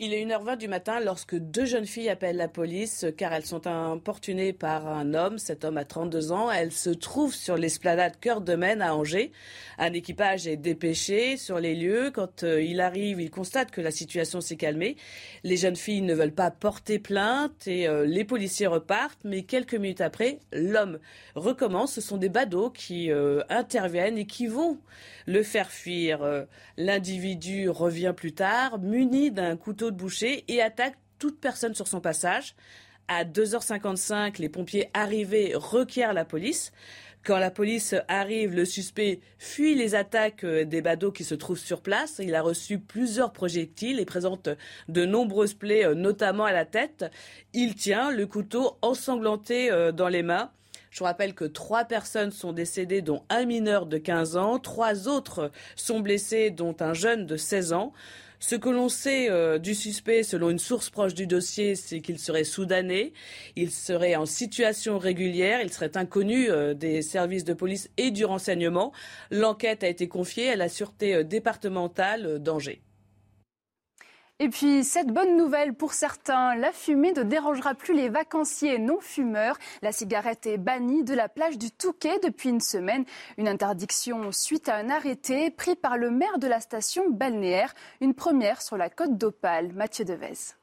Il est 1h20 du matin lorsque deux jeunes filles appellent la police car elles sont importunées par un homme. Cet homme a 32 ans. Elles se trouvent sur l'esplanade Cœur de Maine à Angers. Un équipage est dépêché sur les lieux. Quand euh, il arrive, il constate que la situation s'est calmée. Les jeunes filles ne veulent pas porter plainte et euh, les policiers repartent. Mais quelques minutes après, l'homme recommence. Ce sont des badauds qui euh, interviennent et qui vont le faire fuir. L'individu revient plus tard, muni d'un couteau de boucher et attaque toute personne sur son passage. À 2h55, les pompiers arrivés requièrent la police. Quand la police arrive, le suspect fuit les attaques des badauds qui se trouvent sur place. Il a reçu plusieurs projectiles et présente de nombreuses plaies, notamment à la tête. Il tient le couteau ensanglanté euh, dans les mains. Je rappelle que trois personnes sont décédées, dont un mineur de 15 ans. Trois autres sont blessés, dont un jeune de 16 ans. Ce que l'on sait euh, du suspect, selon une source proche du dossier, c'est qu'il serait soudanais, il serait en situation régulière, il serait inconnu euh, des services de police et du renseignement. L'enquête a été confiée à la sûreté euh, départementale d'Angers. Et puis, cette bonne nouvelle pour certains, la fumée ne dérangera plus les vacanciers non fumeurs. La cigarette est bannie de la plage du Touquet depuis une semaine. Une interdiction suite à un arrêté pris par le maire de la station balnéaire. Une première sur la côte d'Opale. Mathieu Devez.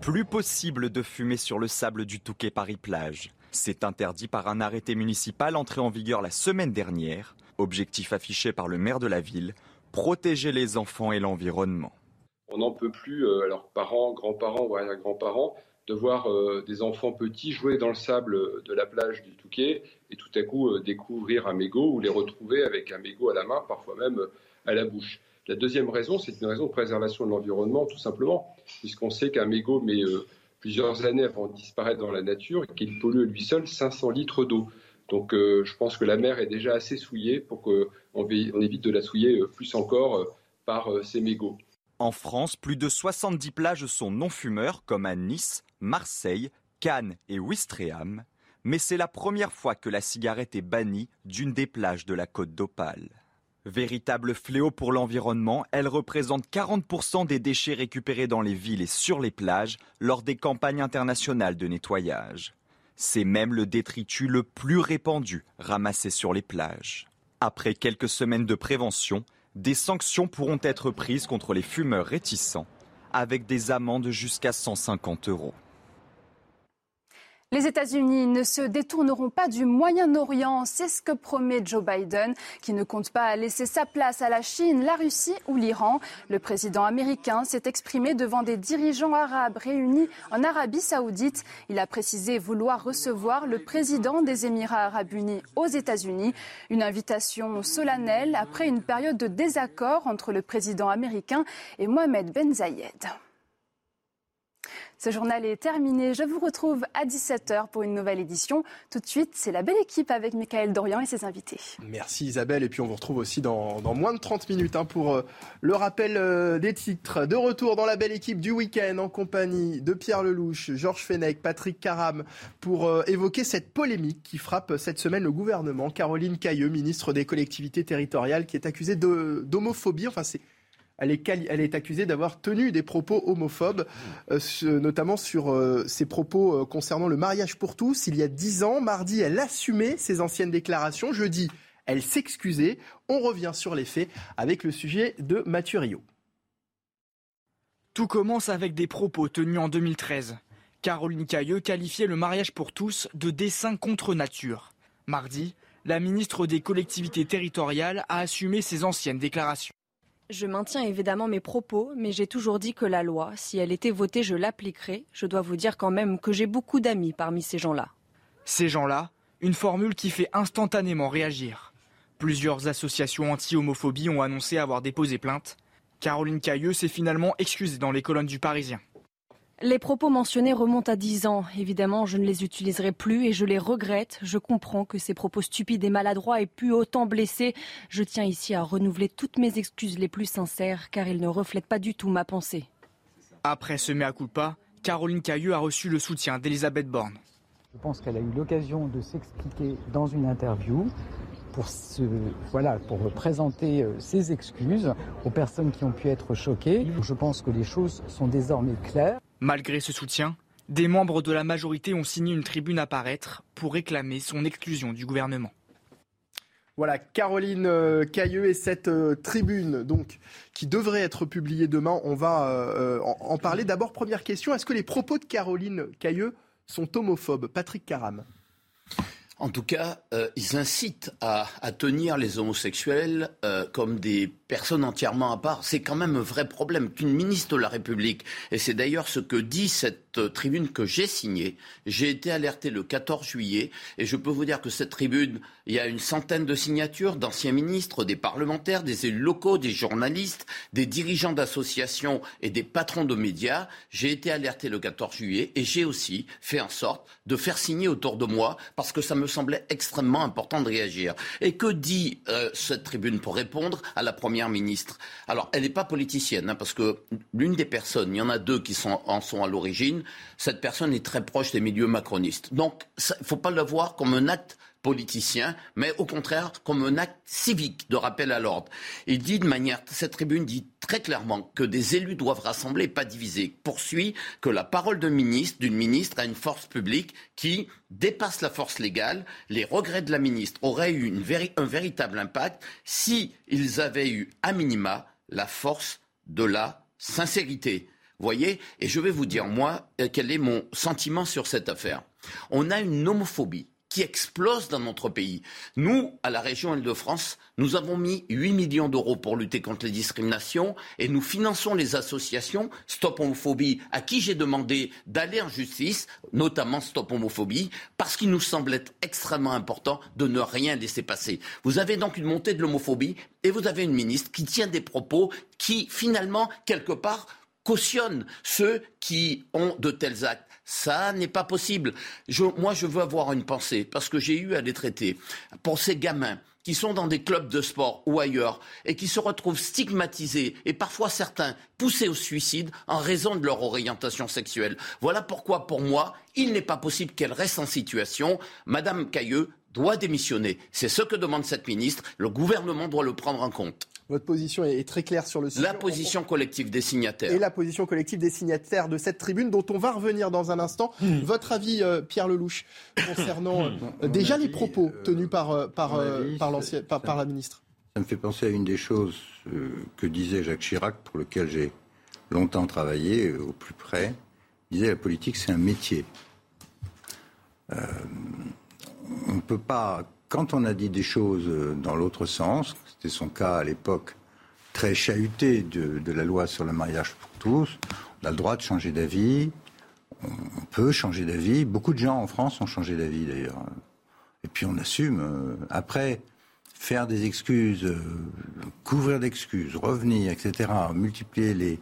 Plus possible de fumer sur le sable du Touquet Paris-Plage. C'est interdit par un arrêté municipal entré en vigueur la semaine dernière. Objectif affiché par le maire de la ville, protéger les enfants et l'environnement. On n'en peut plus, euh, alors parents, grands-parents ou arrière-grands-parents, de voir euh, des enfants petits jouer dans le sable de la plage du Touquet et tout à coup euh, découvrir un mégot ou les retrouver avec un mégot à la main, parfois même à la bouche. La deuxième raison, c'est une raison de préservation de l'environnement, tout simplement, puisqu'on sait qu'un mégot met plusieurs années avant de disparaître dans la nature et qu'il pollue lui seul 500 litres d'eau. Donc je pense que la mer est déjà assez souillée pour qu'on on évite de la souiller plus encore par ces mégots. En France, plus de 70 plages sont non-fumeurs, comme à Nice, Marseille, Cannes et Ouistreham. Mais c'est la première fois que la cigarette est bannie d'une des plages de la côte d'Opale. Véritable fléau pour l'environnement, elle représente 40% des déchets récupérés dans les villes et sur les plages lors des campagnes internationales de nettoyage. C'est même le détritus le plus répandu ramassé sur les plages. Après quelques semaines de prévention, des sanctions pourront être prises contre les fumeurs réticents, avec des amendes jusqu'à 150 euros. Les États-Unis ne se détourneront pas du Moyen-Orient, c'est ce que promet Joe Biden, qui ne compte pas laisser sa place à la Chine, la Russie ou l'Iran. Le président américain s'est exprimé devant des dirigeants arabes réunis en Arabie saoudite. Il a précisé vouloir recevoir le président des Émirats arabes unis aux États-Unis, une invitation solennelle après une période de désaccord entre le président américain et Mohamed Ben Zayed. Ce journal est terminé. Je vous retrouve à 17h pour une nouvelle édition. Tout de suite, c'est la belle équipe avec Michael Dorian et ses invités. Merci Isabelle. Et puis on vous retrouve aussi dans, moins de 30 minutes hein, pour euh, le rappel euh, des titres. De retour dans la belle équipe du week-end en compagnie de Pierre Lelouch, Georges Fenech, Patrick Caram pour euh, évoquer cette polémique qui frappe cette semaine le gouvernement. Caroline Cailleux, ministre des collectivités territoriales, qui est accusée d'homophobie. Enfin, c'est elle est, accusée d'avoir tenu des propos homophobes, euh, notamment sur euh, ses propos euh, concernant le mariage pour tous. Il y a dix ans, mardi, elle assumait ses anciennes déclarations. Jeudi, elle s'excusait. On revient sur les faits avec le sujet de Mathieu Rio. Tout commence avec des propos tenus en 2013. Caroline Cailleux qualifiait le mariage pour tous de dessin contre nature. Mardi, la ministre des collectivités territoriales a assumé ses anciennes déclarations. Je maintiens évidemment mes propos, mais j'ai toujours dit que la loi, si elle était votée, je l'appliquerais. Je dois vous dire quand même que j'ai beaucoup d'amis parmi ces gens-là. Ces gens-là, une formule qui fait instantanément réagir. Plusieurs associations anti-homophobie ont annoncé avoir déposé plainte. Caroline Cailleux s'est finalement excusée dans les colonnes du Parisien. Les propos mentionnés remontent à 10 ans. Évidemment, je ne les utiliserai plus et je les regrette. Je comprends que ces propos stupides et maladroits aient pu autant blesser. Je tiens ici à renouveler toutes mes excuses les plus sincères car ils ne reflètent pas du tout ma pensée. Après ce mea culpa, Caroline Cailleux a reçu le soutien d'Elisabeth Borne. Je pense qu'elle a eu l'occasion de s'expliquer dans une interview pour, voilà, pour présenter euh, ses excuses aux personnes qui ont pu être choquées. Je pense que les choses sont désormais claires. Malgré ce soutien, des membres de la majorité ont signé une tribune à paraître pour réclamer son exclusion du gouvernement. Voilà, Caroline euh, Cailleux et cette euh, tribune donc qui devrait être publiée demain. On va euh, en, parler. D'abord, première question est-ce que les propos de Caroline Cailleux sont homophobes? Patrick Caram. En tout cas, ils incitent à, tenir les homosexuels comme des personne entièrement à part. C'est quand même un vrai problème qu'une ministre de la République, et c'est d'ailleurs ce que dit cette euh, tribune que j'ai signée, j'ai été alerté le 14 juillet, et je peux vous dire que cette tribune, il y a une centaine de signatures d'anciens ministres, des parlementaires, des élus locaux, des journalistes, des dirigeants d'associations et des patrons de médias. J'ai été alerté le 14 juillet, et j'ai aussi fait en sorte de faire signer autour de moi, parce que ça me semblait extrêmement important de réagir. Et que dit euh, cette tribune pour répondre à la première ministre. Alors, elle n'est pas politicienne, hein, parce que l'une des personnes, il y en a deux qui en sont à l'origine, cette personne est très proche des milieux macronistes. Donc, il ne faut pas le voir comme un acte politicien, mais au contraire comme un acte civique de rappel à l'ordre. Il dit de manière, cette tribune dit très clairement que des élus doivent rassembler, pas diviser. Poursuit que la parole d'un ministre, d'une ministre, a une force publique qui dépasse la force légale. Les regrets de la ministre auraient eu un véritable impact si ils avaient eu à minima la force de la sincérité. Voyez Et je vais vous dire, moi, quel est mon sentiment sur cette affaire. On a une homophobie qui explose dans notre pays. Nous, à la région Île-de-France, nous avons mis 8 millions d'euros pour lutter contre les discriminations et nous finançons les associations Stop Homophobie, à qui j'ai demandé d'aller en justice, notamment Stop Homophobie, parce qu'il nous semblait extrêmement important de ne rien laisser passer. Vous avez donc une montée de l'homophobie et vous avez une ministre qui tient des propos qui, finalement, quelque part, cautionnent ceux qui ont de tels actes. Ça n'est pas possible. moi, je veux avoir une pensée, parce que j'ai eu à les traiter. Pour ces gamins qui sont dans des clubs de sport ou ailleurs et qui se retrouvent stigmatisés et parfois certains poussés au suicide en raison de leur orientation sexuelle. Voilà pourquoi, pour moi, il n'est pas possible qu'elle reste en situation. Madame Cailleux doit démissionner. C'est ce que demande cette ministre. Le gouvernement doit le prendre en compte. Votre position est très claire sur le sujet. La position collective des signataires. Et la position collective des signataires de cette tribune dont on va revenir dans un instant. Hmm. Votre avis, euh, Pierre Lelouch, concernant euh, déjà les propos euh, tenus par, par, par, par, la ministre Ça me fait penser à une des choses que disait Jacques Chirac, pour lequel j'ai longtemps travaillé au plus près. Il disait la politique, c'est un métier. Euh, on ne peut pas, quand on a dit des choses dans l'autre sens, c'était son cas à l'époque très chahuté de, la loi sur le mariage pour tous, on a le droit de changer d'avis, on peut changer d'avis. Beaucoup de gens en France ont changé d'avis d'ailleurs. Et puis on assume. Euh, après, faire des excuses, euh, couvrir d'excuses, revenir, etc., multiplier les,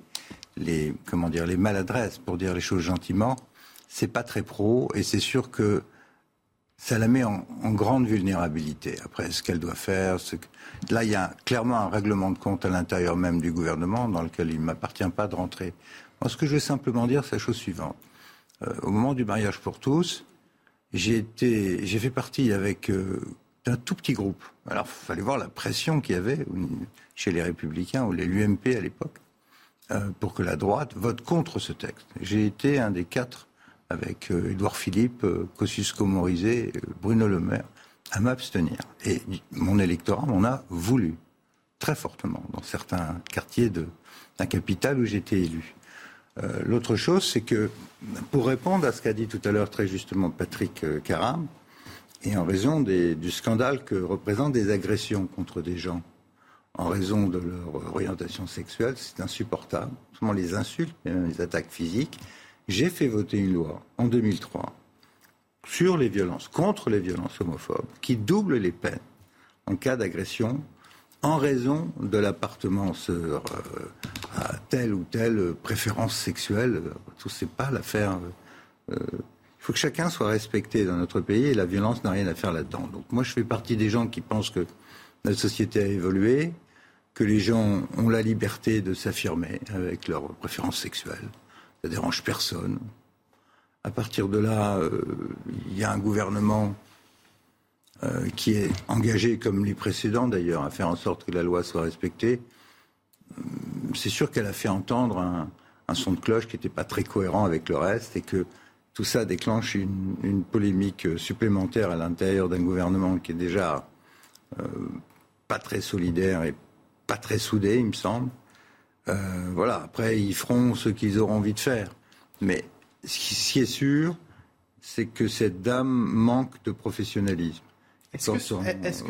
les, comment dire, les maladresses pour dire les choses gentiment, c'est pas très pro et c'est sûr que ça la met en, grande vulnérabilité. Après, ce qu'elle doit faire, là, il y a clairement un règlement de compte à l'intérieur même du gouvernement dans lequel il ne m'appartient pas de rentrer. Moi, ce que je veux simplement dire, c'est la chose suivante. Euh, au moment du mariage pour tous, j'ai été, j'ai fait partie avec euh, d'un tout petit groupe. Alors, il fallait voir la pression qu'il y avait chez les Républicains ou les l'UMP à l'époque euh, pour que la droite vote contre ce texte. J'ai été un des quatre avec Édouard Philippe, Kosciusko Morizet, Bruno Le Maire, à m'abstenir. Et mon électorat m'en a voulu très fortement dans certains quartiers de la capitale où j'étais élu. Euh, l'autre chose, c'est que pour répondre à ce qu'a dit tout à l'heure très justement Patrick euh, Caram, et en raison du scandale que représentent des agressions contre des gens en raison de leur orientation sexuelle, c'est insupportable. Seulement les insultes, les attaques physiques. J'ai fait voter une loi en 2003 sur les violences, contre les violences homophobes, qui double les peines en cas d'agression en raison de l'appartenance euh, à telle ou telle préférence sexuelle. Tout c'est pas l'affaire. Euh, il faut que chacun soit respecté dans notre pays et la violence n'a rien à faire là-dedans. Donc moi, je fais partie des gens qui pensent que notre société a évolué, que les gens ont la liberté de s'affirmer avec leurs préférences sexuelles. Ça dérange personne. À partir de là, euh, il y a un gouvernement euh, qui est engagé, comme les précédents d'ailleurs, à faire en sorte que la loi soit respectée, euh, c'est sûr qu'elle a fait entendre un, son de cloche qui n'était pas très cohérent avec le reste et que tout ça déclenche une, polémique supplémentaire à l'intérieur d'un gouvernement qui est déjà pas très solidaire et pas très soudé, il me semble. Voilà, après, ils feront ce qu'ils auront envie de faire. Mais ce qui est sûr, c'est que cette dame manque de professionnalisme. Est-ce que,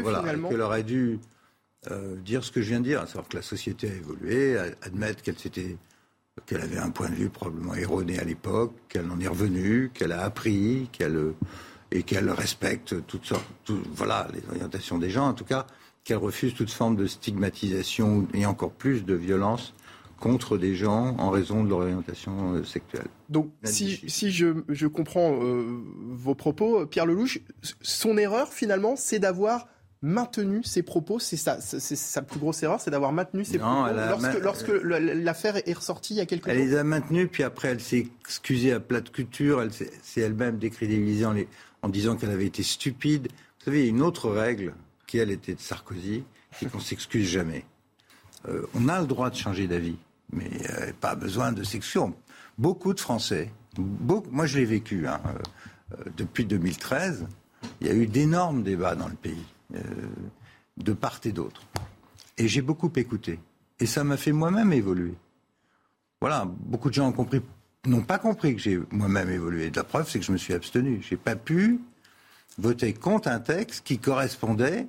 finalement... qu'elle aurait dû euh, dire ce que je viens de dire, à savoir que la société a évolué, admettre qu'elle s'était qu'elle avait un point de vue probablement erroné à l'époque, qu'elle en est revenue, qu'elle a appris, qu'elle et qu'elle respecte toutes sortes, voilà, les orientations des gens, en tout cas, qu'elle refuse toute forme de stigmatisation et encore plus de violence contre des gens en raison de leur orientation euh, sexuelle. Donc, si, si je, je comprends euh, vos propos, Pierre Lelouch, son erreur, finalement, c'est d'avoir maintenu ses propos. C'est sa, sa plus grosse erreur, c'est d'avoir maintenu ses propos. Lorsque, lorsque l'affaire est ressortie il y a quelques Elle les a maintenus, puis après, elle s'est excusée à plate culture. Elle s'est elle-même décrédibilisée en, en disant qu'elle avait été stupide. Vous savez, il y a une autre règle qui, elle, était de Sarkozy, c'est qu'on s'excuse jamais. Euh, on a le droit de changer d'avis mais euh, pas besoin de section. Beaucoup de Français, moi je l'ai vécu, hein, euh, euh, depuis 2013, il y a eu d'énormes débats dans le pays, de part et d'autre. Et j'ai beaucoup écouté. Et ça m'a fait moi-même évoluer. Voilà, beaucoup de gens n'ont pas compris que j'ai moi-même évolué. La preuve, c'est que je me suis abstenu. Je n'ai pas pu voter contre un texte qui correspondait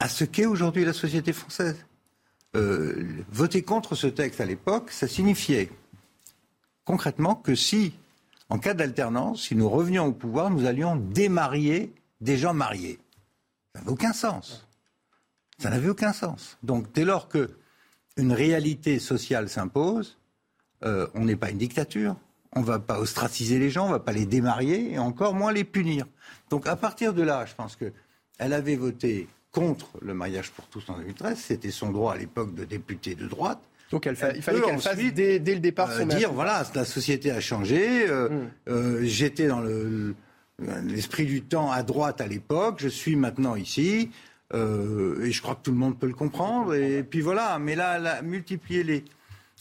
à ce qu'est aujourd'hui la société française. Euh, voter contre ce texte à l'époque, ça signifiait concrètement que si, en cas d'alternance, si nous revenions au pouvoir, nous allions démarier des gens mariés. Ça n'avait aucun sens. Ça n'avait aucun sens. Donc dès lors que une réalité sociale s'impose, euh, on n'est pas une dictature, on ne va pas ostraciser les gens, on ne va pas les démarier et encore moins les punir. Donc à partir de là, je pense qu'elle avait voté contre le mariage pour tous en 2013. C'était son droit à l'époque de député de droite. Donc il fallait qu'elle fasse dès, le départ euh, dire voilà la société a changé. Euh, hmm. euh, j'étais dans le, l'esprit du temps à droite à l'époque. Je suis maintenant ici. et je crois que tout le monde peut le comprendre. Et puis voilà. Mais là, multiplier les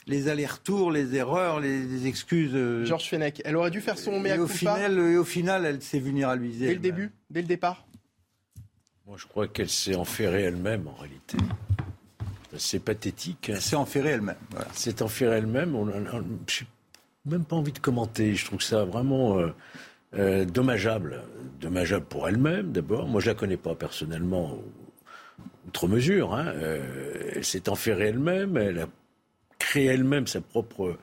les allers-retours, les erreurs, les, excuses. Georges Fenech, elle aurait dû faire son mea final, et au final, elle s'est vulnérabilisée. Dès le début, dès le départ. Moi, je crois qu'elle s'est enferrée elle-même, en réalité. C'est pathétique. Elle s'est enferrée elle-même. Voilà. C'est enferrée elle-même. Je n'ai même pas envie de commenter. Je trouve ça vraiment. Euh, euh, dommageable. Dommageable pour elle-même, d'abord. Moi, je la connais pas personnellement, outre mesure. Hein. Euh, elle s'est enferrée elle-même, elle a créé elle-même sa propre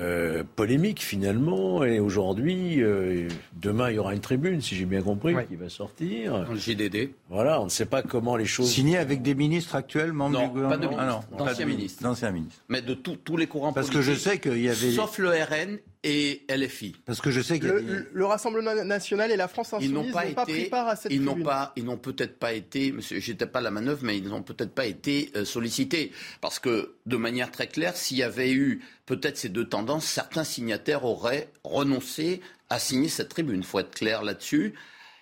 euh, polémique finalement. Et aujourd'hui, euh, demain, il y aura une tribune, si j'ai bien compris, qui va sortir. Dans le JDD. Voilà, on ne sait pas comment les choses. Signé avec des ministres actuels, membres Non, du gouvernement pas de ministres, Ah non, d'anciens ministres. D'anciens ministres. Mais de tous- tous les courants Parce que je politiques. sais qu'il y avait- Sauf le RN et LFI. Parce que je sais a Le, des- le Rassemblement national et la France insoumise n'ont pas pris part à cette ils n'ont tribune. pas, ils n'ont peut-être pas été, monsieur, j'étais pas à la manœuvre, mais ils n'ont peut-être pas été euh, sollicités. Parce que, de manière très claire, s'il y avait eu peut-être ces deux tendances, certains signataires auraient renoncé à signer cette tribune. faut être clair là-dessus.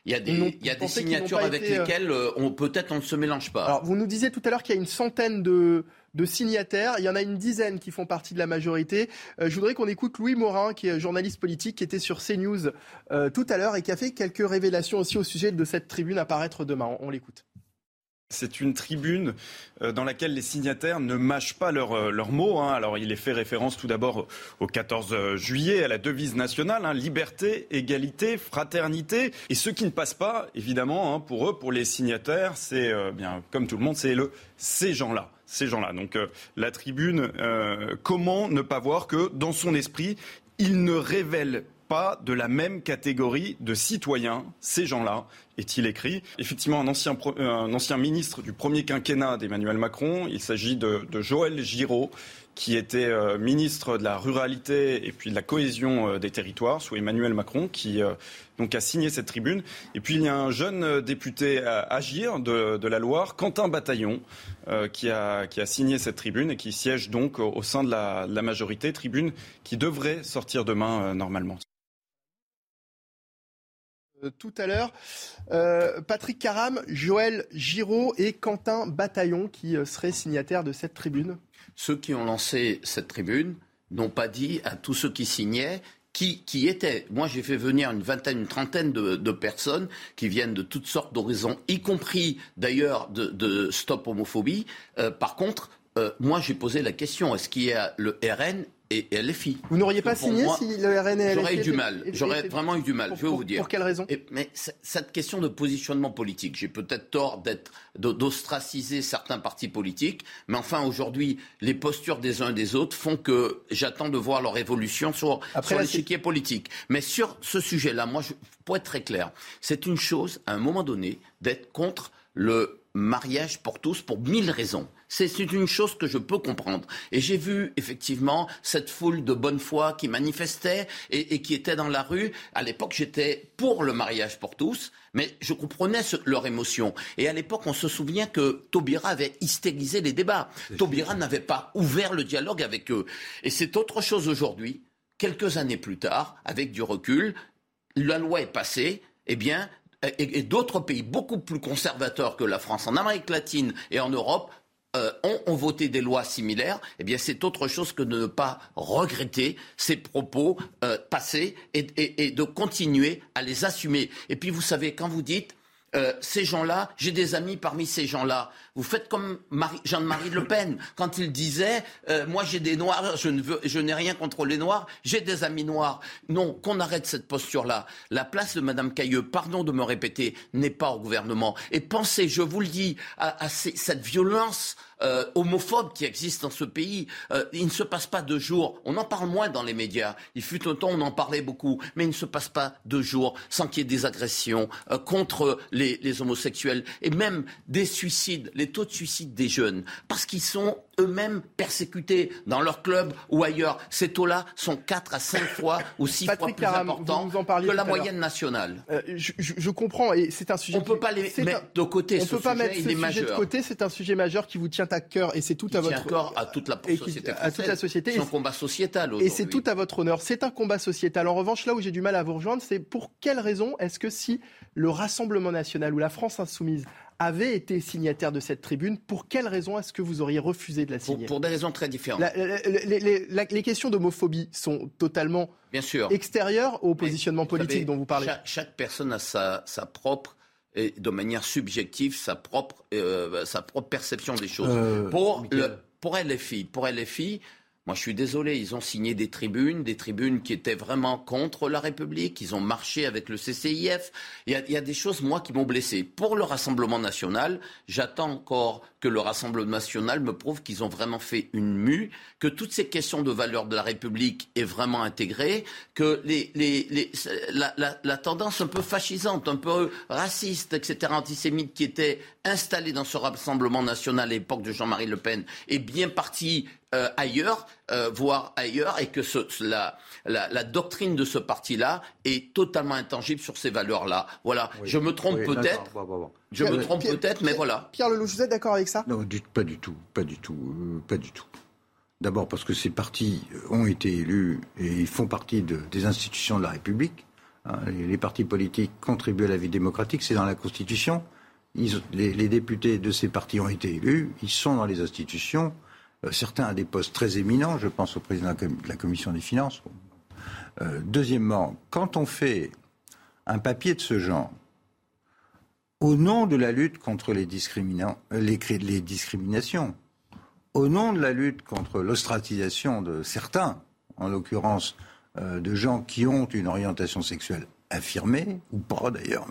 Il y a des, il y a signatures avec été, euh, lesquelles euh, on, peut-être on ne se mélange pas. Alors, vous nous disiez tout à l'heure qu'il y a une centaine de, de signataires. Il y en a une dizaine qui font partie de la majorité. Euh, je voudrais qu'on écoute Louis Morin, qui est journaliste politique, qui était sur CNews euh, tout à l'heure et qui a fait quelques révélations aussi au sujet de cette tribune à paraître demain. On, l'écoute. C'est une tribune euh, dans laquelle les signataires ne mâchent pas leurs euh, leurs mots. hein. Alors, il est fait référence tout d'abord au 14 juillet, à la devise nationale hein, liberté, égalité, fraternité. Et ce qui ne passe pas, évidemment, hein, pour eux, pour les signataires, c'est bien comme tout le monde, c'est le ces gens-là. Ces gens-là. Donc, euh, la tribune, euh, comment ne pas voir que dans son esprit, il ne révèle pas de la même catégorie de citoyens, ces gens-là, est-il écrit. Effectivement, un ancien, ministre du premier quinquennat d'Emmanuel Macron, il s'agit de Joël Giraud, qui était euh, ministre de la ruralité et puis de la cohésion euh, des territoires sous Emmanuel Macron, qui euh, donc a signé cette tribune. Et puis il y a un jeune député à Agir de, la Loire, Quentin Bataillon, qui, a, qui a signé cette tribune et qui siège donc au, sein de la, majorité, tribune qui devrait sortir demain normalement. Tout à l'heure. Patrick Caram, Joël Giraud et Quentin Bataillon qui seraient signataires de cette tribune. Ceux qui ont lancé cette tribune n'ont pas dit à tous ceux qui signaient qui, qui étaient. Moi, j'ai fait venir une vingtaine, une trentaine de, personnes qui viennent de toutes sortes d'horizons, y compris d'ailleurs de, de Stop Homophobie. Euh, par contre, euh, moi, j'ai posé la question est-ce qu'il y a le RN et LFI Vous n'auriez pas signé moi, si le RN et J'aurais eu du mal. J'aurais vraiment eu du mal. Pour- je vais vous dire. pour quelle raison? Et- Mais cette question de positionnement politique, j'ai peut-être tort d'être d'ostraciser certains partis politiques, mais enfin aujourd'hui, les postures des uns et des autres font que j'attends de voir leur évolution sur, sur l'échiquier politique. Mais sur ce sujet-là, moi, je, pour être très clair, c'est une chose à un moment donné d'être contre le mariage pour tous pour mille raisons. C'est une chose que je peux comprendre. Et j'ai vu effectivement cette foule de bonne foi qui manifestait et, et qui était dans la rue. À l'époque, j'étais pour le mariage pour tous, mais je comprenais ce- leur émotion. Et à l'époque, on se souvient que Taubira avait hystérisé les débats. Taubira n'avait pas ouvert le dialogue avec eux. Et c'est autre chose aujourd'hui. Quelques années plus tard, avec du recul, la loi est passée, eh bien, et, d'autres pays beaucoup plus conservateurs que la France, en Amérique latine et en Europe, euh, ont, voté des lois similaires, eh bien, c'est autre chose que de ne pas regretter ces propos euh, passés et- et de continuer à les assumer. Et puis, vous savez, quand vous dites euh, ces gens-là, j'ai des amis parmi ces gens-là. Vous faites comme Marie- Jean-Marie Le Pen quand il disait euh, moi j'ai des noirs, je ne veux, je n'ai rien contre les noirs, j'ai des amis noirs. Non, qu'on arrête cette posture-là. La place de Madame Cailleux, pardon de me répéter, n'est pas au gouvernement. Et pensez, je vous le dis, à, à cette violence euh, homophobe qui existe dans ce pays. Euh, il ne se passe pas deux jours. On en parle moins dans les médias. Il fut un temps on en parlait beaucoup, mais il ne se passe pas deux jours sans qu'il y ait des agressions euh, contre les, les homosexuels et même des suicides, les taux de suicide des jeunes, parce qu'ils sont eux-mêmes persécutés dans leur club ou ailleurs. Ces taux-là sont quatre à cinq fois ou six fois Patrick plus Caram, importants que la à moyenne nationale. Euh, je, je- je comprends et c'est un sujet. On peut pas les mettre de côté, On ce peut pas sujet, mettre ce sujet de majeur. côté. C'est un sujet majeur qui vous tient à cœur et c'est tout à tient votre corps à toute la et société à toute la société. C'est un combat sociétal Et c'est tout à votre honneur. C'est un combat sociétal. En revanche, là où j'ai du mal à vous rejoindre, c'est pour quelle raison est-ce que si le Rassemblement national ou la France insoumise avait été signataire de cette tribune, pour quelle raison est-ce que vous auriez refusé de la signer pour des raisons très différentes. La- la- la- les, les- la- les questions d'homophobie sont totalement Bien sûr. extérieures au positionnement politique savez, dont vous parlez. Chaque, chaque personne a sa, sa propre, et de manière subjective, sa propre, euh, sa propre perception des choses. Euh, pour, le, pour LFI, pour LFI Moi, je suis désolé, ils ont signé des tribunes, des tribunes qui étaient vraiment contre la République. Ils ont marché avec le CCIF. Il y a, il y a des choses, moi, qui m'ont blessé. Pour le Rassemblement national, j'attends encore que le Rassemblement national me prouve qu'ils ont vraiment fait une mue, que toutes ces questions de valeur de la République est vraiment intégrée, que les, les, les, la, la, la tendance un peu fascisante, un peu raciste, etc., antisémite qui était installée dans ce Rassemblement national à l'époque de Jean-Marie Le Pen est bien partie euh, ailleurs, euh, voire ailleurs, et que ce, la, la, la, doctrine de ce parti-là est totalement intangible sur ces valeurs-là. Voilà. Oui. Je me trompe Oui, peut-être. d'accord, bon, bon, bon. Je me trompe Pierre- peut-être, mais Pierre- voilà. Pierre Lelouch, vous êtes d'accord avec ça? Non, du- pas du tout, pas du tout, euh, pas du tout. D'abord parce que ces partis ont été élus et ils font partie de- des institutions de la République. hein. les, les partis politiques contribuent à la vie démocratique, c'est dans la Constitution. Les, députés de ces partis ont été élus, ils sont dans les institutions. Euh, certains à des postes très éminents, je pense au président de la Commission des finances. Euh, deuxièmement, quand on fait un papier de ce genre, au nom de la lutte contre les, euh, discriminations, au nom de la lutte contre l'ostratisation de certains, en l'occurrence de gens qui ont une orientation sexuelle affirmée, ou pas d'ailleurs,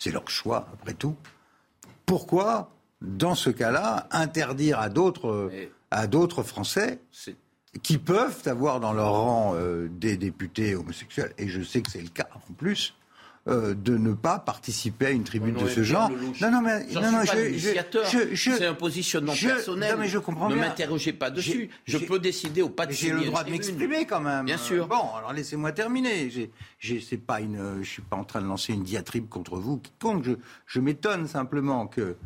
c'est leur choix après tout, pourquoi, dans ce cas-là, interdire à d'autres, à d'autres Français qui peuvent avoir dans leur rang euh, des députés homosexuels, et je sais que c'est le cas en plus, euh, de ne pas participer à une tribune Non, de ce genre. Non, non, mais, non, non, je- je- je- C'est un positionnement je- personnel. non, mais je comprends ne m'interrogez pas dessus. Je peux décider ou pas de J'ai le droit de m'exprimer quand même. Bien sûr. Bon, alors laissez-moi terminer. J'ai, c'est pas une, je suis pas en train de lancer une diatribe contre vous. Quiconque, je, je m'étonne simplement que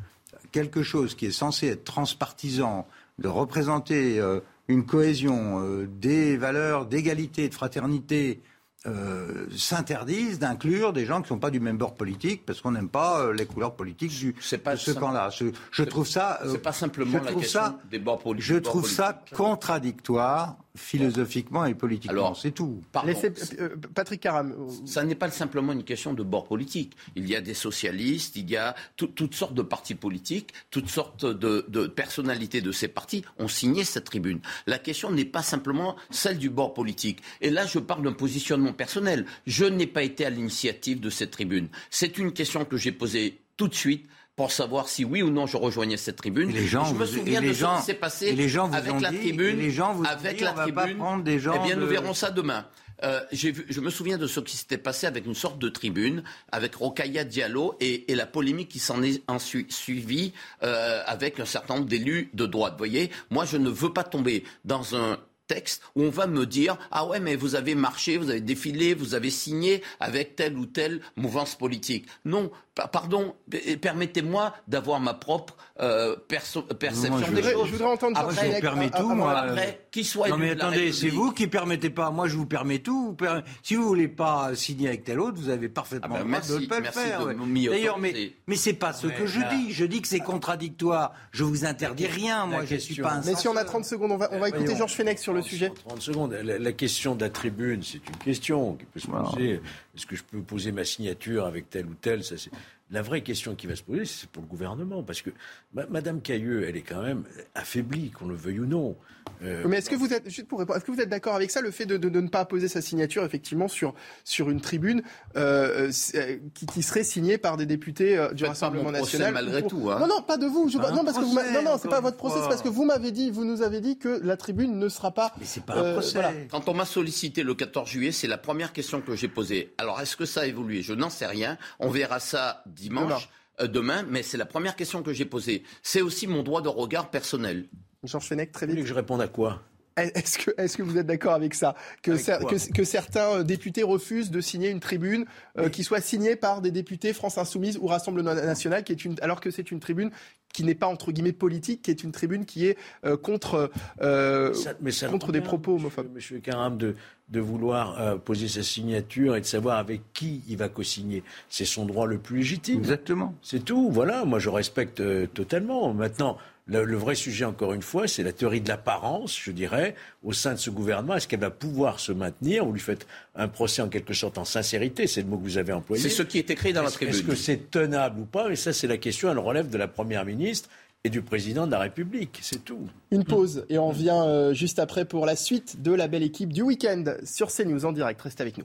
quelque chose qui est censé être transpartisan, de représenter euh, une cohésion, euh, des valeurs d'égalité, de fraternité, euh, s'interdisent d'inclure des gens qui ne sont pas du même bord politique parce qu'on n'aime pas euh, les couleurs politiques du, de ce camp-là. Je, trouve ça. euh, C'est pas simplement je la trouve question ça, des bords politiques. je trouve ça contradictoire philosophiquement et politiquement. Alors, c'est tout. Pardon. Laissez- euh, Patrick Caram. Ça n'est pas simplement une question de bord politique. Il y a des socialistes, il y a tout- toutes sortes de partis politiques, toutes sortes de, de personnalités de ces partis ont signé cette tribune. La question n'est pas simplement celle du bord politique. Et là, je parle d'un positionnement personnel. Je n'ai pas été à l'initiative de cette tribune. C'est une question que j'ai posée tout de suite pour savoir si oui ou non je rejoignais cette tribune. Et les gens je me souviens de gens- ce qui s'est passé les gens vous avec la dit- tribune. les gens vous avec dit, la on va pas tribune. prendre des gens Eh bien, nous verrons ça demain. Euh, j'ai vu, je me souviens de ce qui s'était passé avec une sorte de tribune, avec Rokaya Diallo et, et la polémique qui s'en est ensuite suivie euh, avec un certain nombre d'élus de droite. Vous voyez, moi, je ne veux pas tomber dans un texte où on va me dire ah ouais mais vous avez marché, vous avez défilé, vous avez signé avec telle ou telle mouvance politique. Non, pa- pardon, permettez-moi d'avoir ma propre euh, perception Moi, je des voudrais- choses. je voudrais entendre Après, Georges Fenech. permets tout, moi. Après, qu'il soit non mais attendez, c'est vous qui permettez pas. Moi, je vous permets tout. Vous Si vous voulez pas signer avec tel autre, vous avez parfaitement Ah ben, le droit de ne pas le faire. ouais. D'ailleurs, mais mais c'est pas ce Ouais, que je là. dis. Je dis que c'est contradictoire. Je vous interdis rien. Moi, je suis pas un. Mais si on a 30 secondes, on va, on va écouter. Georges Fenech sur le sujet. 30 secondes. La, la question de la tribune, c'est une question qui peut se poser. Est-ce que je peux poser ma signature avec tel ou tel? Ça, c'est la vraie question qui va se poser, c'est pour le gouvernement, parce que ma- Madame Cailleux, elle est quand même affaiblie, qu'on le veuille ou non. Euh, Mais est-ce que vous êtes juste pour répondre, est-ce que vous êtes d'accord avec ça, le fait de, de- de ne pas poser sa signature effectivement sur sur une tribune euh, euh, qui, qui serait signée par des députés euh, du Faites pas Rassemblement national malgré pour- tout, hein. Non non, pas de vous. Je, Pas un non parce que vous non non, c'est pas votre procès, c'est parce que vous m'avez dit, vous nous avez dit que la tribune ne sera pas. Mais c'est pas un procès. Quand on m'a sollicité le 14 juillet, c'est la première question que j'ai posée. Alors, est-ce que ça a évolué? Je n'en sais rien. On verra ça dimanche, demain, mais c'est la première question que j'ai posée. C'est aussi mon droit de regard personnel. Georges Fenech, très vite. que je réponde à quoi? Est-ce que, vous êtes d'accord avec ça? Que, Avec cer- quoi? que, que certains euh, députés refusent de signer une tribune euh, qui soit signée par des députés France Insoumise ou Rassemblement National, qui est une, alors que c'est une tribune qui n'est pas entre guillemets politique, qui est une tribune qui est euh, contre, euh, Ça- mais ça contre ne des propos homophobes. Monsieur Caram, de, de vouloir euh, poser sa signature et de savoir avec qui il va co-signer. C'est son droit le plus légitime. Exactement. C'est tout. Voilà, moi je respecte euh, totalement. Maintenant, le, le vrai sujet, encore une fois, c'est la théorie de l'apparence, je dirais, au sein de ce gouvernement. Est-ce qu'elle va pouvoir se maintenir Vous lui faites un procès en quelque sorte en sincérité, c'est le mot que vous avez employé. C'est ce qui est écrit dans la Est-ce- tribune. Est-ce que c'est tenable ou pas? Et ça, c'est la question, elle relève de la Première ministre et du président de la République, c'est tout. Une pause et on revient juste après pour la suite de la belle équipe du week-end sur CNews en direct. Restez avec nous.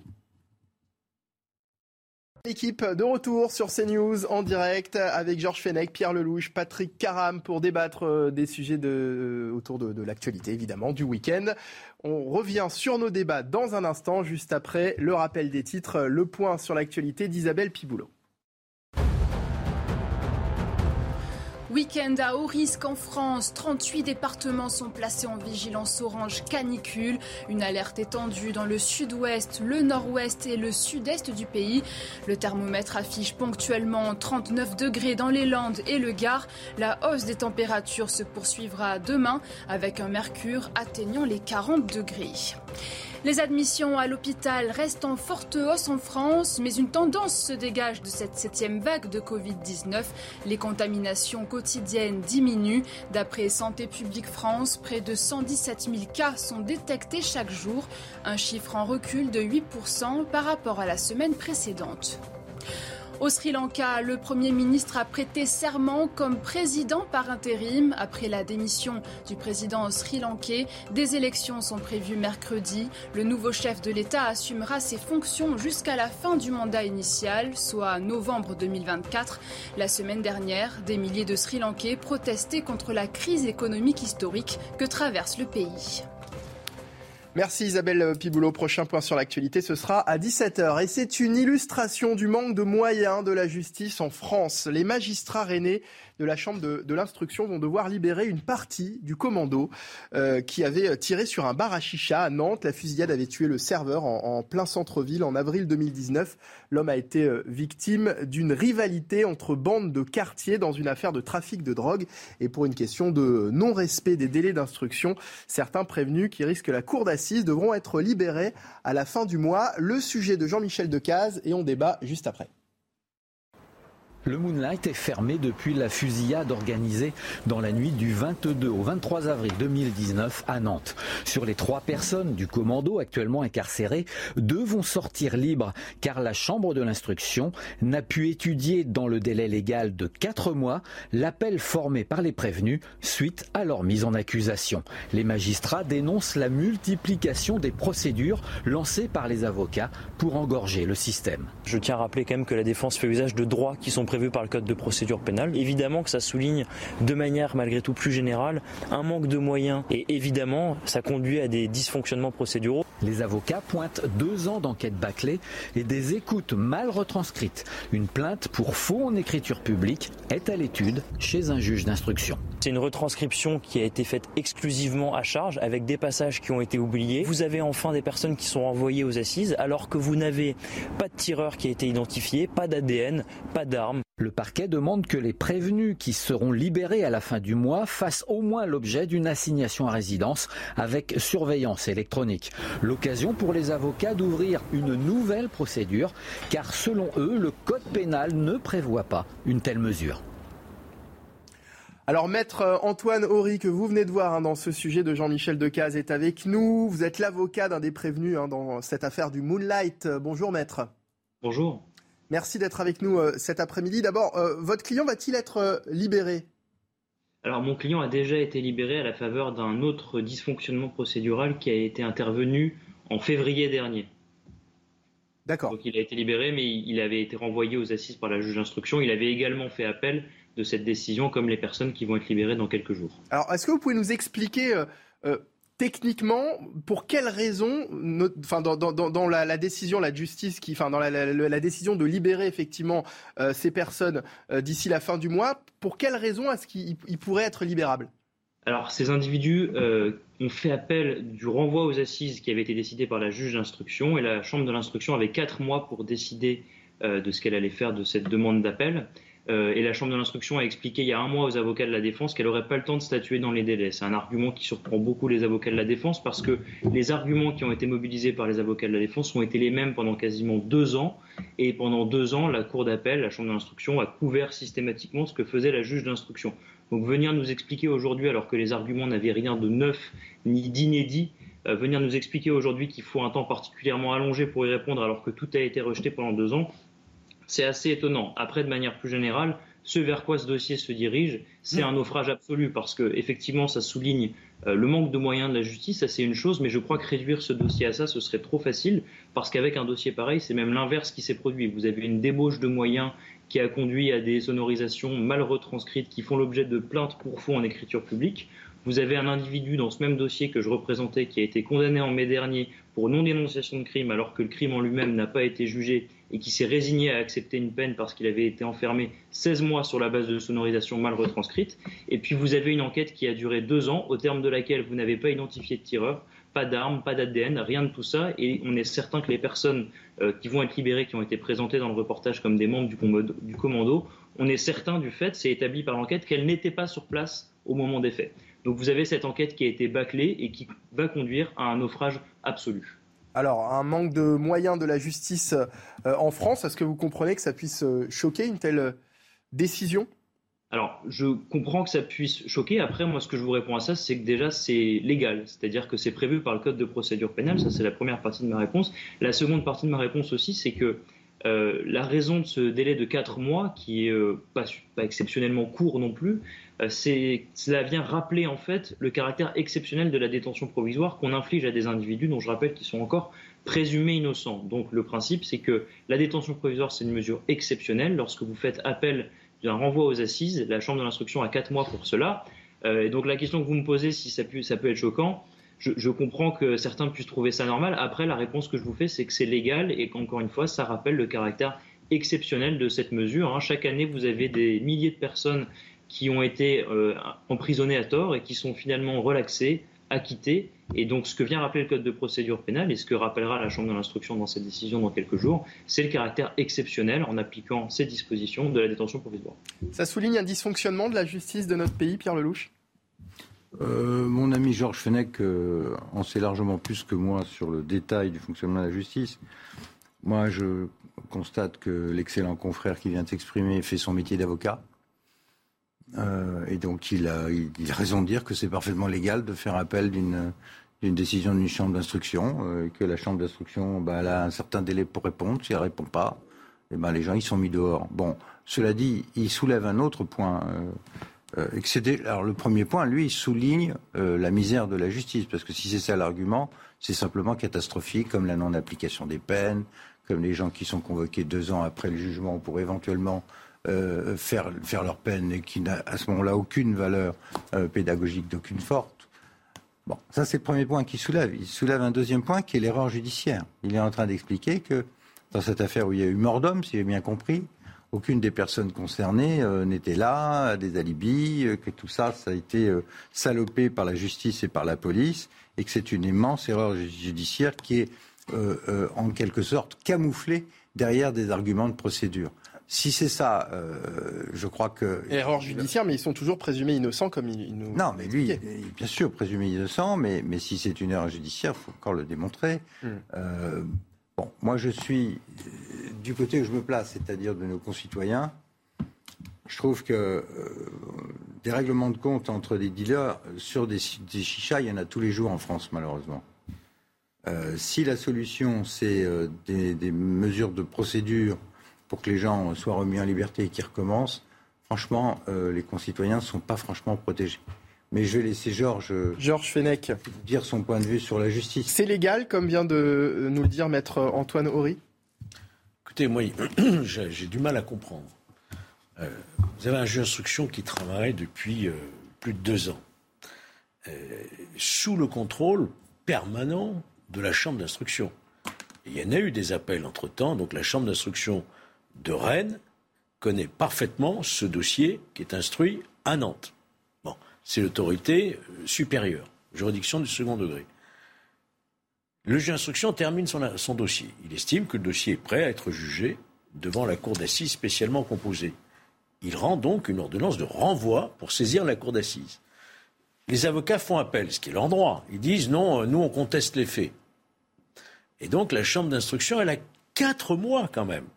L'équipe de retour sur CNews en direct avec Georges Fenech, Pierre Lelouch, Patrick Caram pour débattre euh, des sujets euh, autour de, de l'actualité évidemment du week-end. On revient sur nos débats dans un instant, juste après le rappel des titres, le point sur l'actualité d'Isabelle Piboulot. Week-end à haut risque en France. 38 départements sont placés en vigilance orange canicule. Une alerte étendue dans le sud-ouest, le nord-ouest et le sud-est du pays. Le thermomètre affiche ponctuellement 39 degrés dans les Landes et le Gard. La hausse des températures se poursuivra demain avec un mercure atteignant les 40 degrés. Les admissions à l'hôpital restent en forte hausse en France, mais une tendance se dégage de cette septième vague de Covid-19. Les contaminations quotidiennes diminuent. D'après Santé publique France, près de 117 000 cas sont détectés chaque jour, un chiffre en recul de 8% par rapport à la semaine précédente. Au Sri Lanka, le Premier ministre a prêté serment comme président par intérim après la démission du président sri-lankais. Des élections sont prévues mercredi. Le nouveau chef de l'État assumera ses fonctions jusqu'à la fin du mandat initial, soit novembre 2024. La semaine dernière, des milliers de Sri-Lankais protestaient contre la crise économique historique que traverse le pays. Merci Isabelle Piboulot. Prochain point sur l'actualité, ce sera à 17h. Et c'est une illustration du manque de moyens de la justice en France. Les magistrats rennais de la Chambre de, l'instruction vont devoir libérer une partie du commando euh, qui avait tiré sur un bar à chicha à Nantes. La fusillade avait tué le serveur en, plein centre-ville en avril 2019. L'homme a été euh, victime d'une rivalité entre bandes de quartier dans une affaire de trafic de drogue et pour une question de non-respect des délais d'instruction. Certains prévenus qui risquent la cour d'assises devront être libérés à la fin du mois. Le sujet de Jean-Michel Decaze et on débat juste après. Le Moonlight est fermé depuis la fusillade organisée dans la nuit du 22 au 23 avril 2019 à Nantes. Sur les trois personnes du commando actuellement incarcérées, deux vont sortir libres car la Chambre de l'instruction n'a pu étudier dans le délai légal de quatre mois l'appel formé par les prévenus suite à leur mise en accusation. Les magistrats dénoncent la multiplication des procédures lancées par les avocats pour engorger le système. Je tiens à rappeler quand même que la défense fait usage de droits qui sont prévu par le code de procédure pénale. Évidemment que ça souligne de manière malgré tout plus générale un manque de moyens et évidemment ça conduit à des dysfonctionnements procéduraux. Les avocats pointent deux ans d'enquête bâclée et des écoutes mal retranscrites. Une plainte pour faux en écriture publique est à l'étude chez un juge d'instruction. C'est une retranscription qui a été faite exclusivement à charge avec des passages qui ont été oubliés. Vous avez enfin des personnes qui sont envoyées aux assises alors que vous n'avez pas de tireur qui a été identifié, pas d'ADN, pas d'armes. Le parquet demande que les prévenus qui seront libérés à la fin du mois fassent au moins l'objet d'une assignation à résidence avec surveillance électronique. L'occasion pour les avocats d'ouvrir une nouvelle procédure car selon eux, le code pénal ne prévoit pas une telle mesure. Alors, maître Antoine Horry, que vous venez de voir hein, dans ce sujet de Jean-Michel Decaze, est avec nous. Vous êtes l'avocat d'un des prévenus hein, dans cette affaire du Moonlight. Bonjour, maître. Bonjour. Merci d'être avec nous euh, cet après-midi. D'abord, euh, votre client va-t-il être euh, libéré? Alors mon client a déjà été libéré à la faveur d'un autre dysfonctionnement procédural qui a été intervenu en février dernier. D'accord. Donc il a été libéré, mais il avait été renvoyé aux assises par la juge d'instruction. Il avait également fait appel de cette décision, comme les personnes qui vont être libérées dans quelques jours. Alors est-ce que vous pouvez nous expliquer techniquement, pour quelles raisons, enfin dans, la, décision, la justice, qui, enfin dans de libérer effectivement euh, ces personnes euh, d'ici la fin du mois, pour quelles raisons est-ce qu'ils pourraient être libérables Alors ces individus euh, ont fait appel du renvoi aux assises qui avait été décidé par la juge d'instruction et la chambre de l'instruction avait quatre mois pour décider de ce qu'elle allait faire de cette demande d'appel. Euh, et la Chambre de l'instruction a expliqué il y a un mois aux avocats de la défense qu'elle n'aurait pas le temps de statuer dans les délais. C'est un argument qui surprend beaucoup les avocats de la défense parce que les arguments qui ont été mobilisés par les avocats de la défense ont été les mêmes pendant quasiment deux ans. Et pendant deux ans, la Cour d'appel, la Chambre de l'instruction, a couvert systématiquement ce que faisait la juge d'instruction. Donc venir nous expliquer aujourd'hui, alors que les arguments n'avaient rien de neuf ni d'inédit, euh, venir nous expliquer aujourd'hui qu'il faut un temps particulièrement allongé pour y répondre alors que tout a été rejeté pendant deux ans, c'est assez étonnant. Après, de manière plus générale, ce vers quoi ce dossier se dirige, c'est un naufrage absolu parce que effectivement, ça souligne euh, le manque de moyens de la justice. Ça, c'est une chose, mais je crois que réduire ce dossier à ça, ce serait trop facile parce qu'avec un dossier pareil, c'est même l'inverse qui s'est produit. Vous avez une débauche de moyens qui a conduit à des sonorisations mal retranscrites qui font l'objet de plaintes pour fond en écriture publique. Vous avez un individu dans ce même dossier que je représentais qui a été condamné en mai dernier pour non-dénonciation de crime alors que le crime en lui-même n'a pas été jugé et qui s'est résigné à accepter une peine parce qu'il avait été enfermé 16 mois sur la base de sonorisation mal retranscrite. Et puis vous avez une enquête qui a duré deux ans au terme de laquelle vous n'avez pas identifié de tireur, pas d'armes, pas d'ADN, rien de tout ça. Et on est certain que les personnes euh, qui vont être libérées, qui ont été présentées dans le reportage comme des membres du, du commando, on est certain du fait, c'est établi par l'enquête, qu'elles n'étaient pas sur place au moment des faits. Donc vous avez cette enquête qui a été bâclée et qui va conduire à un naufrage absolu. Alors, un manque de moyens de la justice euh, en France, est-ce que vous comprenez que ça puisse euh, choquer une telle euh, décision? Alors, je comprends que ça puisse choquer. Après, moi, ce que je vous réponds à ça, c'est que déjà, c'est légal. C'est-à-dire que c'est prévu par le Code de procédure pénale. Ça, c'est la première partie de ma réponse. La seconde partie de ma réponse aussi, c'est que euh, la raison de ce délai de 4 mois, qui est euh, pas, exceptionnellement court non plus, euh, c'est cela vient rappeler en fait le caractère exceptionnel de la détention provisoire qu'on inflige à des individus dont je rappelle qu'ils sont encore présumés innocents. Donc le principe, c'est que la détention provisoire, c'est une mesure exceptionnelle. Lorsque vous faites appel d'un renvoi aux assises, la Chambre de l'instruction a 4 mois pour cela. et donc la question que vous me posez, si ça peut être choquant, je, comprends que certains puissent trouver ça normal. Après, la réponse que je vous fais, c'est que c'est légal et qu'encore une fois, ça rappelle le caractère exceptionnel de cette mesure. Hein. Chaque année, vous avez des milliers de personnes qui ont été euh, emprisonnées à tort et qui sont finalement relaxées, acquittées. Et donc, ce que vient rappeler le Code de procédure pénale et ce que rappellera la Chambre de l'instruction dans cette décision dans quelques jours, c'est le caractère exceptionnel en appliquant ces dispositions de la détention provisoire. Ça souligne un dysfonctionnement de la justice de notre pays, Pierre Lelouch? Euh, mon ami Georges Fenech euh, en sait largement plus que moi sur le détail du fonctionnement de la justice. Moi, je constate que l'excellent confrère qui vient de s'exprimer fait son métier d'avocat. Euh, et donc, il a, raison de dire que c'est parfaitement légal de faire appel d'une décision d'une chambre d'instruction, que la chambre d'instruction bah, a un certain délai pour répondre. Si elle répond pas, eh ben, les gens ils sont mis dehors. Bon, cela dit, il soulève un autre point. Euh, alors le premier point, lui, souligne euh, la misère de la justice, parce que si c'est ça l'argument, c'est simplement catastrophique, comme la non-application des peines, comme les gens qui sont convoqués deux ans après le jugement pour éventuellement euh, faire, faire leur peine et qui n'a à ce moment-là aucune valeur pédagogique d'aucune sorte. Bon, ça c'est le premier point qu'il soulève. Il soulève un deuxième point qui est l'erreur judiciaire. Il est en train d'expliquer que dans cette affaire où il y a eu mort d'homme, si j'ai bien compris, aucune des personnes concernées euh, n'était là, des alibis, euh, que tout ça, ça a été euh, salopé par la justice et par la police, et que c'est une immense erreur judiciaire qui est en quelque sorte camouflée derrière des arguments de procédure. Si c'est ça, je crois que... Erreur judiciaire, mais ils sont toujours présumés innocents comme ils nous... Non, mais lui, bien sûr, présumé innocent, mais, mais si c'est une erreur judiciaire, il faut encore le démontrer. Hmm. Moi je suis euh, du côté où je me place, c'est-à-dire de nos concitoyens. Je trouve que euh, des règlements de compte entre des dealers sur des, chichas, il y en a tous les jours en France, malheureusement. Euh, si la solution, c'est des, mesures de procédure pour que les gens soient remis en liberté et qu'ils recommencent, franchement, les concitoyens ne sont pas franchement protégés. Mais je vais laisser Georges Georges Fenech dire son point de vue sur la justice. C'est légal, comme vient de nous le dire maître Antoine Horry? Écoutez, moi, j'ai du mal à comprendre. Euh, vous avez un juge d'instruction qui travaille depuis euh, plus de deux ans, euh, sous le contrôle permanent de la chambre d'instruction. Il y en a eu des appels entre-temps, donc la chambre d'instruction de Rennes connaît parfaitement ce dossier qui est instruit à Nantes c'est l'autorité supérieure, juridiction du second degré. Le juge d'instruction termine son, dossier. Il estime que le dossier est prêt à être jugé devant la cour d'assises spécialement composée. Il rend donc une ordonnance de renvoi pour saisir la cour d'assises. Les avocats font appel, ce qui est leur droit. Ils disent non, nous on conteste les faits. Et donc la chambre d'instruction, elle a quatre mois quand même,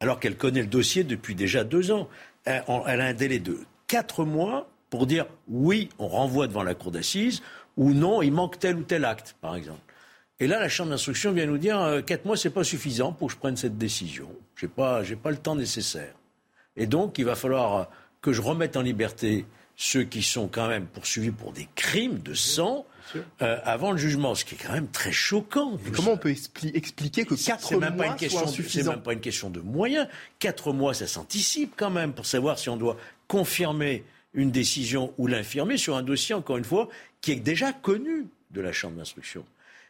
alors qu'elle connaît le dossier depuis déjà deux ans. Elle a un délai de quatre mois pour dire oui, on renvoie devant la cour d'assises, ou non, il manque tel ou tel acte, par exemple. Et là, la chambre d'instruction vient nous dire euh, quatre mois, c'est pas suffisant pour que je prenne cette décision. J'ai pas, j'ai pas le temps nécessaire. Et donc, il va falloir que je remette en liberté ceux qui sont quand même poursuivis pour des crimes de sang euh, avant le jugement, ce qui est quand même très choquant. comment on peut expliquer que 4 mois même pas C'est même pas une question de moyens. 4 mois, ça s'anticipe quand même pour savoir si on doit confirmer une décision ou l'infirmer sur un dossier, encore une fois, qui est déjà connu de la Chambre d'instruction.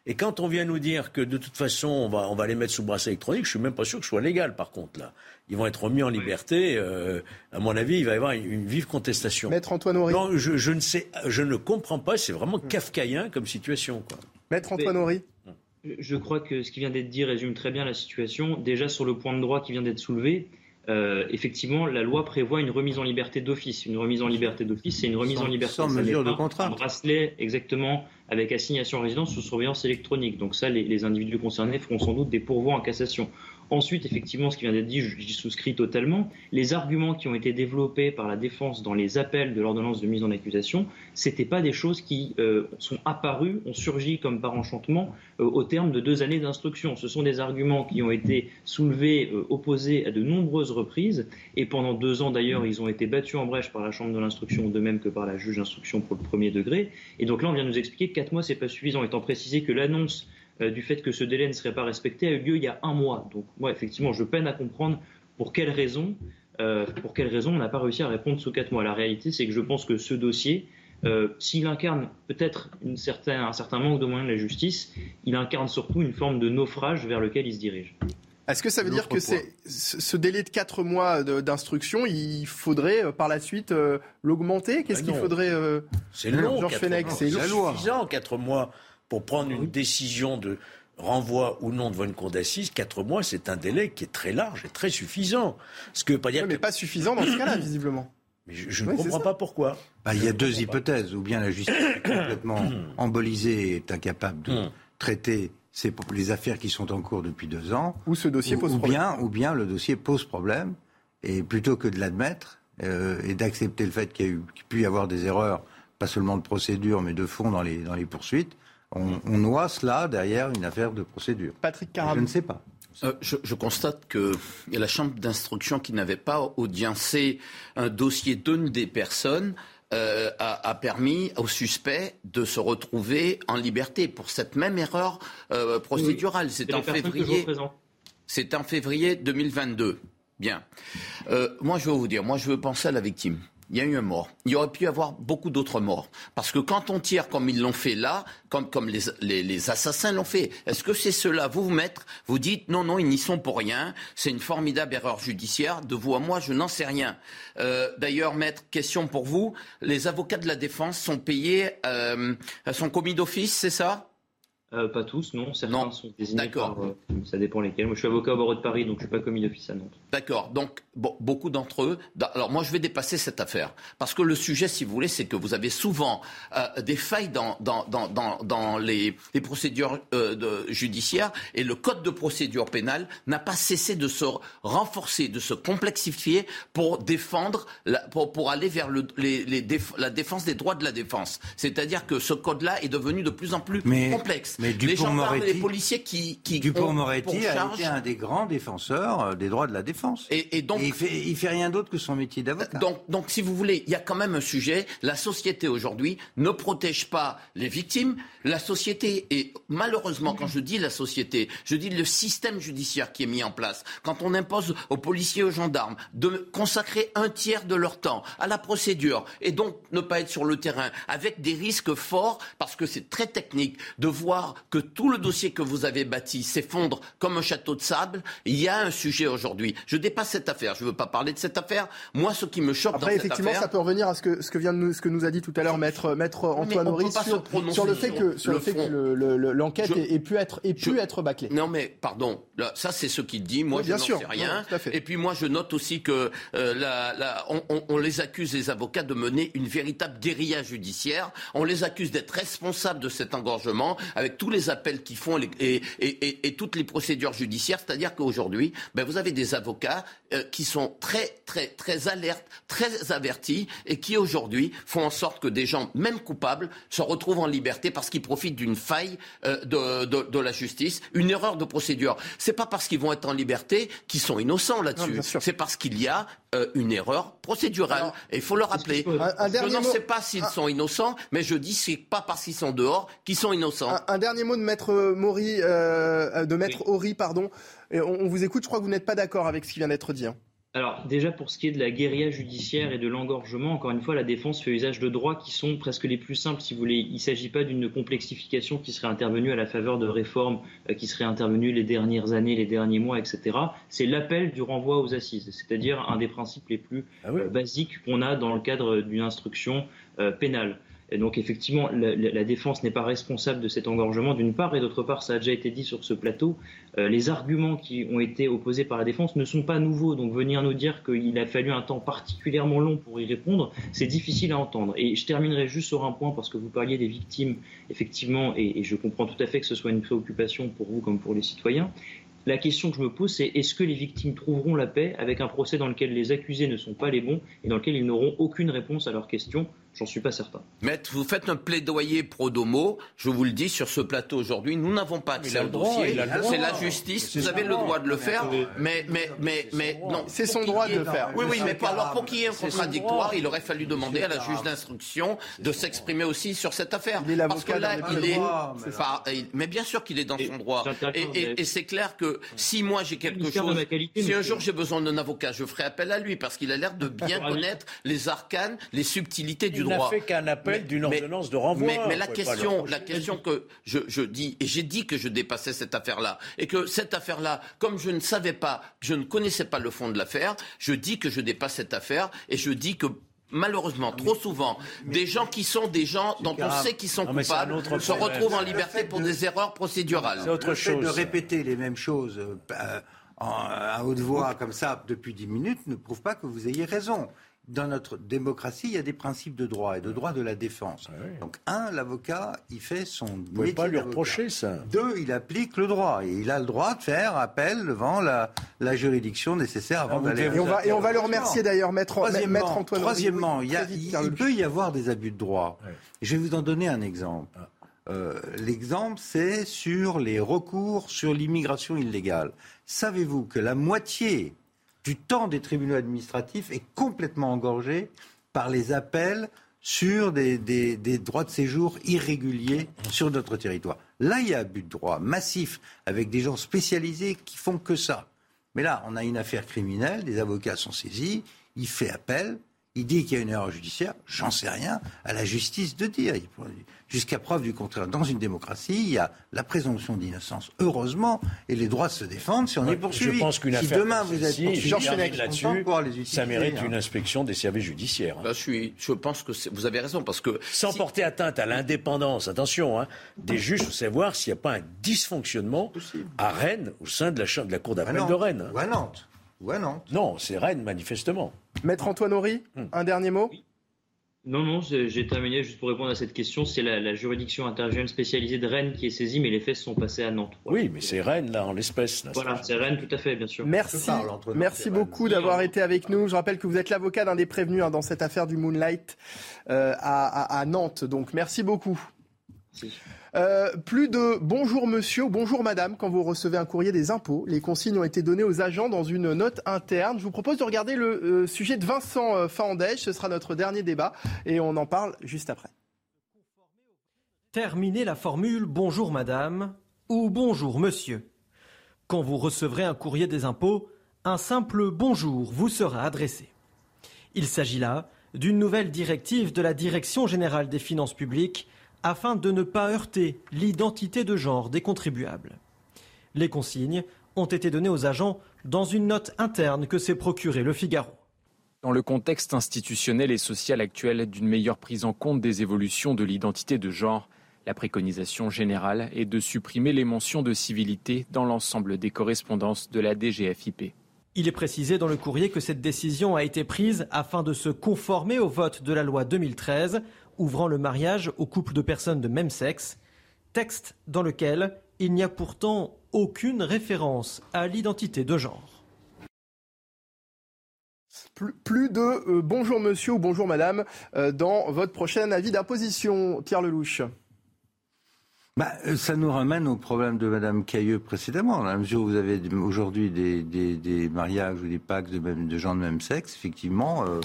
Et quand on vient nous dire que de toute façon, on va, on va les mettre sous bracelet électronique, je suis même pas sûr que ce soit légal, par contre, là. Ils vont être remis en liberté. Euh, à mon avis, il va y avoir une, vive contestation. Maître Antoine Horry. Non, je, je, ne sais, je ne comprends pas. C'est vraiment kafkaïen comme situation, quoi. Maître Antoine Horry. Je crois que ce qui vient d'être dit résume très bien la situation. Déjà, sur le point de droit qui vient d'être soulevé, euh, effectivement, la loi prévoit une remise en liberté d'office. Une remise en liberté d'office, c'est une remise en liberté sans mesure de contrainte. Un bracelet, exactement, avec assignation à résidence sous surveillance électronique. Donc ça, les, les, individus concernés feront sans doute des pourvois en cassation. Ensuite, effectivement, ce qui vient d'être dit, j'y souscris totalement. Les arguments qui ont été développés par la défense dans les appels de l'ordonnance de mise en accusation, c'était pas des choses qui euh, sont apparues, ont surgi comme par enchantement euh, au terme de deux années d'instruction. Ce sont des arguments qui ont été soulevés, euh, opposés à de nombreuses reprises, et pendant deux ans d'ailleurs, ils ont été battus en brèche par la Chambre de l'instruction, de même que par la juge d'instruction pour le premier degré. Et donc là, on vient nous expliquer que quatre mois, c'est pas suffisant, étant précisé que l'annonce du fait que ce délai ne serait pas respecté a eu lieu il y a un mois. Donc moi, effectivement, je peine à comprendre pour quelles raisons, euh, pour quelles raisons on n'a pas réussi à répondre sous quatre mois. La réalité, c'est que je pense que ce dossier, euh, s'il incarne peut-être un certain manque de moyens de la justice, il incarne surtout une forme de naufrage vers lequel il se dirige. Est-ce que ça veut dire que c'est ce délai de quatre mois d'instruction, il faudrait par la suite l'augmenter? Qu'est-ce ben qu'il faudrait C'est long, c'est suffisant, quatre mois pour prendre une décision de renvoi ou non devant une cour d'assises, quatre mois, c'est un délai qui est très large et très suffisant. Ce que pas dire mais pas suffisant dans ce cas-là, visiblement. Mais je, ne comprends pas pourquoi. Bah, il y a deux hypothèses. Ou bien la justice est complètement embolisée et est incapable de hmm. traiter les affaires qui sont en cours depuis deux ans. Ou ce dossier pose ou problème. Bien, ou bien le dossier pose problème. Et plutôt que de l'admettre euh, et d'accepter le fait qu'il y, qu pu y avoir des erreurs, pas seulement de procédure, mais de fond dans les, dans les poursuites, on, noie cela derrière une affaire de procédure. Patrick Caram. Je ne sais pas. Euh, je, constate que la chambre d'instruction qui n'avait pas audiencé un dossier d'une des personnes euh, a, permis au suspect de se retrouver en liberté pour cette même erreur euh, procédurale. C'est en février. C'est en février 2022. Bien. moi, je veux vous dire, moi, je veux penser à la victime il y a eu un mort. Il y aurait pu y avoir beaucoup d'autres morts. Parce que quand on tire comme ils l'ont fait là, comme, comme les, les, assassins l'ont fait, est-ce que c'est cela Vous, vous maître, vous dites non, non, ils n'y sont pour rien. C'est une formidable erreur judiciaire. De vous à moi, je n'en sais rien. Euh, D'ailleurs, maître, question pour vous. Les avocats de la défense sont payés, euh, sont commis d'office, c'est ça? Euh, pas tous, non. Certains sont désignés par. Euh, ça dépend lesquels. Moi, je suis avocat au barreau de Paris, donc je ne suis pas commis d'office à Nantes. D'accord. Donc, beaucoup d'entre eux. Alors, moi, je vais dépasser cette affaire. Parce que le sujet, si vous voulez, c'est que vous avez souvent euh, des failles dans, dans, dans, dans les, les, procédures de, judiciaires et le code de procédure pénale n'a pas cessé de se renforcer, de se complexifier pour défendre, la, pour, pour aller vers le, les, les la défense des droits de la défense. C'est-à-dire que ce code-là est devenu de plus en plus complexe. Mais Dupont-Moretti, les policiers qui, qui Dupont-Moretti a été un des grands défenseurs euh, des droits de la défense. Et, donc, il fait, il fait rien d'autre que son métier d'avocat. Donc, donc, si vous voulez, il y a quand même un sujet. La société aujourd'hui ne protège pas les victimes. La société et malheureusement, quand je dis la société, je dis le système judiciaire qui est mis en place. Quand on impose aux policiers, aux gendarmes de consacrer un tiers de leur temps à la procédure et donc ne pas être sur le terrain avec des risques forts parce que c'est très technique de voir que tout le dossier que vous avez bâti s'effondre comme un château de sable, il y a un sujet aujourd'hui. Je dépasse cette affaire. Je ne veux pas parler de cette affaire. Moi, ce qui me choque Après, dans cette effectivement, ça peut revenir à ce que, ce que, vient de nous, ce que nous a dit tout à l'heure maître, maître Antoine Maurice sur, sur, le fait que, sur le, fait que l'enquête ait, pu être, ait pu être bâclée. Non, mais pardon, ça c'est ce qu'il dit. Moi, je n'en sais rien. Et puis moi, je note aussi que euh, la, la, on, on, on, les accuse, les avocats, de mener une véritable guérilla judiciaire. On les accuse d'être responsables de cet engorgement avec tous les appels qu'ils font et, toutes les procédures judiciaires. C'est-à-dire qu'aujourd'hui, ben, vous avez des avocats euh, qui sont très, très, très alertes, très avertis et qui aujourd'hui font en sorte que des gens, même coupables, se retrouvent en liberté parce qu'ils profitent d'une faille euh, de, la justice, une erreur de procédure. C'est pas parce qu'ils vont être en liberté qu'ils sont innocents là-dessus. C'est parce qu'il y a euh, une erreur procédurale. et il faut le rappeler. je ne sais pas s'ils sont innocents, mais je dis c'est pas parce qu'ils sont dehors qu'ils sont innocents. Un, dernier mot de maître Maury, euh, de maître Horry, pardon. on, on, vous écoute. Je crois que vous n'êtes pas d'accord avec ce qui vient d'être dit. Hein. Alors déjà pour ce qui est de la guérilla judiciaire et de l'engorgement, encore une fois, la défense fait usage de droits qui sont presque les plus simples, si vous voulez. Il ne s'agit pas d'une complexification qui serait intervenue à la faveur de réformes euh, qui seraient intervenues les dernières années, les derniers mois, etc. C'est l'appel du renvoi aux assises, c'est-à-dire un des principes les plus ah euh, basiques qu'on a dans le cadre d'une instruction euh, pénale. Donc effectivement, la, défense n'est pas responsable de cet engorgement d'une part, et d'autre part, ça a déjà été dit sur ce plateau, euh, les arguments qui ont été opposés par la défense ne sont pas nouveaux. Donc venir nous dire qu'il a fallu un temps particulièrement long pour y répondre, c'est difficile à entendre. Et je terminerai juste sur un point, parce que vous parliez des victimes, effectivement, et, et je comprends tout à fait que ce soit une préoccupation pour vous comme pour les citoyens. La question que je me pose, c'est est-ce que les victimes trouveront la paix avec un procès dans lequel les accusés ne sont pas les bons et dans lequel ils n'auront aucune réponse à leurs questions J'en suis pas certain. Maître, vous faites un plaidoyer pro domo. Je vous le dis sur ce plateau aujourd'hui. Nous n'avons pas accès au dossier. C'est la justice. Vous avez le droit de le faire. Mais, mais, mais, mais, non. C'est son droit de le faire. Oui, oui, mais pour, alors pour qu'il y ait un contradictoire, il aurait fallu demander à la juge d'instruction de s'exprimer aussi sur cette affaire. Parce que là, il est. Mais bien sûr qu'il est dans son droit. Et c'est clair que si moi j'ai quelque chose. Si un jour j'ai besoin d'un avocat, je ferai appel à lui parce qu'il a l'air de bien connaître les arcanes, les subtilités du il n'a fait qu'un appel d'une ordonnance de renvoi. Mais, la question, la question que je, dis, et j'ai dit que je dépassais cette affaire-là, et que cette affaire-là, comme je ne savais pas, je ne connaissais pas le fond de l'affaire, je dis que je dépasse cette affaire, et je dis que malheureusement, trop souvent, des gens qui sont des gens dont on sait qu'ils sont coupables se retrouvent en liberté pour des erreurs procédurales. C'est autre chose. Le fait de répéter les mêmes choses euh, à haute voix comme ça depuis dix minutes ne prouve pas que vous ayez raison dans notre démocratie, il y a des principes de droit et de droit de la défense. Ah Donc, un, l'avocat, il fait son Vous ne pouvez pas lui reprocher ça. Deux, il applique le droit. Et il a le droit de faire appel devant la, la juridiction nécessaire avant d'aller... Et on va, et on va le remercier d'ailleurs, maître, troisièmement, Antoine. Troisièmement, il, il, peut y avoir des abus de droit. Je vais vous en donner un exemple. Ah. Euh, l'exemple, c'est sur les recours sur l'immigration illégale. Savez-vous que la moitié du temps des tribunaux administratifs est complètement engorgé par les appels sur des, droits de séjour irréguliers sur notre territoire. Là, il y a un but de droit massif avec des gens spécialisés qui font que ça. Mais là, on a une affaire criminelle, des avocats sont saisis, il fait appel, il dit qu'il y a une erreur judiciaire, j'en sais rien, à la justice de dire jusqu'à preuve du contraire. Dans une démocratie, il y a la présomption d'innocence, heureusement, et les droits de se défendre si on est poursuivi. Je pense qu'une si demain vous êtes poursuivi là-dessus, ça mérite une inspection des services judiciaires. Bah, je, suis, je pense que vous avez raison parce que sans porter atteinte à l'indépendance, attention, hein, des juges, faut savoir s'il n'y a pas un dysfonctionnement à Rennes au sein de la, de la cour d'appel de Rennes. Ou à Nantes. Ou à Nantes. Non, c'est Rennes manifestement. Maître Antoine Horry, hmm. un dernier mot? Non, non, j'ai terminé juste pour répondre à cette question. C'est la, juridiction intergénérale spécialisée de Rennes qui est saisie, mais les faits sont passés à Nantes. Oui, mais c'est Rennes, là, en l'espèce. Voilà, c'est Rennes, tout à fait, bien sûr. Merci. Merci beaucoup d'avoir été avec nous. Je rappelle que vous êtes l'avocat d'un des prévenus hein, dans cette affaire du Moonlight euh, à, Nantes. Donc, merci beaucoup. Merci. Euh, plus de bonjour monsieur ou bonjour madame quand vous recevez un courrier des impôts. Les consignes ont été données aux agents dans une note interne. Je vous propose de regarder le euh, sujet de Vincent euh. Ce sera notre dernier débat et on en parle juste après. Terminez la formule bonjour madame ou bonjour monsieur. Quand vous recevrez un courrier des impôts, un simple bonjour vous sera adressé. Il s'agit là d'une nouvelle directive de la Direction générale des finances publiques afin de ne pas heurter l'identité de genre des contribuables. Les consignes ont été données aux agents dans une note interne que s'est procurée le Figaro. Dans le contexte institutionnel et social actuel d'une meilleure prise en compte des évolutions de l'identité de genre, la préconisation générale est de supprimer les mentions de civilité dans l'ensemble des correspondances de la DGFIP. Il est précisé dans le courrier que cette décision a été prise afin de se conformer au vote de la loi 2013 ouvrant le mariage aux couples de personnes de même sexe, texte dans lequel il n'y a pourtant aucune référence à l'identité de genre. Plus, de euh, bonjour monsieur ou bonjour madame euh, dans votre prochain avis d'imposition, Pierre Lelouch. bah, euh, ça nous ramène au problème de Madame Cailleux précédemment. Dans la mesure où vous avez aujourd'hui des, des, mariages ou des pactes de, même, de gens de même sexe, effectivement, euh,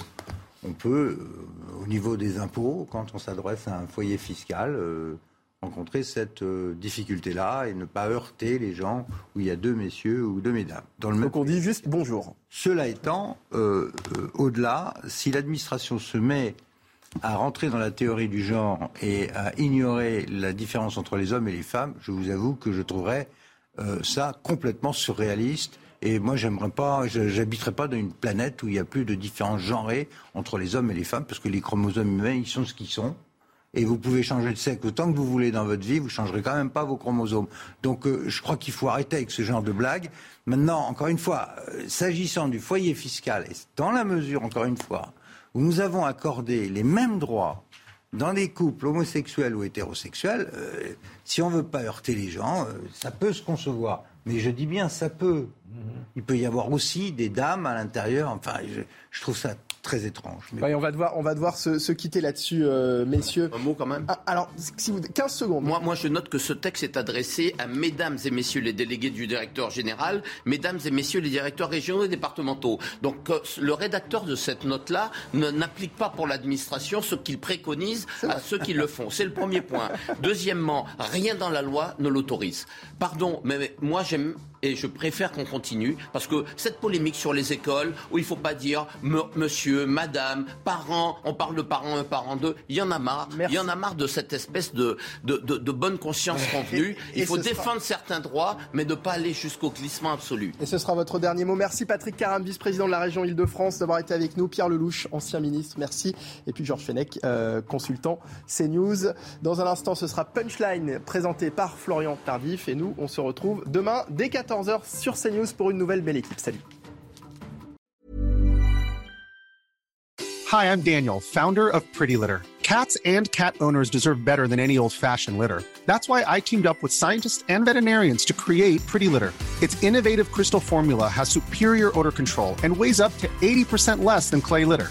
on peut, euh, au niveau des impôts, quand on s'adresse à un foyer fiscal, rencontrer cette difficulté-là et ne pas heurter les gens où il y a deux messieurs ou deux mesdames. Dans le Donc on dit juste bonjour. Cela étant, au-delà, si l'administration se met à rentrer dans la théorie du genre et à ignorer la différence entre les hommes et les femmes, je vous avoue que je trouverais euh, ça complètement surréaliste. Et moi, j'aimerais pas, j'habiterais pas dans une planète où il y a plus de différence genrée entre les hommes et les femmes, parce que les chromosomes humains, ils sont ce qu'ils sont. Et vous pouvez changer de sexe autant que vous voulez dans votre vie, vous changerez quand même pas vos chromosomes. Donc, euh, je crois qu'il faut arrêter avec ce genre de blagues. Maintenant, encore une fois, euh, s'agissant du foyer fiscal, et dans la mesure, encore une fois, où nous avons accordé les mêmes droits dans les couples homosexuels ou hétérosexuels, euh, si on veut pas heurter les gens, ça peut se concevoir. Mais je dis bien ça peut. Il peut y avoir aussi des dames à l'intérieur. Enfin, je trouve ça très étrange. on va devoir, on va devoir se, quitter là-dessus, euh, messieurs. Un mot quand même. Ah, alors, si vous, 15 secondes. Moi, moi, je note que ce texte est adressé à mesdames et messieurs les délégués du directeur général, mesdames et messieurs les directeurs régionaux et départementaux. Donc, euh, le rédacteur de cette note-là n'applique pas pour l'administration ce qu'il préconise à ceux qui le font. C'est le premier point. Deuxièmement, rien dans la loi ne l'autorise. Pardon, mais moi, j'aime et je préfère qu'on continue parce que cette polémique sur les écoles où il ne faut pas dire monsieur, madame, parents, on parle de parents un, parent deux, il y en a marre. Il y en a marre de cette espèce de, de, de, bonne conscience convenue. Il faut défendre certains droits, mais ne pas aller jusqu'au glissement absolu. Et ce sera votre dernier mot. Merci Patrick Caram, vice-président de la région Île-de-France, d'avoir été avec nous. Pierre Lelouch, ancien ministre, merci. Et puis Georges Fenech, euh, consultant CNews. Dans un instant, ce sera Punchline présenté par Florian Tardif. Et nous, on se retrouve demain dès 14 14h sur CNews pour une nouvelle belle équipe. Salut. Hi, I'm Daniel, founder of Pretty Litter. Cats and cat owners deserve better than any old-fashioned litter. That's why I teamed up with scientists and veterinarians to create Pretty Litter. Its innovative crystal formula has superior odor control and weighs up to 80% less than clay litter.